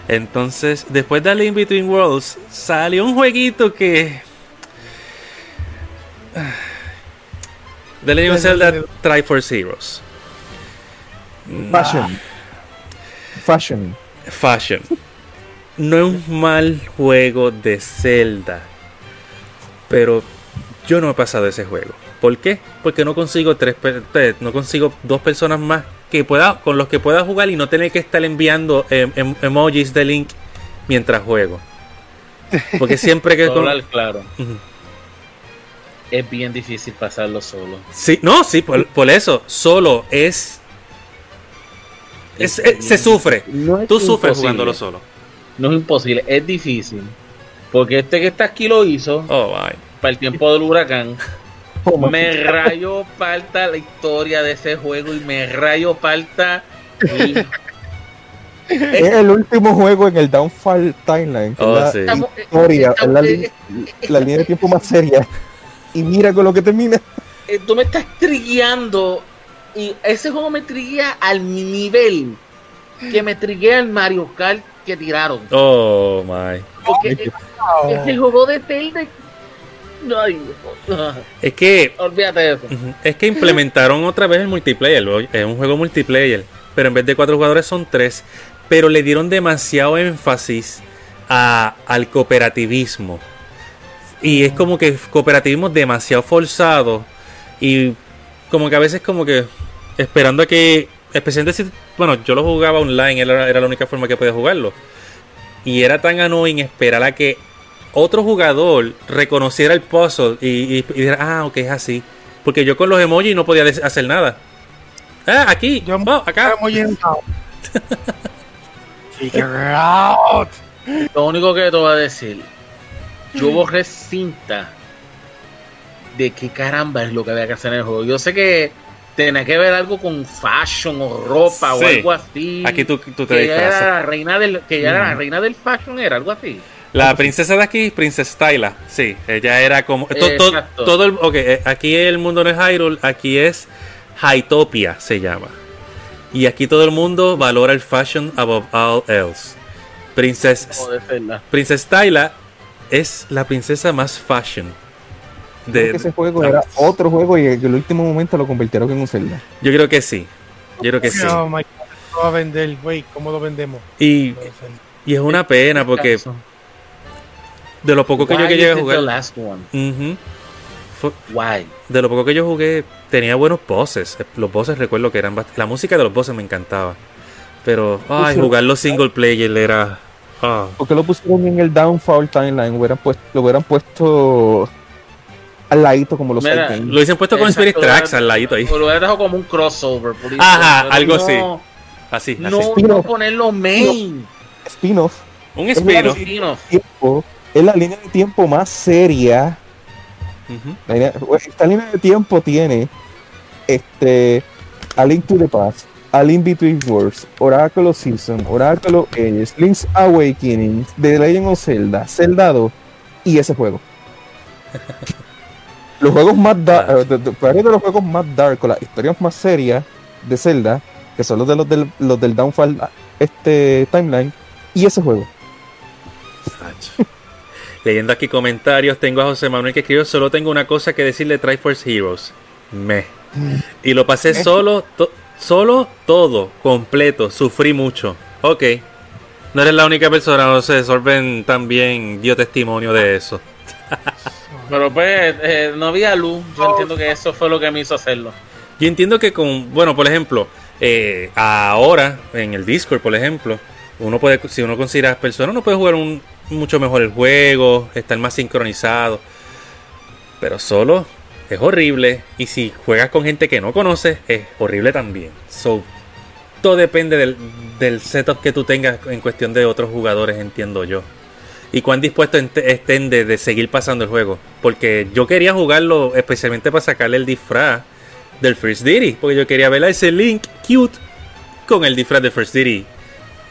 Entonces, después de In Between Worlds, salió un jueguito que. The Legend of Zelda Triforce Heroes. Fashion. Fashion. Fashion. No es un mal juego de Zelda. Pero yo no he pasado ese juego. ¿Por qué? Porque no consigo tres no consigo dos personas más que pueda con los que pueda jugar y no tener que estar enviando em- em- emojis de Link mientras juego. Porque siempre que con- claro, es bien difícil pasarlo solo. Sí, no, sí, por, por eso solo es, es- es- se sufre. No es Tú sufres imposible. jugándolo solo. No es imposible, es difícil. Porque este que está aquí lo hizo Oh, my. para el tiempo del huracán. ¿Cómo? Me rayo falta la historia de ese juego y me rayo falta Es el último juego en el Downfall Timeline. que es Oh, la sí. Estamos- historia, es la, li- la línea de tiempo más seria. Y mira con lo que termina. eh, tú me estás trigueando y ese juego me triguea al nivel que me triguea el Mario Kart que tiraron. Oh, my. Porque eh, ese juego de Zelda. Ay, Es que olvídate de eso. Es que implementaron otra vez el multiplayer. Es un juego multiplayer. Pero en vez de cuatro jugadores son tres. Pero le dieron demasiado énfasis a- al cooperativismo. Y es como que cooperativismo demasiado forzado. Y como que a veces como que esperando a que... Especialmente si... Bueno, yo lo jugaba online. Era, era la única forma que podía jugarlo. Y era tan annoying esperar a que otro jugador reconociera el puzzle y, y, y dijera, ah, ok, es así. Porque yo con los emojis no podía hacer nada. Ah, aquí, Yo- oh, acá. Figure it out. Lo único que te voy a decir, yo borré cinta de qué caramba es lo que había que hacer en el juego. Yo sé que tenía que ver algo con fashion o ropa Sí. o algo así. Aquí tú, tú te que ella era la reina del que ella era la reina del fashion era algo así. La princesa de aquí, Princess Styla. Sí, ella era como. to- todo el, eh, aquí el mundo no es Hyrule, aquí es Hytopia, se llama. Y aquí todo el mundo valora el fashion above all else. Princess. Princess Styla es la princesa más fashion. Que ese juego era otro juego y en el último momento lo convirtieron en un Zelda. Yo creo que sí. Yo creo que sí. Oh my God, lo va a vender, güey. ¿Cómo lo vendemos? Y, y es una pena porque de lo poco que yo que llegué a it the jugar. last one? Why? de lo poco que yo jugué, tenía buenos bosses. Los bosses recuerdo que eran bast- La música de los bosses me encantaba. Pero, ay, jugar los single player era. ah. ¿Por qué lo pusieron en el Downfall Timeline? Hubieran puesto, lo hubieran puesto al ladito como los Mira. Lo hubiesen puesto con Spirit Tracks al ladito ahí. O lo hubiera dejado como un crossover. por eso, Ajá, pero algo no- así. Así, No, así. no ponerlo main. Spin-off. Un spin-off. Es la línea de tiempo más seria. Ujú. La línea- esta línea de tiempo tiene este A Link to the Past, A Link Between Worlds, Oracle of Season, Oracle of Ages, Link's Awakening, The Legend of Zelda, Zelda 2 y ese juego. los juegos más dark, Ah. de, de- varios de los juegos más dark, con las historias más serias de Zelda, que son los de los del, los del Downfall este timeline, y ese juego. Leyendo aquí comentarios, tengo a José Manuel que escribió, solo tengo una cosa que decirle Triforce Heroes. Me. Y lo pasé solo, to- solo todo, completo, sufrí mucho. Ok. No eres la única persona, no sé, Sorben también dio testimonio de eso. Pero pues, eh, no había luz. Yo entiendo que eso fue lo que me hizo hacerlo. Yo entiendo que con, bueno, por ejemplo, eh, ahora en el Discord, por ejemplo, uno puede, si uno considera personas, uno puede jugar un, mucho mejor el juego, estar más sincronizado. Pero solo es horrible. Y si juegas con gente que no conoces, es horrible también. So, todo depende del, del setup que tú tengas en cuestión de otros jugadores, entiendo yo. Y cuán dispuestos ent- estén de, seguir pasando el juego. Porque yo quería jugarlo especialmente para sacarle el disfraz del First Diddy. Porque yo quería ver a ese Link cute con el disfraz de First Diddy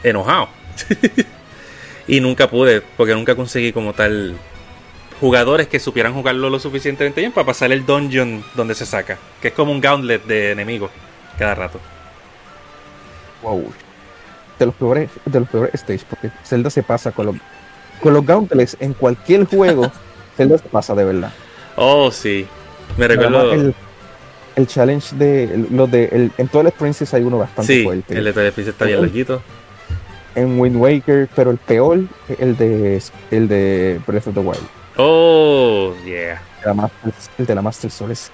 enojado. y nunca pude, porque nunca conseguí como tal jugadores que supieran jugarlo lo suficientemente bien para pasar el dungeon donde se saca. Que es como un gauntlet de enemigos cada rato. Wow. De los peores, de los peores stages, porque Zelda se pasa con los, con los gauntlets en cualquier juego. Se pasa de verdad. Oh, sí. Me recuerdo. El, el challenge de los de el, en todas las Princess hay uno bastante Sí, fuerte. el de Twilight Princess está bien larguito. En Wind Waker, pero el peor es el de el de Breath of the Wild. Oh, yeah. El de la Master, el de la Master Sword es-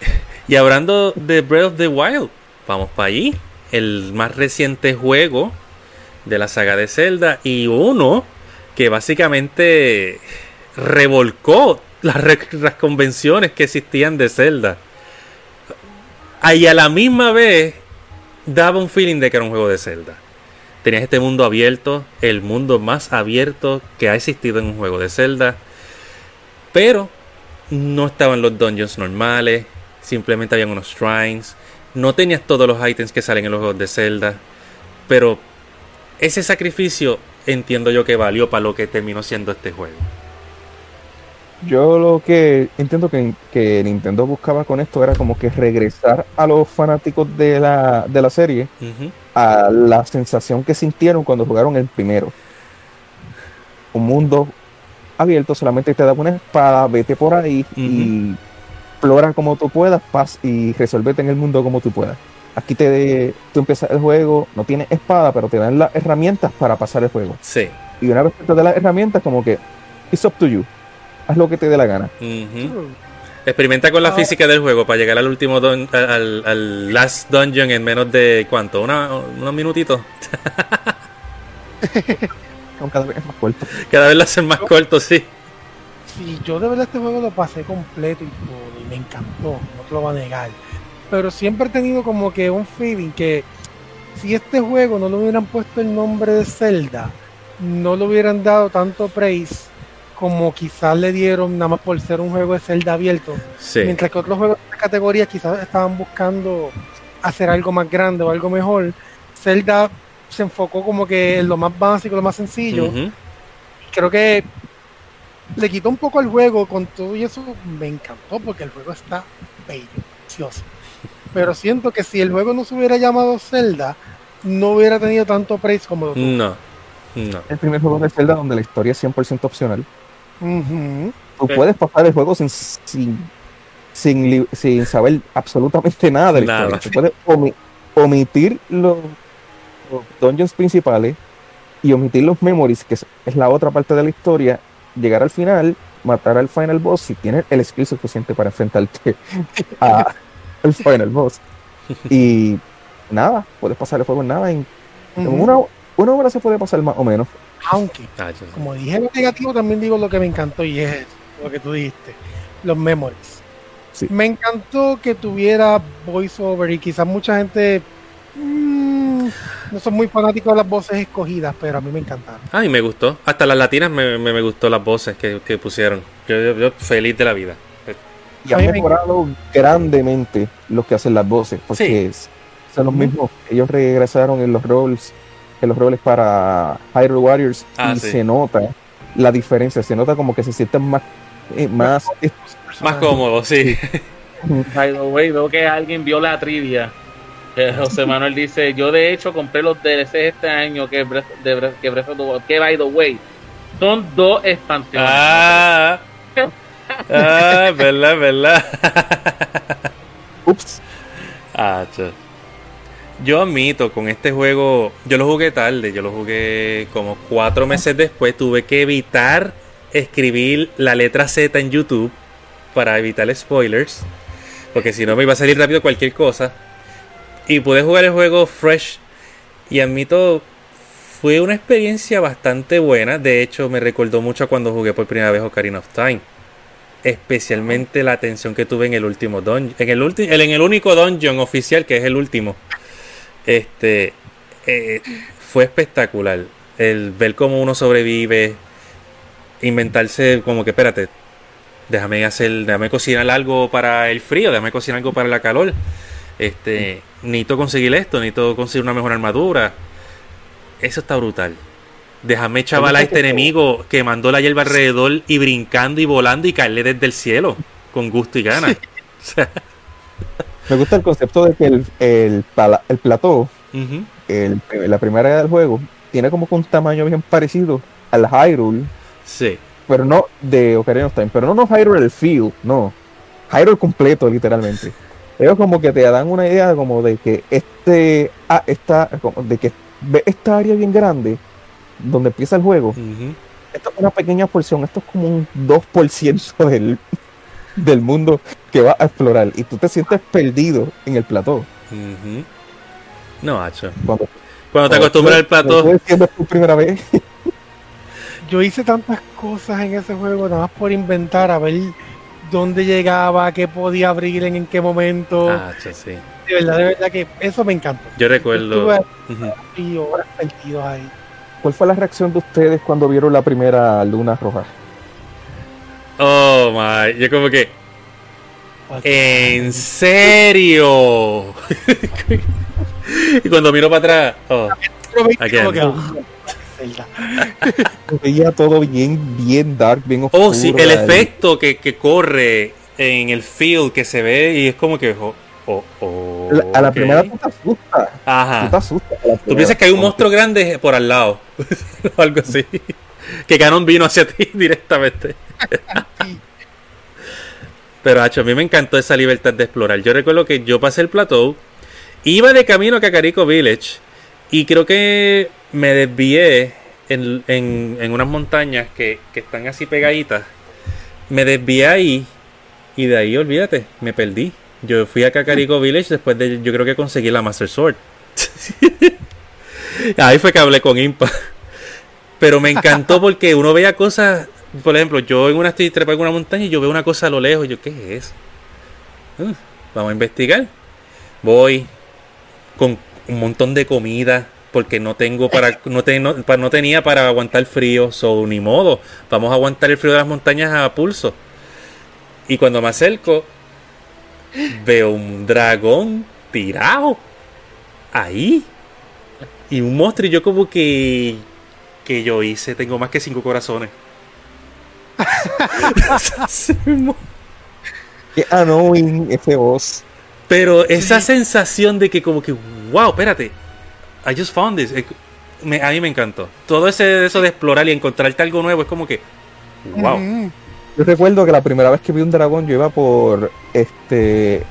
Y hablando de Breath of the Wild, vamos para allí. El más reciente juego de la saga de Zelda y uno que básicamente revolcó las, convenciones que existían de Zelda. Y a la misma vez daba un feeling de que era un juego de Zelda. Tenías este mundo abierto, el mundo más abierto que ha existido en un juego de Zelda. Pero no estaban los dungeons normales, simplemente habían unos shrines. No tenías todos los ítems que salen en los juegos de Zelda. Pero ese sacrificio entiendo yo que valió para lo que terminó siendo este juego. Yo lo que entiendo que, que Nintendo buscaba con esto era como que regresar a los fanáticos de la, de la serie a la sensación que sintieron cuando jugaron el primero. Un mundo abierto, solamente te da una espada, vete por ahí y explora como tú puedas, paz y resuélvete en el mundo como tú puedas. Aquí te tú empiezas el juego, no tienes espada, pero te dan las herramientas para pasar el juego. Sí. Y una vez que te dan las herramientas, como que it's up to you. Haz lo que te dé la gana. Experimenta con la Ah. física del juego para llegar al último dun- al, al last dungeon en menos de cuánto, Una- unos minutitos. Cada vez es más corto. Cada vez lo hacen más corto, sí. Sí, yo de verdad este juego lo pasé completo y todo, y me encantó, no te lo voy a negar. Pero siempre he tenido como que un feeling que si este juego no le hubieran puesto el nombre de Zelda, no le hubieran dado tanto praise como quizás le dieron nada más por ser un juego de Zelda abierto. Sí. Mientras que otros juegos de esta categoría quizás estaban buscando hacer algo más grande o algo mejor, Zelda se enfocó como que en lo más básico, lo más sencillo creo que le quitó un poco al juego con todo y eso me encantó porque el juego está bello, precioso. Pero siento que si el juego no se hubiera llamado Zelda, no hubiera tenido tanto praise como lo tuvo. No. No. El primer juego de Zelda donde la historia es 100% opcional. Ujú. Tú Sí. puedes pasar el juego sin, sin, sin, sin saber absolutamente nada de la Nada. historia. Tú puedes omi- omitir los, los dungeons principales y omitir los memories, que es, es la otra parte de la historia, llegar al final, matar al final boss si tienes el skill suficiente para enfrentarte a- al final boss. Y nada, puedes pasar el juego en nada. En, una, una hora se puede pasar más o menos. Aunque, Ah, como dije lo negativo, también digo lo que me encantó y es lo que tú dijiste, los memories. Sí. Me encantó que tuviera voiceover y quizás mucha gente mm, no son muy fanáticos de las voces escogidas, pero a mí me encantaron. Ay, me gustó. Hasta las latinas me, me, me gustó las voces que, que pusieron. Yo, yo- yo feliz de la vida. Y han me mejorado grandemente los que hacen las voces, porque Sí. son los mismos. Ellos regresaron en los roles, en los roles para Hyrule Warriors Ah, y sí. se nota la diferencia, se nota como que se sienten más, eh, más Más cómodo, sí. By the way, veo que alguien vio la trivia. Eh, José Manuel dice, yo de hecho compré los DLCs este año que Breath, de Breath- que Breath of the Wild, que by the way, son dos expansiones. Ah, ah, verdad, verdad. ups, Ah. Yo admito, con este juego, yo lo jugué tarde, yo lo jugué como cuatro meses después, tuve que evitar escribir la letra Z en YouTube para evitar spoilers, porque si no me iba a salir rápido cualquier cosa. Y pude jugar el juego fresh y admito, fue una experiencia bastante buena, de hecho me recordó mucho cuando jugué por primera vez Ocarina of Time. Especialmente la atención que tuve en el último dungeon, en el, ulti- en el único dungeon oficial que es el último. Este eh, fue espectacular. El ver cómo uno sobrevive, inventarse como que espérate, déjame hacer, déjame cocinar algo para el frío, déjame cocinar algo para la calor. Este, necesito conseguir esto, necesito conseguir una mejor armadura. Eso está brutal. Déjame chaval a este enemigo que mandó la hierba alrededor y brincando y volando y caerle desde el cielo con gusto y gana. O sea, Me gusta el concepto de que el, el, pala- el plató, el- la primera área del juego, tiene como que un tamaño bien parecido al Hyrule, Sí. pero no de Ocarina of Time, pero no, no Hyrule el field, no. Hyrule completo, literalmente. Ellos como que te dan una idea como de que este, ah, esta, como de que esta área bien grande, donde empieza el juego, ujú. esto es una pequeña porción, esto es como un 2% del, del mundo que va a explorar y tú te sientes perdido en el plató. No, hacho. Cuando, Cuando te acostumbras al plató. siendo tu primera vez, Yo hice tantas cosas en ese juego, nada más por inventar, a ver dónde llegaba, qué podía abrir, en, en qué momento. Sí. De verdad, de verdad que eso me encantó. Yo recuerdo. Ahí horas perdidos ahí. ¿Cuál fue la reacción de ustedes cuando vieron la primera luna roja? Oh my. Yo como que. ¿En serio? y cuando miro para atrás. Oh. Se veía todo bien, bien dark, bien oscuro. oh sí, el ahí. efecto que, que corre en el field que se ve y es como que. Oh, oh, oh, A la primera tú te asustas. Tú te Ajá. asustas. Tú piensas que hay un monstruo grande por al lado. o algo así. Que Ganon vino hacia ti directamente. Pero, Hacho, a mí me encantó esa libertad de explorar. Yo recuerdo que yo pasé el plateau, iba de camino a Kakariko Village y creo que me desvié en, en- en unas montañas que, que están así pegaditas. Me desvié ahí y de ahí, olvídate, me perdí. Yo fui a Kakariko Village después de, yo creo que conseguí la Master Sword. Ahí fue que hablé con Impa. Pero me encantó porque uno veía cosas. Por ejemplo, yo en una estoy trepando en una montaña y yo veo una cosa a lo lejos. y Yo, ¿qué es eso? Vamos a investigar. Voy con un montón de comida porque no tengo para no, te- no- no tenía para aguantar frío, so ni modo. Vamos a aguantar el frío de las montañas a pulso. Y cuando me acerco, veo un dragón tirado ahí y un monstruo y yo como que que yo hice tengo más que cinco corazones. Qué annoying ese boss. pero esa sensación de que como que wow espérate I just found this me- a mí me encantó todo ese eso de explorar y encontrarte algo nuevo es como que wow Ujú. Yo recuerdo que la primera vez que vi un dragón yo iba por este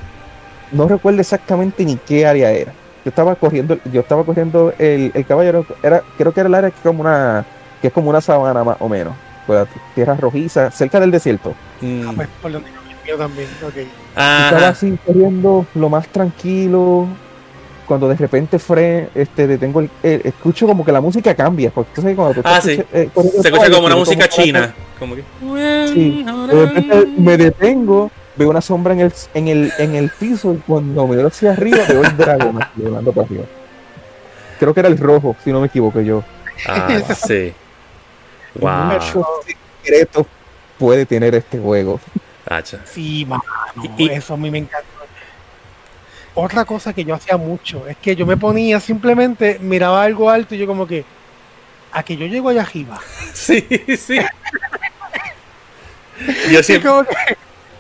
no recuerdo exactamente ni qué área era. Yo estaba corriendo, yo estaba corriendo el, el caballero, era, creo que era el área que es como una, que es como una sabana más o menos, con la tierra rojiza, cerca del desierto. Mm. Pues por donde yo también. Estaba así corriendo lo más tranquilo. Cuando de repente fre este, detengo el, eh, escucho como que la música cambia. Porque tú sabes cuando tú Ah, estás sí. eh, se escucha como una música que- china como que Sí. De repente me detengo, veo una sombra en el, en el, en el piso y cuando me veo hacia arriba veo el dragón volando para arriba. Creo que era el rojo, si no me equivoco yo. ah sí wow Muchos secretos puede tener este juego. Hacha. Sí, mano, Y- y- eso a mí me encanta. Otra cosa que yo hacía mucho es que yo me ponía simplemente, miraba algo alto y yo como que, a que yo llego allá arriba. Sí, sí. Yo Y siempre, como que,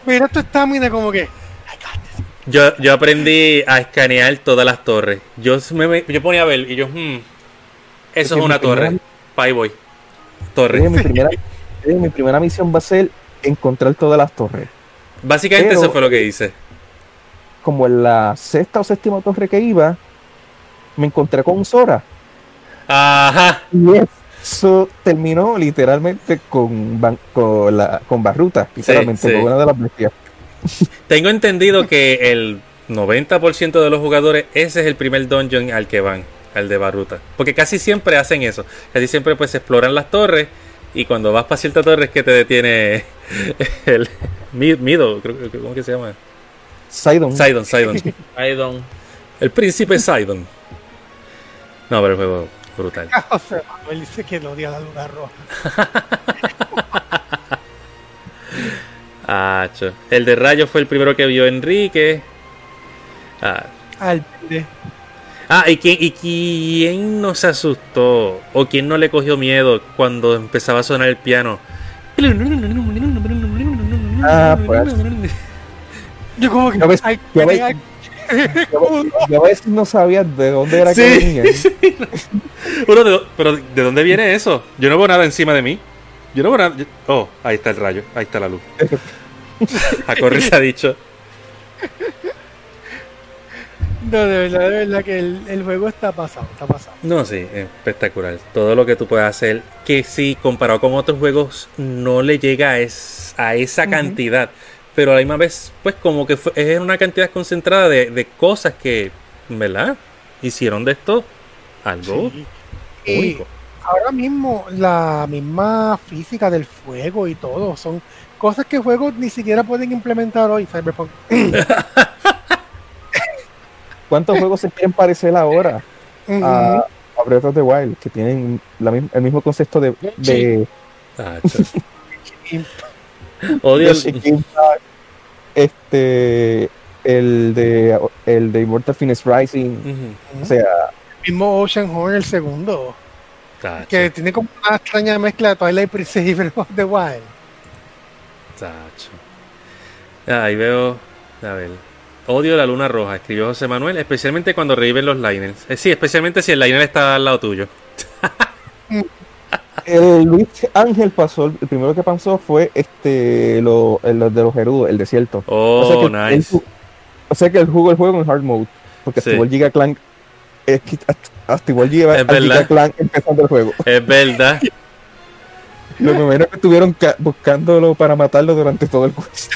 mira tu estamina como que, yo, yo aprendí a escanear todas las torres. Yo, me- yo ponía a ver y yo, hmm, eso es una torre. primera- voy. Oye, Torre. mi, primera, oye, mi primera misión va a ser encontrar todas las torres. Básicamente pero- eso fue lo que hice. Como en la sexta o séptima torre que iba, me encontré con Sora. Ajá. Y eso terminó literalmente con, con, la, con Barruta, literalmente, sí. con una de las bestias. Tengo entendido que el 90% de los jugadores, ese es el primer dungeon al que van, al de Baruta. Porque casi siempre hacen eso. Casi siempre pues exploran las torres y cuando vas para cierta torre es que te detiene el, Mi- Mido, creo que, ¿cómo que se llama? Sidon. Sidon, Sidon. I don't. El príncipe Sidon. No, pero el juego brutal. José Manuel dice que no odia la luna roja. Ah, cho. El de Rayo fue el primero que vio Enrique. Ah, Al de- Ah, ¿y quién, ¿y quién no se asustó? ¿O quién no le cogió miedo cuando empezaba a sonar el piano? Ah, pues. Yo como que. Ya ves- ves- Yo, yo a veces no sabía de dónde era que Sí, venía. sí. Uno de- pero ¿de dónde viene eso? Yo no veo nada encima de mí. Yo no veo nada. yo- oh, ahí está el rayo, ahí está la luz. A correr se ha dicho. No, de verdad, de verdad que el, el juego está pasado, está pasado. No, sí, espectacular. Todo lo que tú puedes hacer, que sí, comparado con otros juegos, no le llega a, es- a esa cantidad. Pero a la misma vez, pues como que fue- es una cantidad concentrada de, de cosas que, ¿verdad? Hicieron de esto algo Sí. Y único. ahora mismo la misma física del fuego y todo son cosas que juegos ni siquiera pueden implementar hoy. Cyberpunk. ¿Cuántos juegos se quieren parecer ahora Ujú. a, a Breath of the Wild? Que tienen la el mismo concepto de, de, Ah. Odio el- este el de el de Immortal Phoenix Rising. O sea, El mismo Ocean Horn, el segundo, Tacho, que tiene como una extraña mezcla de Twilight Princess y Breath of the Wild. tacho. Ah, Ahí veo, a ver. Odio la luna roja, escribió José Manuel, especialmente cuando reviven los liners. Eh, sí, especialmente si el liner está al lado tuyo. El Luis Ángel pasó, el primero que pasó fue este lo, el de los Gerudos, el desierto. Oh, o, sea que él nice. ju- o sea que él jugó el juego en hard mode. Porque Sí. el Giga Clan. Activó el Giga, Es el verdad. Giga Clan empezando el juego. Es verdad. Lo primero que estuvieron buscándolo para matarlo durante todo el quest.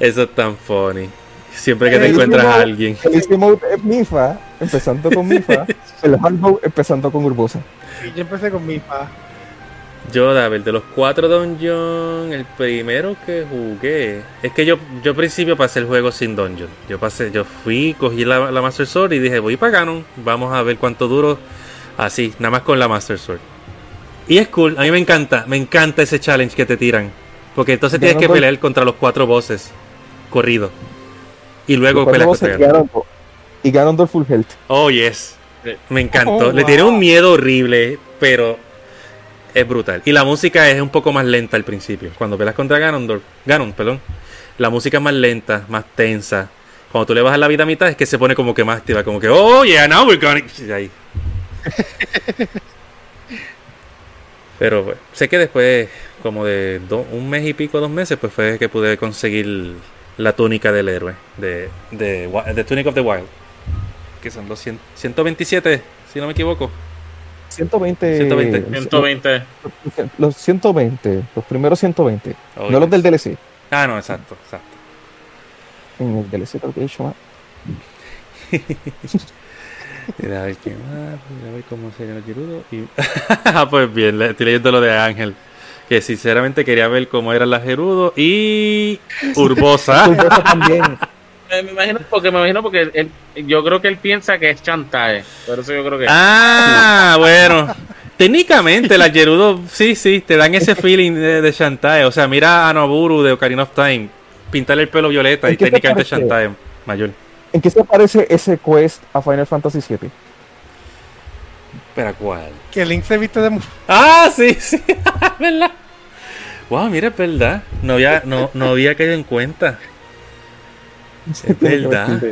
Eso es tan funny. Siempre que te encuentras a alguien. El easy mode es Mifa, empezando con Mifa. el hard mode empezando con Urbosa. Yo empecé con mi pa. Yo, David, de los cuatro dungeons, el primero que jugué. Es que yo, yo al principio pasé el juego sin dungeon. Yo pasé, yo fui, cogí la, la Master Sword y dije, voy para Ganon. Vamos a ver cuánto duro. Así, nada más con la Master Sword. Y es cool, a mí me encanta, me encanta ese challenge que te tiran. Porque entonces tienes que pelear contra los cuatro bosses. Corrido. Y luego peleas contra Ganon. Y Ganondorf Full Health. Oh, yes. Me encantó. Oh, Le wow. tiene un miedo horrible, pero es brutal. Y la música es un poco más lenta al principio. Cuando peleas contra Ganondorf, Ganon, perdón, la música es más lenta, más tensa. Cuando tú le bajas la vida a mitad es que se pone como que más activa, como que, oh, yeah, now we're gonna... ahí. Pero pues, sé que después, como de do- un mes y pico, dos meses, pues fue que pude conseguir la túnica del héroe, de, de, The Tunic of the Wild que son los 100 127, si no me equivoco. 120. 120. 120. Los 120. Los primeros 120. Oh, no los del DLC. Ah, no, exacto, exacto. En el DLC creo que he hecho más. Mira, a ver qué más, mira, a ver cómo se llama el Gerudo. Y... ah, pues bien, le- estoy leyendo lo de Ángel. Que sinceramente quería ver cómo eran las Gerudo y Urbosa. Urbosa también. Eh, me imagino porque me imagino porque él- yo creo que él piensa que es chantaje. Por eso yo creo que ah, bueno. Técnicamente las Gerudo, sí, sí, te dan ese feeling de, de Shantae. O sea, mira a Noburu de Ocarina of Time. Pintarle el pelo violeta y ¿En qué te técnicamente? Shantae mayor. ¿En qué se parece ese quest a Final Fantasy VII? ¿Pero cuál? Que Link se viste de. Ah, sí, sí, ¿verdad? Wow, mira, es verdad. No había, no, no había caído en cuenta. Es verdad.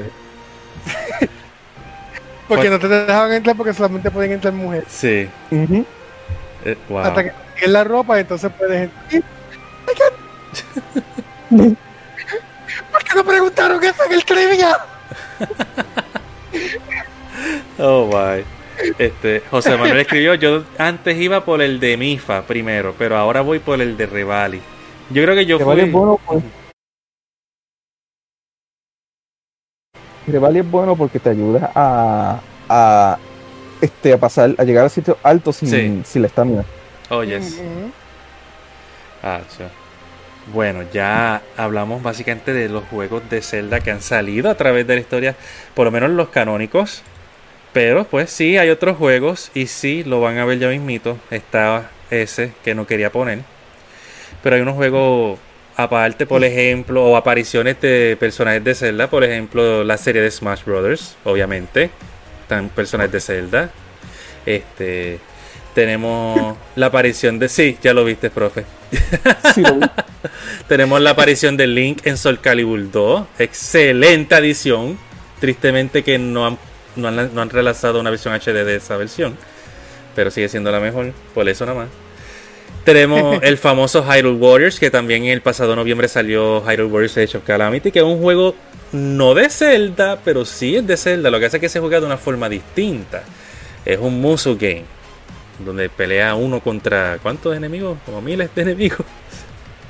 Porque no te dejaban entrar porque solamente pueden entrar mujeres. Sí. Ujú. eh, wow. Hasta que es la ropa, entonces puedes entrar. ¿Por qué no preguntaron eso en el trivia? Oh, my. Este, José Manuel escribió, yo antes iba por el de Mifa primero, pero ahora voy por el de Revali. Yo creo que yo fui... es bueno, pues. Revali es bueno porque te ayuda a, a, este, a pasar, a llegar a sitios altos sin, Sí. sin la estamina. Oh, yes. Ah. Bueno, ya hablamos básicamente de los juegos de Zelda que han salido a través de la historia, por lo menos los canónicos. Pero pues sí, hay otros juegos y sí, lo van a ver ya mismito. Está ese que no quería poner. Pero hay unos juegos aparte, por ejemplo, o apariciones de personajes de Zelda. Por ejemplo, la serie de Smash Brothers, obviamente. Están personajes de Zelda. Este... Tenemos la aparición de... Sí, ya lo viste, profe. Sí, lo vi. Tenemos la aparición de Link en Soul Calibur 2. Excelente adición. Tristemente que no han, no han, no han relanzado una versión HD de esa versión. Pero sigue siendo la mejor. Por eso nada más. Tenemos el famoso Hyrule Warriors, que también en el pasado noviembre salió Hyrule Warriors Age of Calamity, que es un juego no de Zelda, pero sí es de Zelda. Lo que hace es que se juega de una forma distinta. Es un Musou Game, donde pelea uno contra ¿cuántos enemigos? Como miles de enemigos.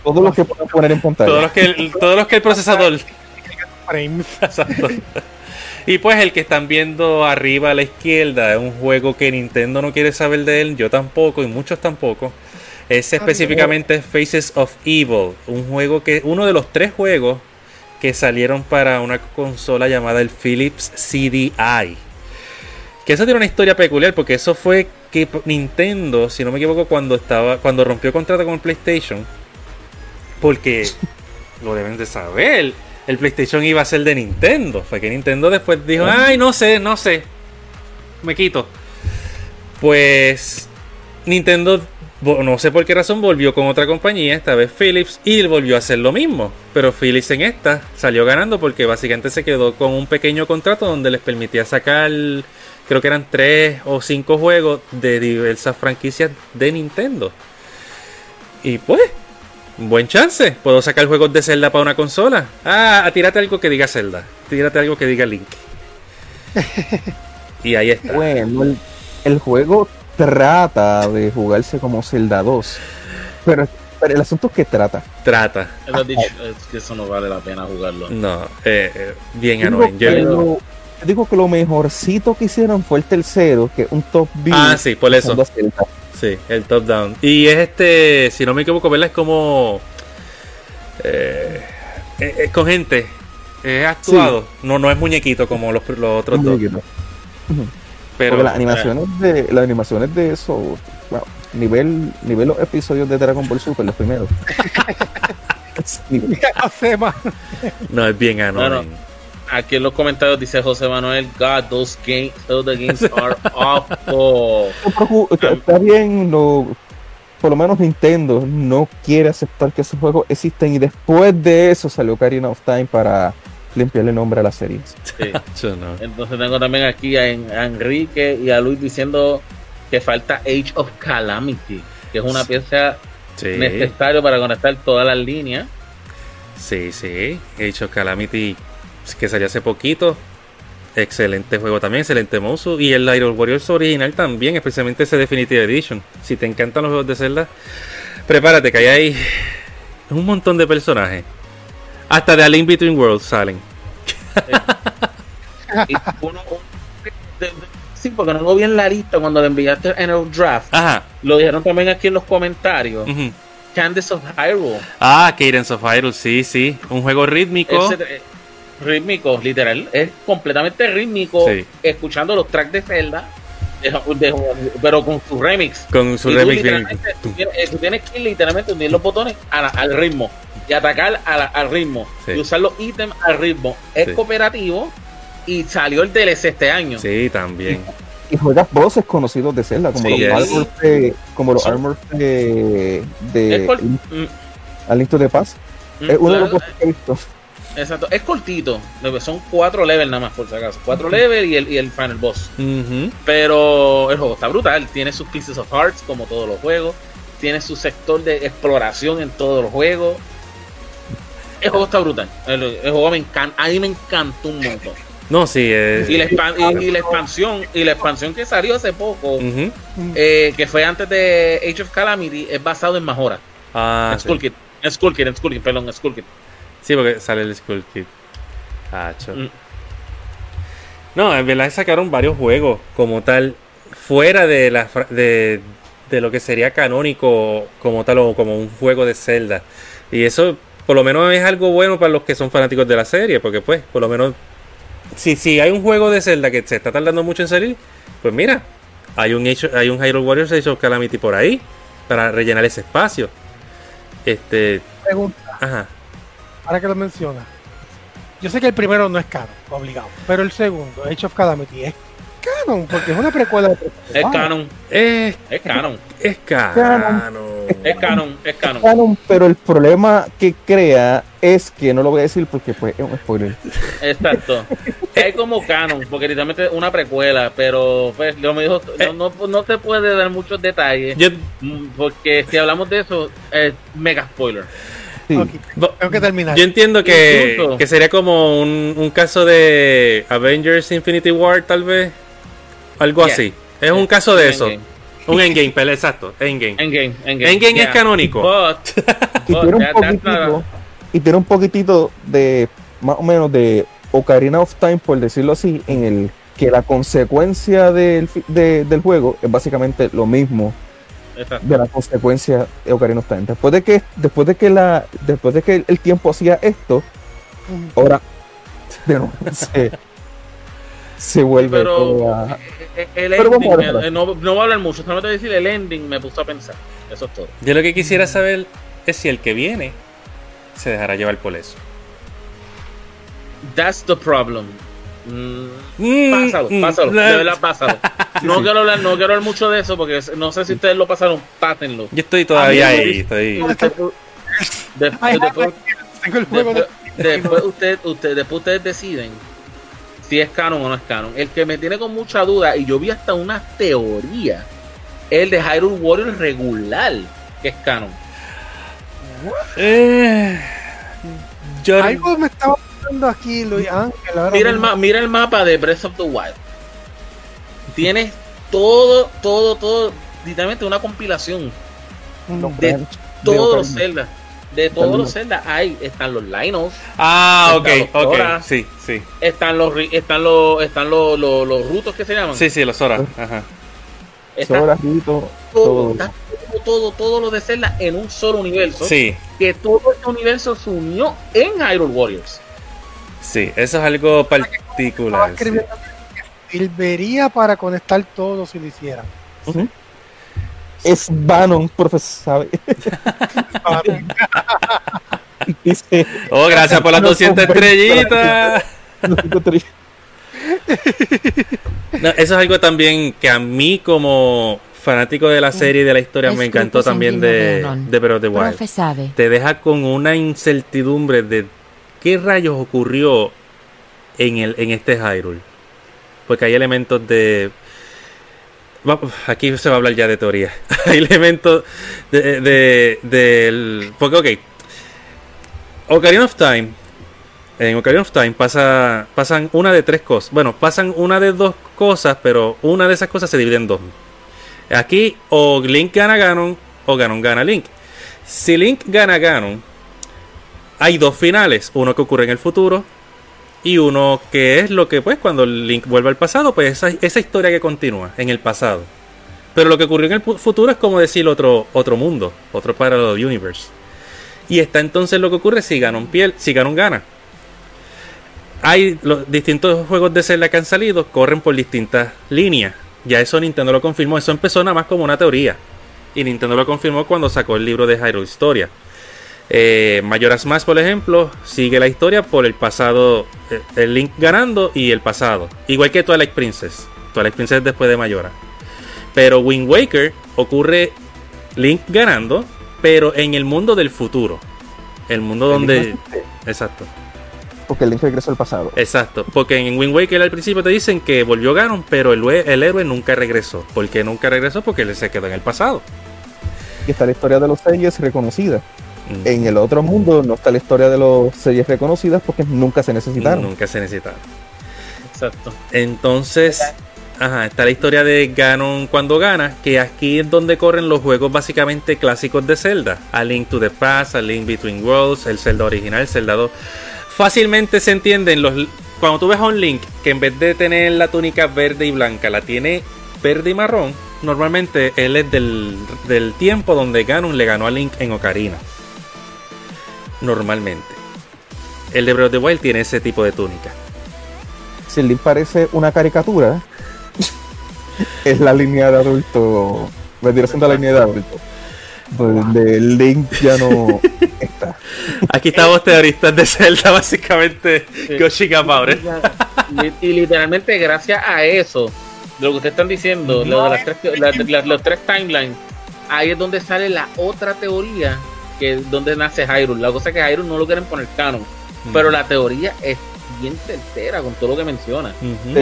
Todo lo que puedan poner en pantalla. Todos los que el, todos los que el procesador. Exacto. Y pues el que están viendo arriba a la izquierda es un juego que Nintendo no quiere saber de él, yo tampoco y muchos tampoco. Es específicamente Faces of Evil, un juego que uno de los tres juegos que salieron para una consola llamada el Philips CDI. Que eso tiene una historia peculiar porque eso fue que Nintendo, si no me equivoco, cuando estaba cuando rompió contrato con el PlayStation, porque lo deben de saber, el PlayStation iba a ser de Nintendo. Fue que Nintendo después dijo, ay, no sé, no sé, me quito. Pues Nintendo, no sé por qué razón, volvió con otra compañía, esta vez Philips, y volvió a hacer lo mismo. Pero Philips en esta salió ganando porque básicamente se quedó con un pequeño contrato donde les permitía sacar, creo que eran tres o cinco juegos de diversas franquicias de Nintendo. Y pues, buen chance. Puedo sacar juegos de Zelda para una consola. Ah, tírate algo que diga Zelda. Tírate algo que diga Link. y ahí está. Bueno, el, el juego trata de jugarse como Zelda 2. Pero, pero el asunto es que trata. Trata. Dicho, es que eso no vale la pena jugarlo. No, eh, eh, bien Digo annoying. que, Yo- digo que lo mejorcito que hicieron fue el tercero, que es un top view. Ah, sí, por eso. Sí, el top down. Y es este, si no me equivoco, ¿verdad? Es como. eh, eh, eh, con gente. Es actuado. No, no es muñequito como los, los otros dos. Pero. Porque las animaciones de las animaciones de eso, wow, nivel nivel los episodios de Dragon Ball Super los primeros. Hace. No, es bien annoying. Aquí en los comentarios dice José Manuel, God, those games, Zelda games are awful. está- bien, no, por lo menos Nintendo no quiere aceptar que esos juegos existen y después de eso salió Ocarina of Time para limpiarle el nombre a la serie. Sí. Yo no. Entonces tengo también aquí a, En- a Enrique y a Luis diciendo que falta Age of Calamity, que es una pieza Sí, necesaria para conectar todas las líneas. sí, sí. Age of Calamity, que salió hace poquito. Excelente juego también, excelente mozo. Y el Hyrule Warriors original también, especialmente ese Definitive Edition. Si te encantan los juegos de Zelda, prepárate que hay ahí un montón de personajes. Hasta de A Link Between Worlds salen. Y uno, sí, porque no lo vi en la lista cuando lo enviaste en el draft. Ajá. Lo dijeron también aquí en los comentarios. Candace of Hyrule. Ah, Cadence of Hyrule, sí, sí. Un juego rítmico. Ese, eh, rítmico, literal. Es completamente rítmico. Sí. Escuchando los tracks de Zelda. de- de- pero con su remix. Con su Y tú remix bien. literalmente, tú tienes, eh, tú tienes que literalmente unir los botones al ritmo y atacar a la- al ritmo Sí. y usar los ítems al ritmo. Es Sí. cooperativo y salió el DLC este año. Sí, también. Y juegas voces conocidos de Zelda, como Sí, los armors de, como los armors de, de Mm, A Link to the Past. mm, Es uno de los que he visto. Exacto, es cortito. Son cuatro levels nada más, por si acaso. Cuatro levels y el, y el final boss. Ujú. Pero el juego está brutal. Tiene sus pieces of hearts, como todos los juegos. Tiene su sector de exploración en todos los juegos. El juego está brutal. El, el juego me encanta. A mí me encantó un montón. No, sí. eh, Y la, y, expansión y la expansión que salió hace poco, eh, que fue antes de Age of Calamity, es basado en Majora. Ah, en sí. Skull Kid. En Skull Kid, en Skull Kid, perdón, en Skull Kid. Sí, porque sale el Skull Kid. Mm. No, en verdad sacaron varios juegos como tal fuera de la de, de lo que sería canónico como tal o como un juego de Zelda. Y eso por lo menos es algo bueno para los que son fanáticos de la serie, porque pues por lo menos si, si hay un juego de Zelda que se está tardando mucho en salir, pues mira, hay un, hay un Hyrule Warriors Age of Calamity por ahí para rellenar ese espacio. Este, Pregunta, ajá. ahora que lo menciona. Yo sé que el primero no es canon, obligado, pero el segundo, Age of Calamity, es canon, porque es una precuela de Es canon, Es, es canon, es canon. es canon, es canon. Canon, pero el problema que crea es que no lo voy a decir porque pues es un spoiler. Exacto. Hay como canon, porque literalmente es una precuela, pero pues yo me dijo, no, no, no te puede dar muchos detalles, Yo, mm, porque si hablamos de eso, es mega spoiler. Sí. Tengo que terminar. yo entiendo que, que sería como un, un caso de Avengers Infinity War, tal vez. Algo Yeah. así. Es un caso de eso. Un endgame, pelea, exacto. Endgame. Endgame, Endgame. Endgame es canónico. But, y but tiene un that- poquitito y tiene un poquitito de más o menos de Ocarina of Time por decirlo así en el que la consecuencia del, de- del juego es básicamente lo mismo exacto. de la consecuencia de Ocarina of Time después de que después de que la después de que el tiempo hacía esto ahora de nuevo se, se vuelve Pero todo a- eh, el Pero vamos ending, a eh, no, no voy a hablar mucho, solamente voy a decir el ending me puso a pensar. Eso es todo. Yo lo que quisiera saber es si el que viene se dejará llevar por eso. That's the problem. Mm, Mm, Pásalo, mm, pásalo, de verdad, pásalo. No quiero hablar, no quiero hablar mucho de eso porque no sé si ustedes lo pasaron, pátenlo. Yo estoy todavía mí ahí. Estoy... Después, el después, después usted, usted, después ustedes deciden si es canon o no es canon. El que me tiene con mucha duda, y yo vi hasta una teoría, el de Hyrule Warriors regular, que es canon. Eh, yo- Algo me estaba pasando aquí, Luis Ángel. ahora Mira el, mismo. ma- mira el mapa de Breath of the Wild. Tienes todo, todo, todo, literalmente una compilación de todos los. Zelda. De todos los Zelda hay, están los Linos, Ah, ok, ok. Sí, sí. están los ri- están los están los, los, los rutos que se llaman. Sí, sí, los horas. Ajá. Está Sora, Rito, todo, todo. está todo, todo, todo lo de Zelda en un solo universo. Sí, Que todo este universo se unió en Hyrule Warriors. sí. Eso es algo particular. sí. Serviría para conectar todo si lo hicieran. Es Banon profesor sabe dice Oh, gracias por las No 200 convence estrellitas. No, eso es algo también que a mí como fanático de la serie y de la historia me encantó también de, de of the Wild. Sabe. Te deja con una incertidumbre de qué rayos ocurrió en, el, en este Hyrule. Porque hay elementos de... Aquí se va a hablar ya de teoría. hay elementos de, de- del... Porque, ok. Ocarina of Time. En Ocarina of Time pasa, pasan una de tres cosas. Bueno, pasan una de dos cosas, pero una de esas cosas se divide en dos. Aquí o Link gana Ganon o Ganon gana Link. Si Link gana Ganon, hay dos finales. Uno que ocurre en el futuro y uno que es lo que, pues, cuando Link vuelve al pasado, pues esa, esa historia que continúa en el pasado. Pero lo que ocurrió en el futuro es como decir otro, otro mundo, otro parallel universe. Y está entonces lo que ocurre si Ganon, piel, si Ganon gana. Hay los distintos juegos de Zelda que han salido, corren por distintas líneas. Ya eso Nintendo lo confirmó, eso empezó nada más como una teoría. Y Nintendo lo confirmó cuando sacó el libro de Hyrule Historia. Eh, Majora's Mask, por ejemplo, sigue la historia por el pasado, eh, el Link ganando y el pasado. Igual que Twilight Princess. Twilight Princess es después de Majora. Pero Wind Waker ocurre Link ganando, pero en el mundo del futuro. El mundo donde... Exacto. porque el link regresó al pasado Exacto, porque en Wind Waker al principio te dicen que volvió Ganon, pero el, héroe nunca regresó. ¿Por qué nunca regresó? Porque él se quedó en el pasado. y está la historia de los series reconocida Mm, en el otro mundo no está la historia de los series reconocidas porque nunca se necesitaron Nunca se necesitaba. Exacto. Entonces, ajá, está la historia de Ganon cuando gana, que aquí es donde corren los juegos básicamente clásicos de Zelda. A Link to the Past, a Link Between Worlds, el Zelda original, el Zelda 2. Fácilmente se entienden los... Cuando tú ves a un Link que en vez de tener la túnica verde y blanca, la tiene verde y marrón, normalmente él es del, del tiempo donde Ganon le ganó a Link en Ocarina. Normalmente. El de Breath of the Wild tiene ese tipo de túnica. Si el Link parece una caricatura, es la línea de adulto. Vendría siendo la línea de adulto. Donde el Link ya no está. Aquí estamos teoristas de Zelda, básicamente. Sí. Yoshika Power. Y literalmente gracias a eso, de lo que ustedes están diciendo, lo de las tres, la- la- los tres timelines, ahí es donde sale la otra teoría, que es donde nace Hyrule. La cosa es que Hyrule no lo quieren poner canon, pero la teoría es bien certera con todo lo que menciona. De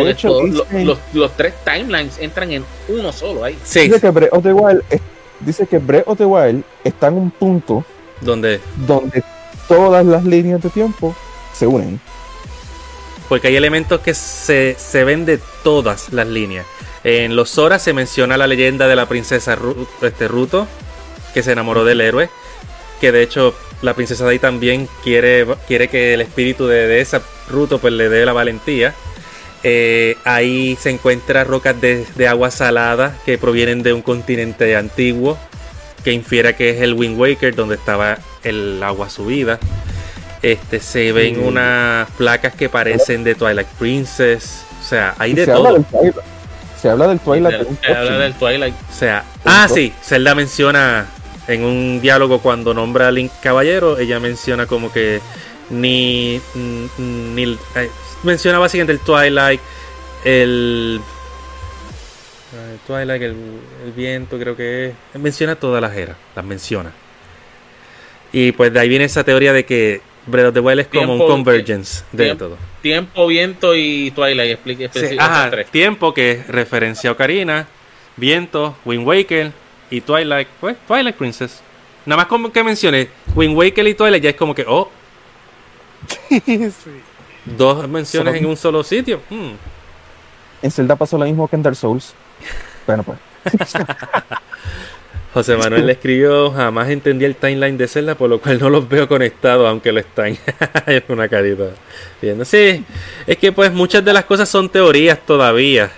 lo- dicen- los, los tres timelines entran en uno solo ahí. Sí, Dice que Breath of the Wild, es- dice que Breath of the Wild está en un punto donde donde todas las líneas de tiempo se unen. Porque hay elementos que se, se ven de todas las líneas. En los Sora se menciona la leyenda de la princesa Ru- este, Ruto, que se enamoró del héroe. Que de hecho la princesa de ahí también quiere, quiere que el espíritu de, de esa Ruto pues le dé la valentía. Eh, ahí se encuentran rocas de, de agua salada que provienen de un continente antiguo, que infiere que es el Wind Waker, donde estaba el agua subida. Este, se ven Sí. unas placas que parecen de Twilight Princess. O sea, hay de se, habla todo. del Twilight, se habla del Twilight. de Se habla del Twilight. O sea, ah, sí, Zelda menciona en un diálogo cuando nombra a Link Caballero, ella menciona como que ni, mm, ni eh, menciona básicamente el Twilight, el, el Twilight, el, el viento, creo que es. Menciona todas las eras, las menciona. Y pues de ahí viene esa teoría de que Breath of the Wild es como un convergence de tiempo- todo. Tiempo, viento y Twilight. Explique, Sí, ajá, tres. tiempo que es referencia a Ocarina, Viento, Wind Waker y Twilight, pues Twilight Princess. Nada más como que mencione Wind Waker y Twilight ya es como que, oh, Sí. dos menciones Solo- en un solo sitio. Hmm. En Zelda pasó lo mismo que en Dark Souls. Bueno, pues. José Manuel le escribió, jamás entendí el timeline de Zelda, por lo cual no los veo conectados, aunque lo están. es una carita. Viendo. Sí, es que pues muchas de las cosas son teorías todavía.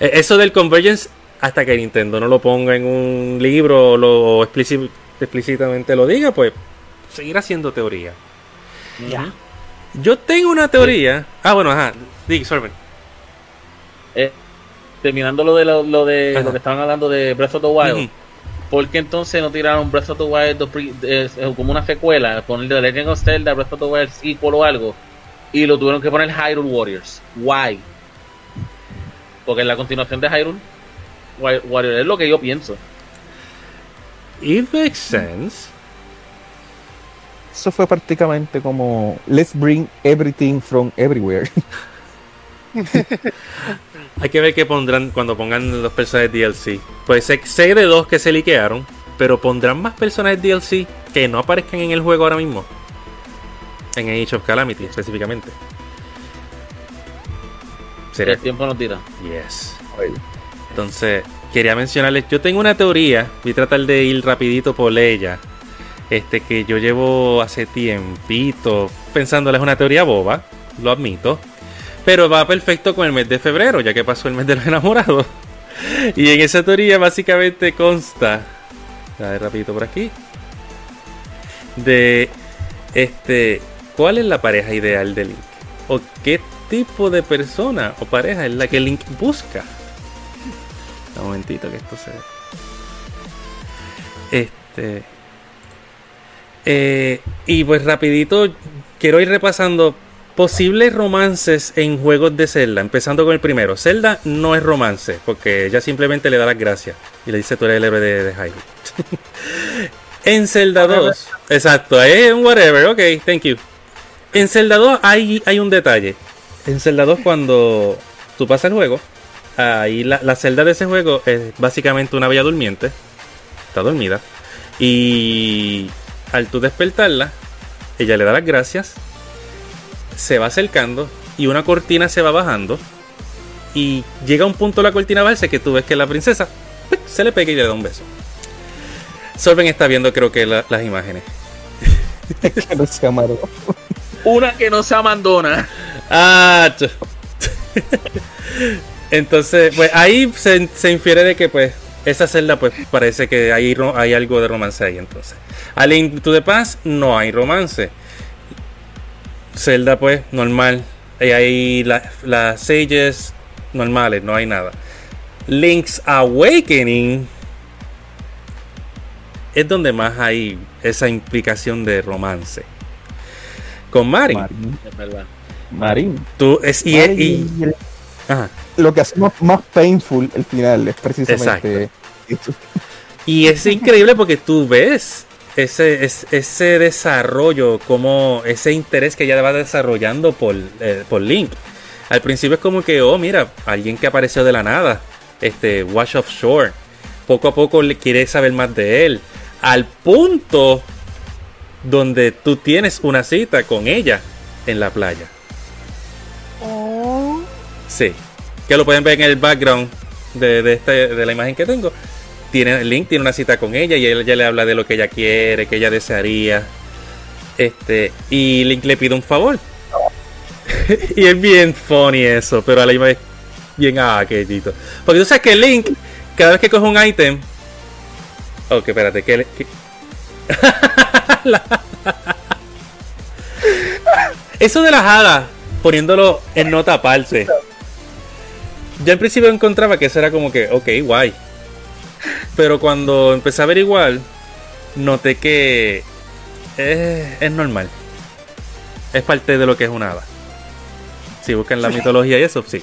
Eh, Eso del Convergence, hasta que Nintendo no lo ponga en un libro o lo explici- explícitamente lo diga, pues seguirá siendo teoría. Ya. Yo tengo una teoría. Ah, bueno, ajá. Dick Sorben. Eh, terminando lo de lo, lo de Ajá. lo que estaban hablando de Breath of the Wild. Ujú. ¿Por qué entonces no tiraron Breath of the Wild eh, eh, como una secuela? Poner The Legend of Zelda, Breath of the Wild sequel o algo. Y lo tuvieron que poner Hyrule Warriors. Why? Porque es la continuación de Hyrule Wa- Warriors. Es lo que yo pienso. It makes sense. Eso fue prácticamente como Let's bring everything from everywhere. Hay que ver qué pondrán cuando pongan los personajes DLC. Pues sé, de dos que se liquearon, pero pondrán más personajes DLC que no aparezcan en el juego ahora mismo. En Age of Calamity específicamente. Sería El tiempo nos tira. Yes. Entonces, quería mencionarles, yo tengo una teoría, voy a tratar de ir rapidito por ella. Este que yo llevo hace tiempito pensándoles una teoría boba, lo admito. Pero va perfecto con el mes de febrero, ya que pasó el mes de los enamorados. Y en esa teoría básicamente consta, a ver rapidito por aquí, de este, ¿cuál es la pareja ideal de Link? ¿O qué tipo de persona o pareja es la que Link busca? Un momentito que esto se... Este... Eh, y pues rapidito quiero ir repasando posibles romances en juegos de Zelda, empezando con el primero. Zelda no es romance, porque ella simplemente le da las gracias y le dice tú eres el héroe de, de Hyrule. en Zelda 2, exacto, es un whatever, ok, thank you. En Zelda 2 hay, hay un detalle. En Zelda 2 cuando tú pasas el juego, ahí la, la celda de ese juego es básicamente una bella durmiente, está dormida, y al tú despertarla, ella le da las gracias, se va acercando y una cortina se va bajando. Y llega un punto la cortina bajarse que tú ves que la princesa ¡pic! se le pega y le da un beso. Sorben está viendo creo que la- las imágenes. que no. Una que no se abandona. Ah, Entonces, pues ahí se, se infiere de que pues esa celda pues parece que hay, hay algo de romance ahí entonces. A Link to the Past no hay romance. Zelda pues normal. Y hay la- las Sages normales, no hay nada. Link's Awakening es donde más hay esa implicación de romance. Con Marin, Marín. Es verdad. Marín. tú es y, Marín. y- ajá. lo que hace más, painful el final es precisamente eso. Y es increíble porque tú ves ese, es- ese desarrollo, como ese interés que ella va desarrollando por, eh, por Link. Al principio es como que, oh, mira, alguien que apareció de la nada, este Wash of Shore. Poco a poco le quiere saber más de él. Al punto donde tú tienes una cita con ella en la playa. Sí. Que lo pueden ver en el background de, de, este- de la imagen que tengo. Tiene, Link tiene una cita con ella y ella le habla de lo que ella quiere, que ella desearía. Este, y Link le pide un favor. y es bien funny eso, pero a la misma vez bien ah. Porque tú sabes que Link, cada vez que coge un ítem. Ok, espérate, que. Eso de las hadas, poniéndolo en nota aparte. Yo en principio encontraba que eso era como que, ok, guay. Pero cuando empecé a averiguar, noté que es, es normal. Es parte de lo que es una hada. Si buscan la mitología y eso, sí.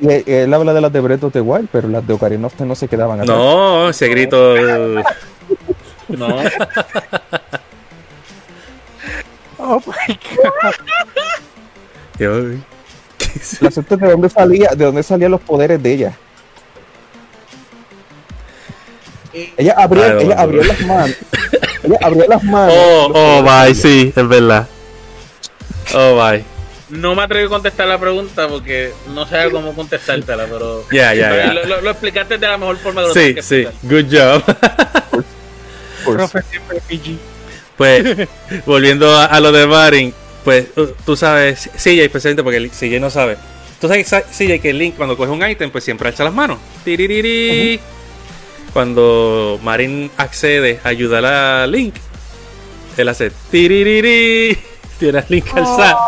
Y él, él habla de las de Breath of the Wild, pero las de Ocarina of Time no se quedaban atrás. No, ese grito. eh, No, oh my god. El asunto es de dónde salía, de dónde salían los poderes de ella. Ella abrió, Ay, ella abrió las manos. Ella abrió las manos. Oh, oh, bye, sí, es verdad. Oh, bye. no me atreví a contestar la pregunta porque no sé cómo contestártela, pero Ya, ya, pero ya. Lo, lo- lo explicaste de la mejor forma que lo Sí, que sí, explicar. good job. Pues, Profe siempre PG. Pues, volviendo a, a lo de Marin, pues uh, tú sabes, CJ especialmente porque CJ no sabe. Tú sabes, sa- CJ, que Link cuando coge un ítem, pues siempre alza las manos. Tiririri. Cuando Marin accede a ayudar a Link, él hace tiririri. Tiene a Link alzado.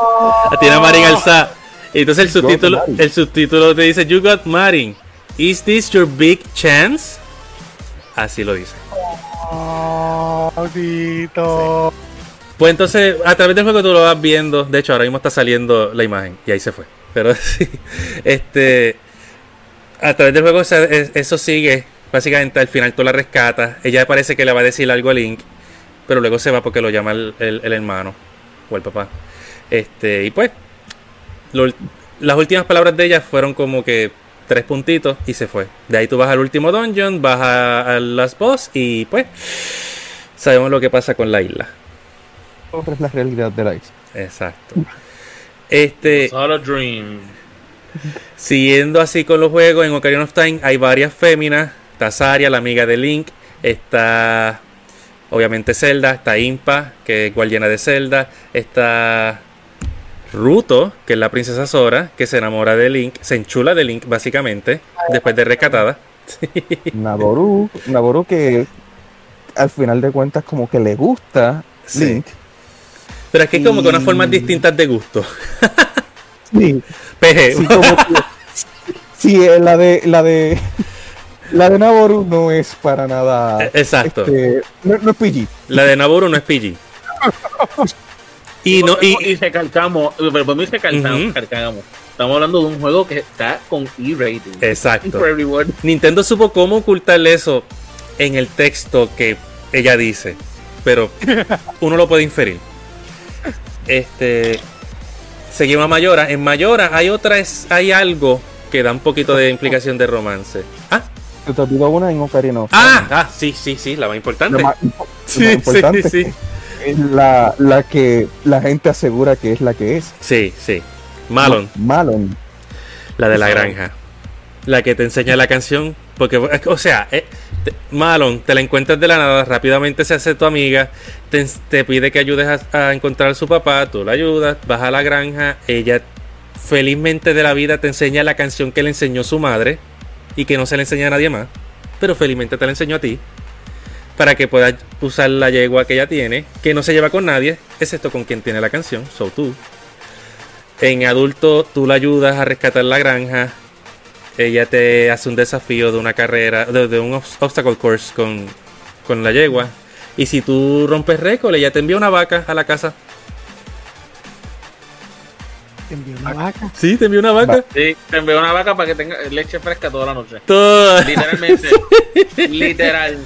Tiene a Marin alzado. Y entonces el subtítulo, el subtítulo te dice, You got Marin. Is this your big chance? Así lo dice. Oh. Pues entonces, a través del juego tú lo vas viendo. De hecho, ahora mismo está saliendo la imagen. Y ahí se fue. Pero sí. Este. A través del juego eso sigue. Básicamente al final tú la rescatas. Ella parece que le va a decir algo a Link. Pero luego se va porque lo llama el, hermano. O el papá. Este. Y pues. las últimas palabras de ella fueron como que tres puntitos y se fue. De ahí tú vas al último dungeon, vas a, a las boss y pues. Sabemos lo que pasa con la isla. Otra es la realidad de la isla. Exacto. Este, Solo Dream. siguiendo así con los juegos, en Ocarina of Time hay varias féminas. Está Saria, la amiga de Link. Está, obviamente, Zelda. Está Impa, que es guardiana de Zelda. Está Ruto, que es la princesa Sora, que se enamora de Link. Se enchula de Link, básicamente, después de rescatada. Naboru, Naboru que al final de cuentas como que le gusta Sí. Pero es que es como que unas Y- formas distintas de gusto. Sí, Peje. sí, como que- sí, eh, la de la de la de Naboru no es para nada Exacto. este, no, no es PG. La de Naboru no es PG. Y no, y, y recalcamos, pero por mí recalcamos, Ujú. recalcamos. Estamos hablando de un juego que está con E-rating. Exacto. Nintendo supo cómo ocultarle eso en el texto que ella dice, pero uno lo puede inferir. Este seguimos a Mayora. En Mayora hay otra es- hay algo que da un poquito de implicación de romance. Ah, te olvidó una en Ocarina of ah, ah, sí, sí, sí, la más importante. La más, la Sí, más sí, importante sí. es la, la que la gente asegura que es la que es. Sí, sí. Malon, Malon. la de la granja. La que te enseña la canción. Porque, o sea, eh, te- Malon, te la encuentras de la nada, rápidamente se hace tu amiga, te, pide que ayudes a, encontrar a su papá, tú la ayudas, vas a la granja, ella felizmente de la vida te enseña la canción que le enseñó su madre y que no se le enseña a nadie más, pero felizmente te la enseño a ti, para que puedas usar la yegua que ella tiene, que no se lleva con nadie, excepto con quien tiene la canción, so tú. En adulto tú la ayudas a rescatar la granja, ella te hace un desafío de una carrera, de, un obstacle course con, con la yegua, y si tú rompes récord, ella te envía una vaca a la casa. ¿Te envió una vaca? Sí, te envió una vaca. Sí, te envió una vaca para que tenga leche fresca toda la noche. Todo. Literalmente. literal.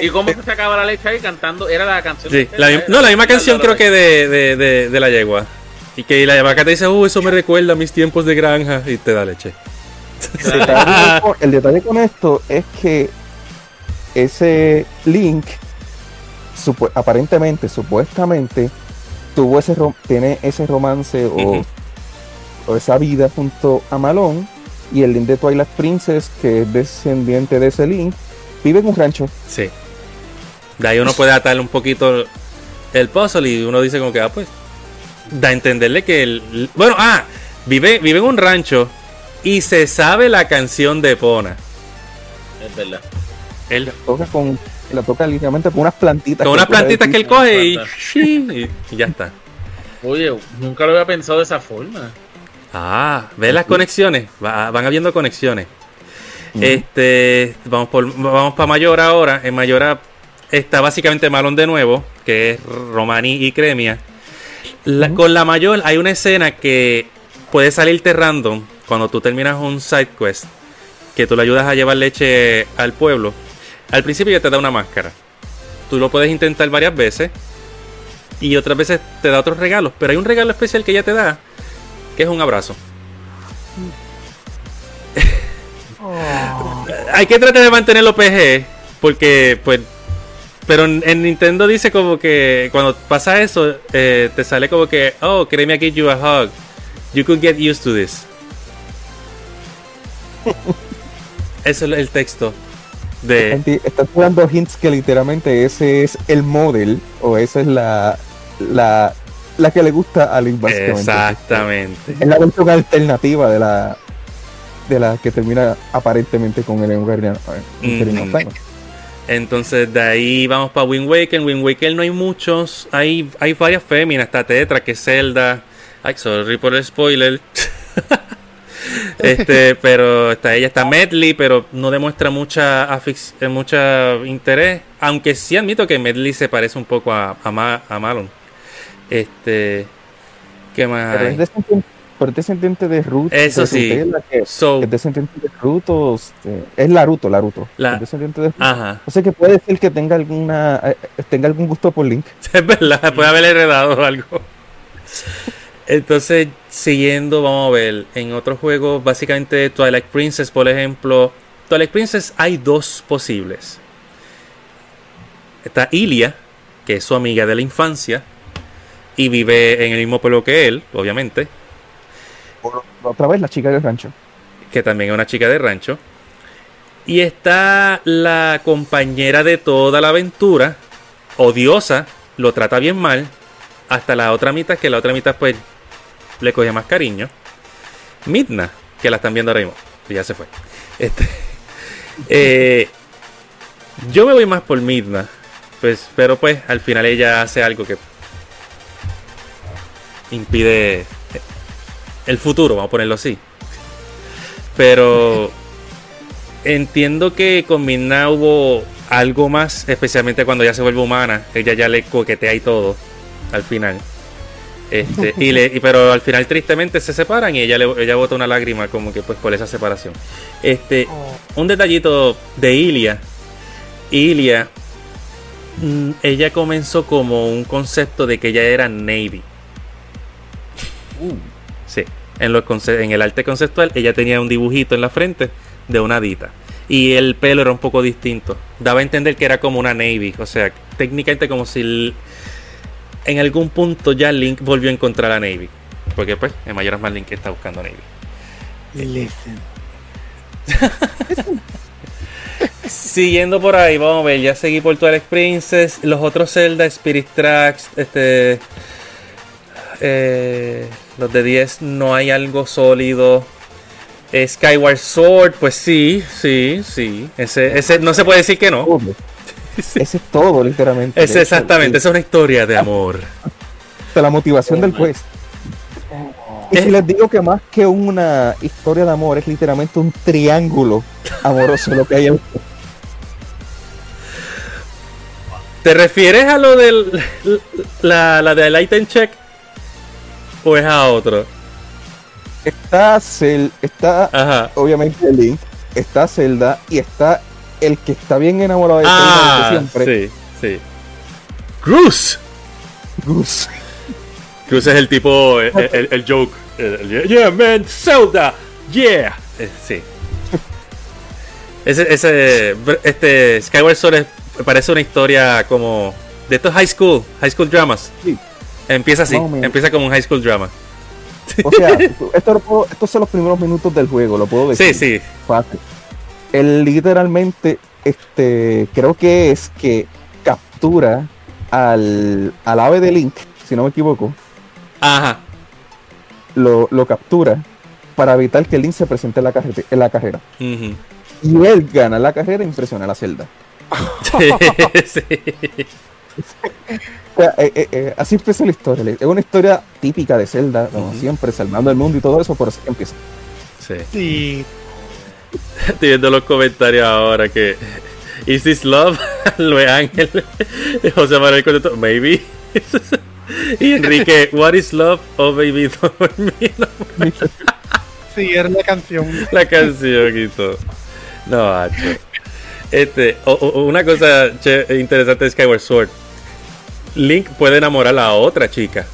¿Y cómo se sacaba la leche ahí cantando? Era la canción. Sí, la, mi- no, la misma canción creo que de, de, de, de la yegua. Y que la vaca te dice, uh, eso me recuerda a mis tiempos de granja. Y te da leche. El detalle, con, el detalle con esto es que ese Link, supu- aparentemente, supuestamente, tuvo ese rom- tiene ese romance o, esa vida junto a Malone. Y el Link de Twilight Princess, que es descendiente de ese Link, vive en un rancho. Sí. De ahí uno puede atarle un poquito el puzzle y uno dice como que, ah, pues, da a entenderle que el... Bueno, ah, vive, vive en un rancho y se sabe la canción de Pona. Es verdad. Él, Toca con, la toca literalmente con unas plantitas. con unas plantitas que él coge y, Plantas. y, y ya está. Oye, nunca lo había pensado de esa forma. Ah, ¿ves las conexiones? Va- van habiendo conexiones. Este, vamos por, vamos para Mayora ahora. En Mayora está básicamente Malón de nuevo, que es Romani y Cremia. La-. Con la mayor hay una escena que puede salirte random cuando tú terminas un side quest, que tú le ayudas a llevar leche al pueblo. Al principio ya te da una máscara. Tú lo puedes intentar varias veces y otras veces te da otros regalos, pero hay un regalo especial que ella te da, que es un abrazo. Oh, hay que tratar de mantenerlo PG porque pues pero en, en Nintendo dice como que cuando pasa eso eh, te sale como que oh créeme give you a hug you could get used to this eso es el texto de Están- Están dando hints que literalmente ese es el model o esa es la, la, la que le gusta a Link básicamente. exactamente Es la versión alternativa de la de la que termina aparentemente con el of Ujú. Time. Entonces de ahí vamos para Wind Waker. En Wind Waker no hay muchos. Hay, hay varias féminas. Está Tetra, que es Zelda. Ay, sorry por el spoiler. este, pero está ella, está Medley, pero no demuestra mucha afix- eh, mucha interés. Aunque sí admito que Medley se parece un poco a, a, Ma- a Malon. Este. ¿Qué más? Pero hay? es descendiente, pero es descendiente de Ruth. Eso de sí. Que So, es descendiente de Ruto. este, es Laruto, Laruto. La- Es descendiente de Ruto. ajá. O sea que puede ser que tenga alguna eh, tenga algún gusto por Link. Es verdad, puede haber heredado algo. Entonces, siguiendo, vamos a ver, en otros juegos, básicamente Twilight Princess, por ejemplo, Twilight Princess hay dos posibles. Está Ilia, que es su amiga de la infancia, y vive en el mismo pueblo que él, obviamente, Otra vez la chica del rancho. que también es una chica de rancho. Y está la compañera de toda la aventura, odiosa, lo trata bien mal, hasta la otra mitad, que la otra mitad pues le coge más cariño. Midna, que la están viendo ahora mismo, ya se fue. Este, eh, yo me voy más por Midna, pues, pero pues al final ella hace algo que impide el futuro, vamos a ponerlo así. Pero entiendo que con Midna hubo algo más, especialmente cuando ya se vuelve humana, ella ya le coquetea y todo al final. Este, y le, y- pero al final tristemente se separan y ella le, ella bota una lágrima como que pues por esa separación. Este, oh, un detallito de Ilia. Ilia, mm, ella comenzó como un concepto de que ella era Navy. Sí, en, los en el arte conceptual ella tenía un dibujito en la frente de una dita. Y el pelo era un poco distinto. Daba a entender que era como una Navy. O sea, técnicamente como si en algún punto ya Link volvió a encontrar a Navy. Porque pues, en Mayoras más Link está buscando a Navy. listen. Siguiendo por ahí, vamos a ver, ya seguí por Twilight Princess, los otros Zelda, Spirit Tracks, este... eh, los de 10 no hay algo sólido. Skyward Sword, pues sí, sí, sí. Ese, ese no se puede decir que no. Ese es todo, literalmente. Es exactamente, esa es una historia de amor. De la motivación del quest. Y si les digo que más que una historia de amor, es literalmente un triángulo amoroso lo que hay en ¿Te refieres a lo del la, la del item check? ¿O es a otro? Está Cel, está Ajá. obviamente Link, está Zelda y está el que está bien enamorado de Ah, siempre, sí, sí. Cruz. Gus. Cruz es el tipo, el, el- el joke. El- yeah, man, Zelda, yeah. Eh, sí. Ese, ese, este, Skyward Sword es- parece una historia como de estos high school, high school dramas. Sí. Empieza así, empieza como un high school drama. O sea, esto puedo- estos son los primeros minutos del juego, lo puedo decir. Sí, sí. fácil. Él literalmente, este, creo que es que captura al, al ave de Link, si no me equivoco, Ajá. lo, lo captura para evitar que Link se presente en la, carrete- en la carrera. Ujú. Y él gana la carrera e impresiona a la Zelda. Sí. O sea, eh, eh, eh, así empieza la historia. Es una historia típica de Zelda, como siempre, salvando el mundo y todo eso, por eso que empieza. Sí. Sí. Estoy viendo los comentarios ahora que. ¿Is this love? Luis Ángel. José Manuel contestó, maybe. y Enrique, what is love? Oh, baby, dormir. Sí, era una canción. La canción todo. No, hacho. Este, o- o- una cosa che- interesante de Skyward Sword. Link puede enamorar a otra chica.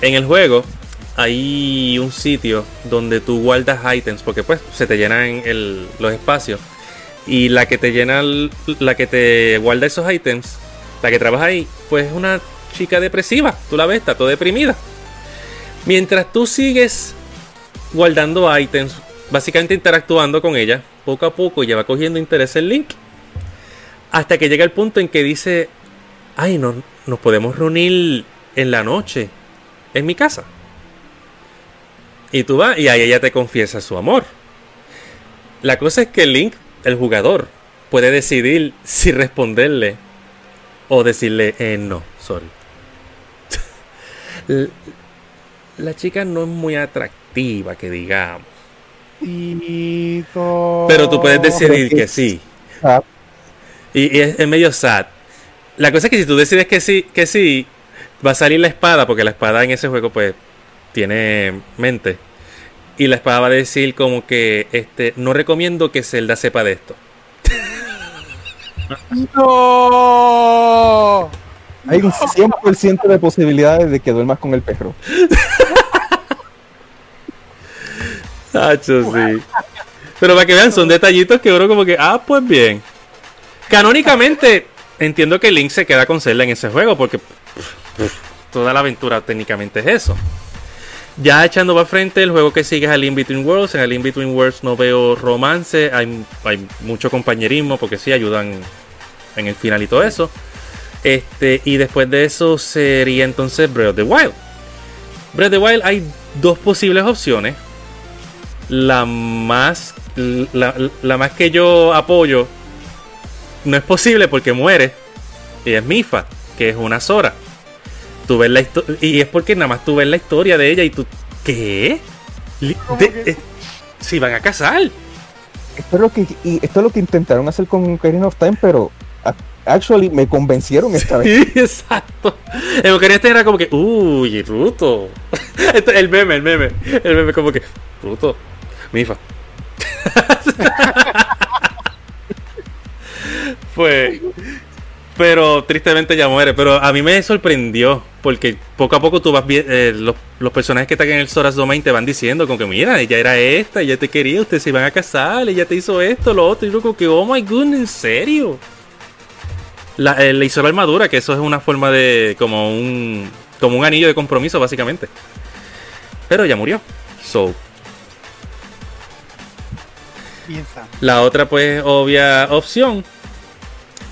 En el juego hay un sitio donde tú guardas items porque pues se te llenan el- los espacios y la que te llena el- la que te guarda esos items, la que trabaja ahí, pues es una chica depresiva. Tú la ves, está toda deprimida. Mientras tú sigues guardando items, básicamente interactuando con ella, poco a poco ya va cogiendo interés en Link. Hasta que llega el punto en que dice, ay, no, nos podemos reunir en la noche, en mi casa. Y tú vas y ahí ella te confiesa su amor. La cosa es que Link, el jugador, puede decidir si responderle o decirle, eh, no, sorry. La chica no es muy atractiva, que digamos. Pero tú puedes decidir que sí. Ah, Y, y es, es medio sad. La cosa es que si tú decides que sí, que sí, va a salir la espada, porque la espada en ese juego, pues, tiene mente. Y la espada va a decir como que este, no recomiendo que Zelda sepa de esto. ¡No! hay un 100% de posibilidades de que duermas con el perro. Hacho, sí. Pero para que vean, son detallitos que uno como que, ah, pues bien. Canónicamente, entiendo que Link se queda con Zelda en ese juego, porque pff, toda la aventura técnicamente es eso. Ya echando para frente, el juego que sigue es el In Between Worlds. En el In Between Worlds no veo romance, hay, mucho compañerismo, porque sí ayudan en el final y todo eso. Este, y después de eso sería entonces Breath of the Wild. Breath of the Wild hay dos posibles opciones. La más, la, la más que yo apoyo no es posible porque muere. Y es Mifa, que es una Sora. Tú ves la histo- y es porque nada más tú ves la historia de ella y tú. ¿Qué? Li- ¿Cómo de- que? eh, si van a casar. Esto es lo que, y esto es lo que intentaron hacer con Ocarina of Time, pero actually me convencieron esta vez. Sí, exacto. El Ocarina of Time era como que, uy, Ruto. Este- el meme, el meme. El meme como que, Ruto, Mifa. Pues, pero tristemente ya muere. Pero a mí me sorprendió porque poco a poco tú vas viendo los, los personajes que están en el Soras Domain te van diciendo como que mira, ella era esta, ella te quería, ustedes se iban a casar, ella te hizo esto, lo otro. Y yo como que, oh my goodness, ¿en serio? La, eh, le hizo la armadura, que eso es una forma de. como un. como un anillo de compromiso, básicamente. Pero ya murió. So. Piensa. La otra, pues, obvia opción.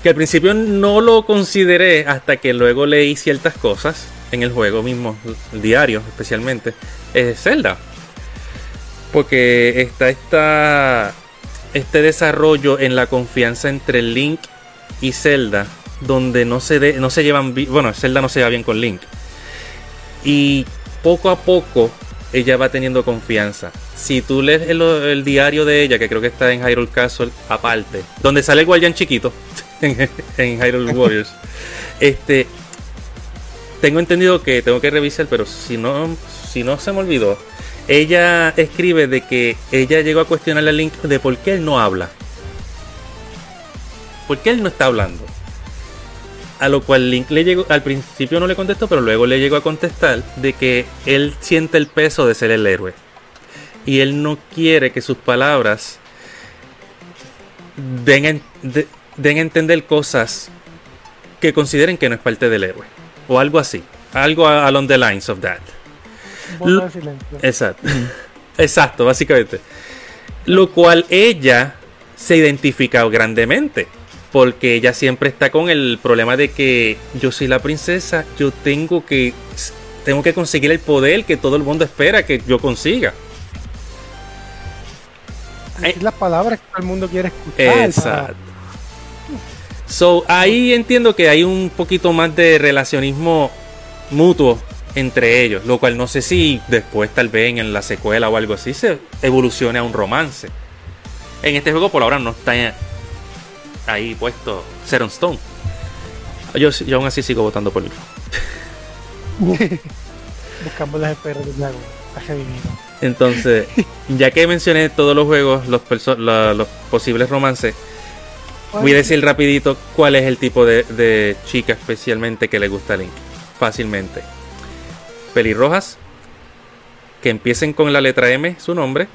Que al principio no lo consideré hasta que luego leí ciertas cosas en el juego mismo, el diario especialmente. Es Zelda. Porque está esta, este desarrollo en la confianza entre Link y Zelda, donde no se, de- no se llevan bien, bueno, Zelda no se lleva bien con Link. Y poco a poco ella va teniendo confianza. Si tú lees el, el diario de ella, que creo que está en Hyrule Castle aparte, donde sale el guardián chiquito en, en Hyrule Warriors, este, tengo entendido que tengo que revisar, pero si no, si no se me olvidó, ella escribe de que ella llegó a cuestionarle a Link de por qué él no habla. ¿Por qué él no está hablando? A lo cual Link le llegó, al principio no le contestó, pero luego le llegó a contestar de que él siente el peso de ser el héroe. Y él no quiere que sus palabras den, en- de- den a entender cosas que consideren que no es parte del héroe. O algo así. Algo along the lines of that. Exacto. Exacto, básicamente. Lo cual ella se identifica grandemente. Porque ella siempre está con el problema de que yo soy la princesa, yo tengo que tengo que conseguir el poder que todo el mundo espera que yo consiga. Decir las palabras que todo el mundo quiere escuchar. Exacto. So, ahí entiendo que hay un poquito más de relacionismo mutuo entre ellos, lo cual no sé si después tal vez en la secuela o algo así se evolucione a un romance. En este juego por ahora no está ahí puesto Zero Stone. Yo, yo aún así sigo votando por él. Buscamos las esperas del lago. Entonces, ya que mencioné todos los juegos, los, la- los posibles romances, Voy a decir rapidito cuál es el tipo de, chica especialmente que le gusta a Link. Fácilmente. Pelirrojas. Que empiecen con la letra M, su nombre.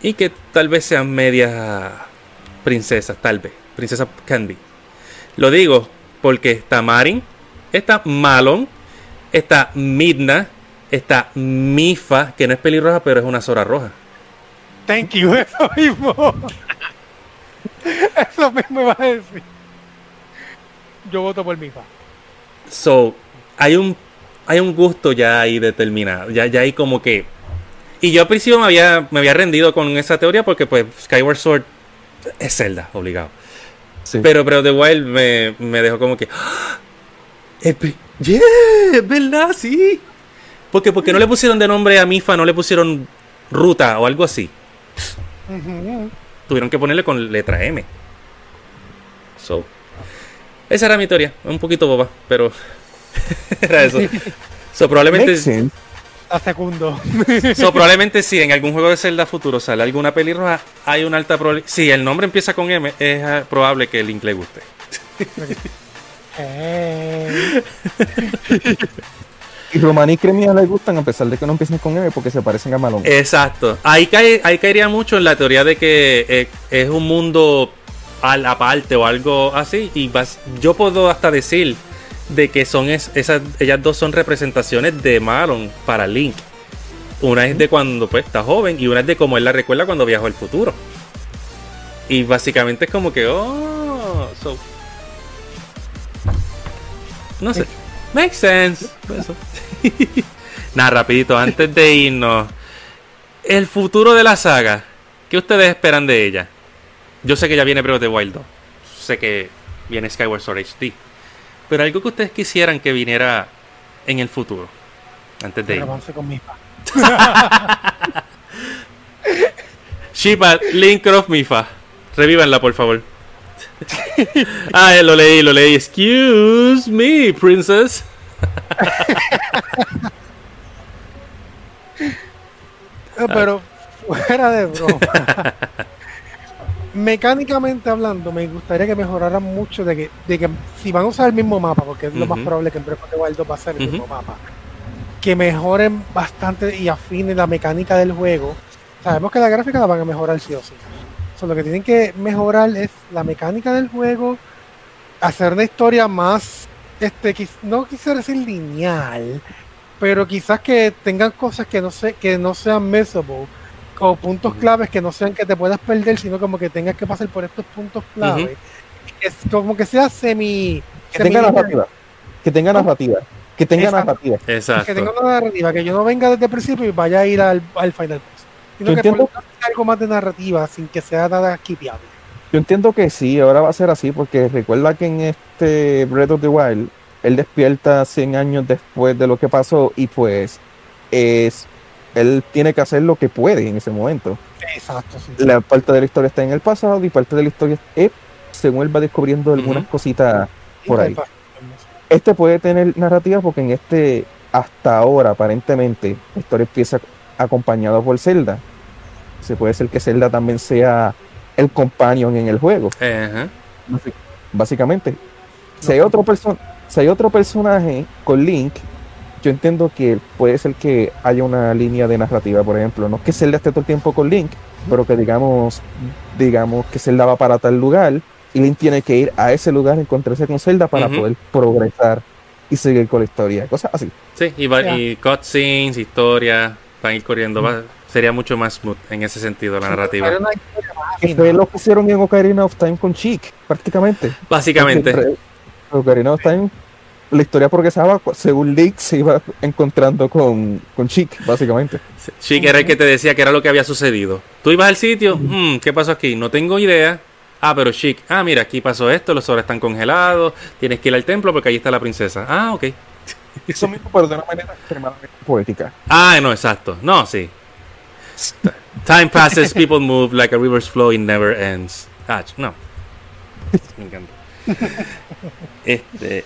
Y que tal vez sean medias princesas, tal vez. Princesa Candy. Lo digo porque está Marin, está Malon, está Midna, está Mifa, que no es pelirroja, pero es una Zora roja. Thank you, eso mismo. eso mismo vas a decir. Yo voto por mi fa. So, hay un, hay un gusto ya ahí determinado. Ya, ya hay como que. Y yo al principio me había, me había rendido con esa teoría porque, pues, Skyward Sword es Zelda, obligado. Sí. Pero of the Wild me, me dejó como que. ¡Ah! ¡Yeah! Es verdad, sí. Porque, porque no le pusieron de nombre a Mifa, no le pusieron ruta o algo así. Ujú. Tuvieron que ponerle con letra M. So. Esa era mi teoría. Un poquito boba, pero. era eso. So, probablemente. A segundo. So, probablemente si en algún juego de Zelda futuro sale alguna pelirroja, hay una alta probabilidad. Si el nombre empieza con M, es ah, probable que el Link le guste. Y Román y Cremia les gustan a pesar de que no empiecen con M porque se parecen a Malón. Exacto. Ahí, cae, ahí caería mucho en la teoría de que eh, es un mundo al aparte o algo así. Y vas- yo puedo hasta decir de que son es- esas, ellas dos son representaciones de Malon para Link. Una es de cuando pues, está joven y una es de cómo él la recuerda cuando viajó al futuro. Y básicamente es como que, oh, so. No sé. Makes sense. Eso. Nada, rapidito, antes de irnos. El futuro de la saga. ¿Qué ustedes esperan de ella? Yo sé que ya viene Breath of the Wild 2. Sé que viene Skyward Sword HD. Pero algo que ustedes quisieran que viniera en el futuro. Antes de ir. avance con mi fa. Shipa, Linkcroft Mifa. Revívanla, por favor. Ah, lo leí, lo leí. Excuse me, princess. Eh, Pero fuera de broma. Mecánicamente hablando, me gustaría que mejoraran mucho de que, de que si van a usar el mismo mapa, porque es lo más probable que en Breath of the Wild 2 va a ser el mismo mapa, que mejoren bastante y afinen la mecánica del juego. Sabemos que la gráfica la van a mejorar sí o sí. So, lo que tienen que mejorar es la mecánica del juego, hacer una historia más, este, no quisiera decir lineal, pero quizás que tengan cosas que no se, que no sean messable o puntos claves que no sean que te puedas perder, sino como que tengas que pasar por estos puntos clave. Que es como que sea semi Que tenga semi- narrativa. Que tenga narrativa. Que tenga Exacto. narrativa. Exacto. Que tenga una narrativa, que yo no venga desde el principio y vaya a ir al, al final. Sino Yo que entiendo- por algo más de narrativa sin que sea nada skipeable. Yo entiendo que sí, ahora va a ser así, porque recuerda que en este Breath of the Wild, él despierta 100 años después de lo que pasó y pues es él tiene que hacer lo que puede en ese momento. Exacto, sí. La parte de la historia está en el pasado y parte de la historia es según él va descubriendo algunas cositas por ahí. Este puede tener narrativa porque en este, hasta ahora, aparentemente, la historia empieza acompañada por Zelda. Se puede ser que Zelda también sea el companion en el juego, Ajá. básicamente. Si hay, otro si hay otro personaje con Link, yo entiendo que puede ser que haya una línea de narrativa, por ejemplo. No es que Zelda esté todo el tiempo con Link, pero que digamos, digamos que Zelda va para tal lugar y Link tiene que ir a ese lugar, encontrarse con Zelda para poder progresar y seguir con la historia. Cosas así. Sí, y, va- Ya. y cutscenes, historia, van a ir corriendo. va- sería mucho más smooth en ese sentido la narrativa. Que fue lo que hicieron en Ocarina of Time con Chic, prácticamente. Básicamente. Siempre- Ocarina of Time, la historia progresaba según Link se iba encontrando con, con Chic, básicamente. Chic era el que te decía que era lo que había sucedido. Tú ibas al sitio, "Mm, ¿qué pasó aquí? No tengo idea. Ah, pero Chic, ah, mira, aquí pasó esto, los sobres están congelados, tienes que ir al templo porque ahí está la princesa. Ah, ok. Eso mismo, pero de una manera extremadamente poética. Ah, no, exacto. No, sí. Time passes, people move like a river's flow, it never ends. Ah, no. Me encanta. Este,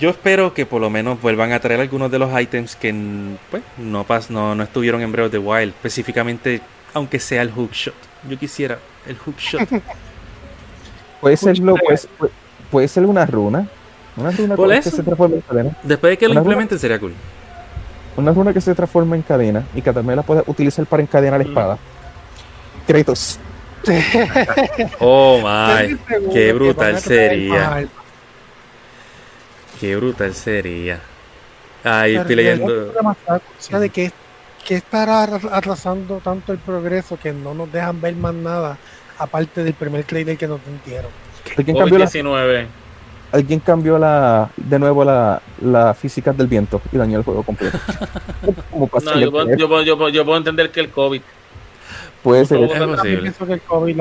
yo espero que por lo menos vuelvan a traer algunos de los items que pues, no, pas no, no estuvieron en Breath of the Wild. Específicamente, aunque sea el hookshot. Yo quisiera el hookshot. Puede ser, lo, puede- puede ser una runa. Una runa Por que se transforma en cadena. Después de que lo implementen sería cool. Una runa que se transforma en cadena y que también la puedes utilizar para encadenar la espada. Kratos. Oh my, qué que brutal sería. qué brutal sería. Ahí Pero estoy de leyendo. de que, que estará atrasando tanto el progreso que no nos dejan ver más nada aparte del primer trailer que nos dieron. ¿Alguien cambió, la, COVID-19. Alguien cambió la, de nuevo la, la física del viento y dañó el juego completo. Como No, yo, puedo- yo, puedo- yo, puedo- yo puedo entender que el COVID. Puede ser. Es posible. que el COVID.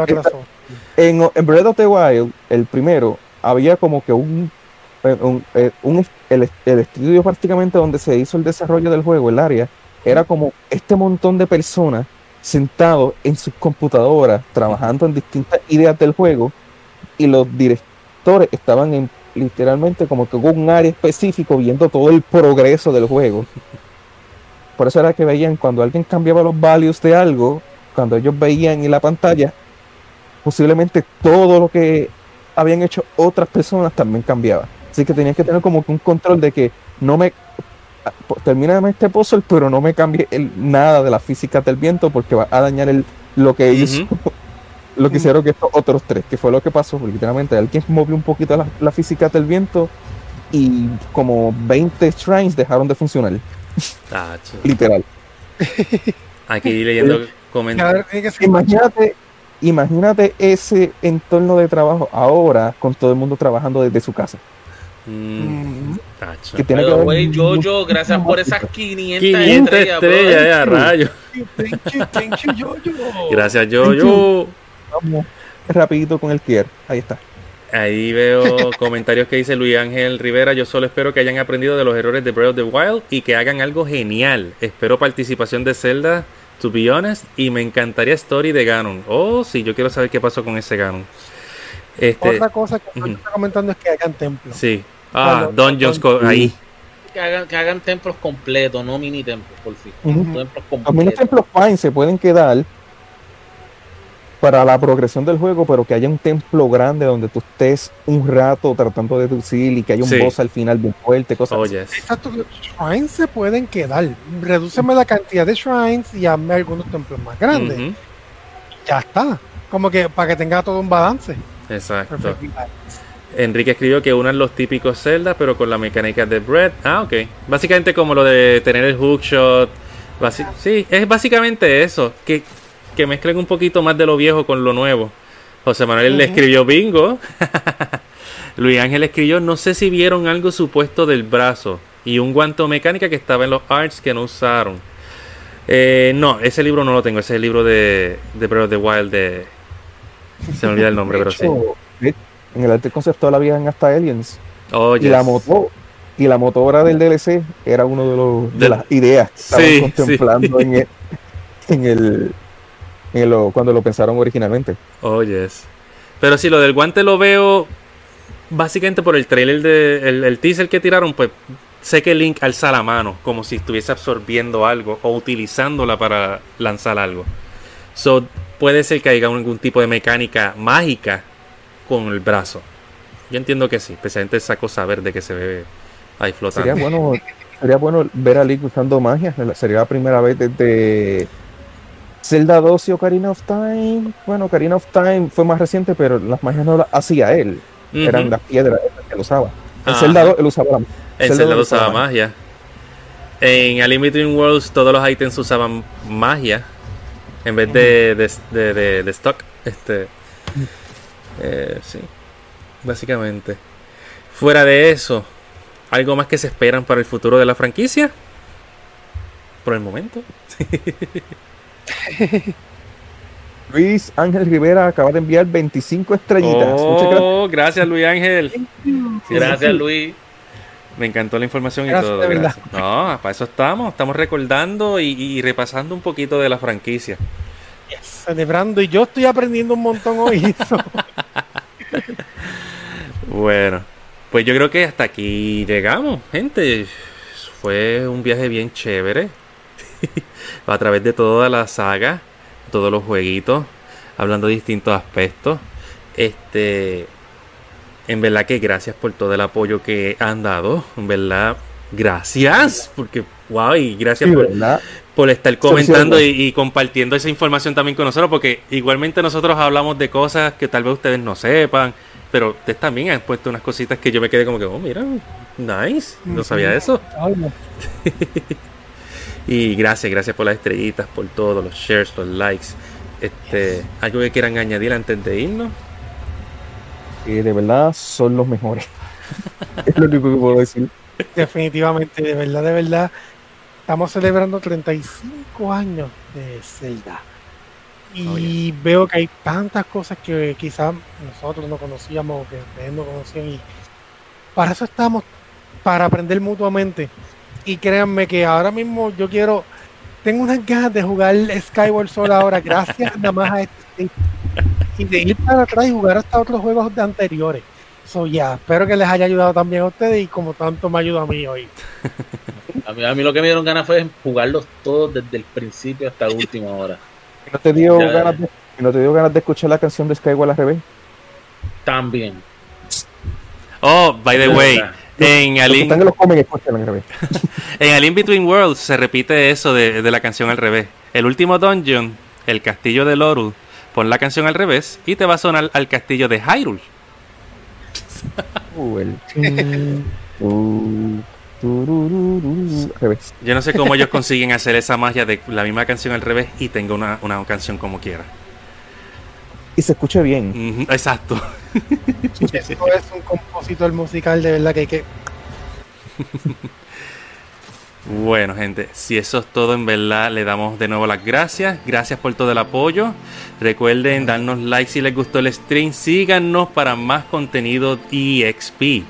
En, en Breath of the Wild, el primero, había como que un, eh, un, eh, un- el, el estudio prácticamente donde se hizo el desarrollo del juego, el área, era como este montón de personas sentados en sus computadoras, trabajando en distintas ideas del juego, y los directores estaban en literalmente como que en un área específico viendo todo el progreso del juego. Por eso era que veían cuando alguien cambiaba los values de algo, cuando ellos veían en la pantalla, posiblemente todo lo que habían hecho otras personas también cambiaba. Así que tenías que tener como que un control de que no me termina este puzzle, pero no me cambie el, nada de la física del viento porque va a dañar el, lo que hizo, lo que hicieron que estos otros tres, que fue lo que pasó, porque literalmente alguien movió un poquito la, la física del viento y como 20 shrines dejaron de funcionar, Tacho. literal. Aquí leyendo Y comentarios. que Imagínate, imagínate ese entorno de trabajo ahora con todo el mundo trabajando desde su casa. Mm, tacho. Que tiene que Pero, haber güey, mucho- Jojo, gracias por esas 500, 500 estrellas, bro. estrellas, ya, rayo. Thank you, thank you, Jojo. Gracias, yo, yo. Vamos rapidito con el tier. Ahí está. Ahí veo comentarios que dice Luis Ángel Rivera. Yo solo espero que hayan aprendido de los errores de Breath of the Wild y que hagan algo genial. Espero participación de Zelda, to be honest, y me encantaría Story de Ganon. Oh, sí, yo quiero saber qué pasó con ese Ganon. Este, Otra cosa que estoy está comentando es que hagan templos. sí. Ah, Cuando- Dungeons ahí. Que hagan, que hagan templos completos, no mini templos, por fin. Templos Los mini completos. templos fine se pueden quedar para la progresión del juego, pero que haya un templo grande donde tú estés un rato tratando de deducir y que haya un Sí. boss al final bien fuerte, cosas Oh, así. yes. Exacto, los shrines se pueden quedar. Redúceme la cantidad de shrines y hazme algunos templos más grandes. Ya está. Como que para que tenga todo un balance. Exacto. Perfecto. Enrique escribió que unan los típicos Zelda, pero con la mecánica de Breath. Ah, ok. Básicamente como lo de tener el hookshot. Basi- sí, es básicamente eso. Que, que mezclen un poquito más de lo viejo con lo nuevo. José Manuel le escribió bingo. Luis Ángel escribió, no sé si vieron algo supuesto del brazo. Y un guanto mecánica que estaba en los arts que no usaron. Eh, no, ese libro no lo tengo. Ese es el libro de, de Breath of the Wild de... Se me olvida el nombre, pero sí. de- En el arte conceptual habían hasta aliens. Oh, Y la moto y la motora del DLC era uno de los de las ideas que estaban Sí, contemplando en el, en el, en lo- cuando lo pensaron originalmente. Oh, yes. Pero si lo del guante lo veo básicamente por el trailer de el, el teaser que tiraron, pues sé que Link alza la mano como si estuviese absorbiendo algo o utilizándola para lanzar algo. So, puede ser que haya algún tipo de mecánica mágica con el brazo. Yo entiendo que sí, especialmente esa cosa verde que se ve ahí flotando. Sería bueno, sería bueno ver a Link usando magia. Sería la primera vez desde Zelda 2 y Ocarina of Time. Bueno, Ocarina of Time fue más reciente, pero las magias no las hacía él. Eran las piedras que él usaba. En Ajá. Zelda 2 él usaba la En Zelda Zelda dos usaba usaba magia. En A Between Worlds todos los ítems usaban magia. En vez de, de, de, de- de stock. Este. eh, sí. Básicamente. Fuera de eso. ¿Algo más que se esperan para el futuro de la franquicia? Por el momento. Luis Ángel Rivera acaba de enviar 25 estrellitas. Muchas gracias. Oh, gracias Luis Ángel. Gracias, Luis. Me encantó la información y todo. gracias. No, para eso estamos. Estamos recordando y, y repasando un poquito de la franquicia. Celebrando y yo estoy aprendiendo un montón hoy. Bueno, pues yo creo que hasta aquí llegamos, gente. Fue un viaje bien chévere. A través de toda la saga, todos los jueguitos, hablando de distintos aspectos. Este, en verdad que gracias por todo el apoyo que han dado. En verdad, gracias. Porque, wow, y gracias Sí, por, estar comentando y, compartiendo esa información también con nosotros, porque igualmente nosotros hablamos de cosas que tal vez ustedes no sepan, pero ustedes también han puesto unas cositas que yo me quedé como que, oh, mira, nice, no sabía eso. ay, no. Y gracias, gracias por las estrellitas, por todo, los shares, los likes. Este, algo que quieran añadir antes de irnos. Eh, de verdad son los mejores. es lo único que puedo decir. Definitivamente, de verdad, de verdad. Estamos celebrando 35 años de Zelda. Y Oh, veo que hay tantas cosas que quizás nosotros no conocíamos o que ustedes no conocían. Y para eso estamos, para aprender mutuamente. Y créanme que ahora mismo yo quiero, tengo unas ganas de jugar Skyward Sword ahora, gracias nada más a este y de ir para atrás y jugar hasta otros juegos de anteriores. So, ya, espero que les haya ayudado también a ustedes y como tanto me ayuda a mí hoy. A mí, a mí lo que me dieron ganas fue jugarlos todos desde el principio hasta la última hora. ¿No te dio, ya. ganas de, ¿No te dio ganas de escuchar la canción de Skyward al revés? También. Oh, by the way, en Los A que Link, están en los comen, escuchan al revés. en A Link Between Worlds se repite eso de, de la canción al revés. El último dungeon, el castillo de Lorul, pon la canción al revés y te va a sonar al castillo de Hyrule. Uh, el. Yo no sé cómo ellos consiguen hacer esa magia de la misma canción al revés y tenga una, una canción como quiera. Y se escuche bien. Exacto. Eso es un compositor musical de verdad que hay que Bueno, gente, si eso es todo, en verdad le damos de nuevo las gracias. Gracias por todo el apoyo. Recuerden darnos like si les gustó el stream. Síganos para más contenido EXP.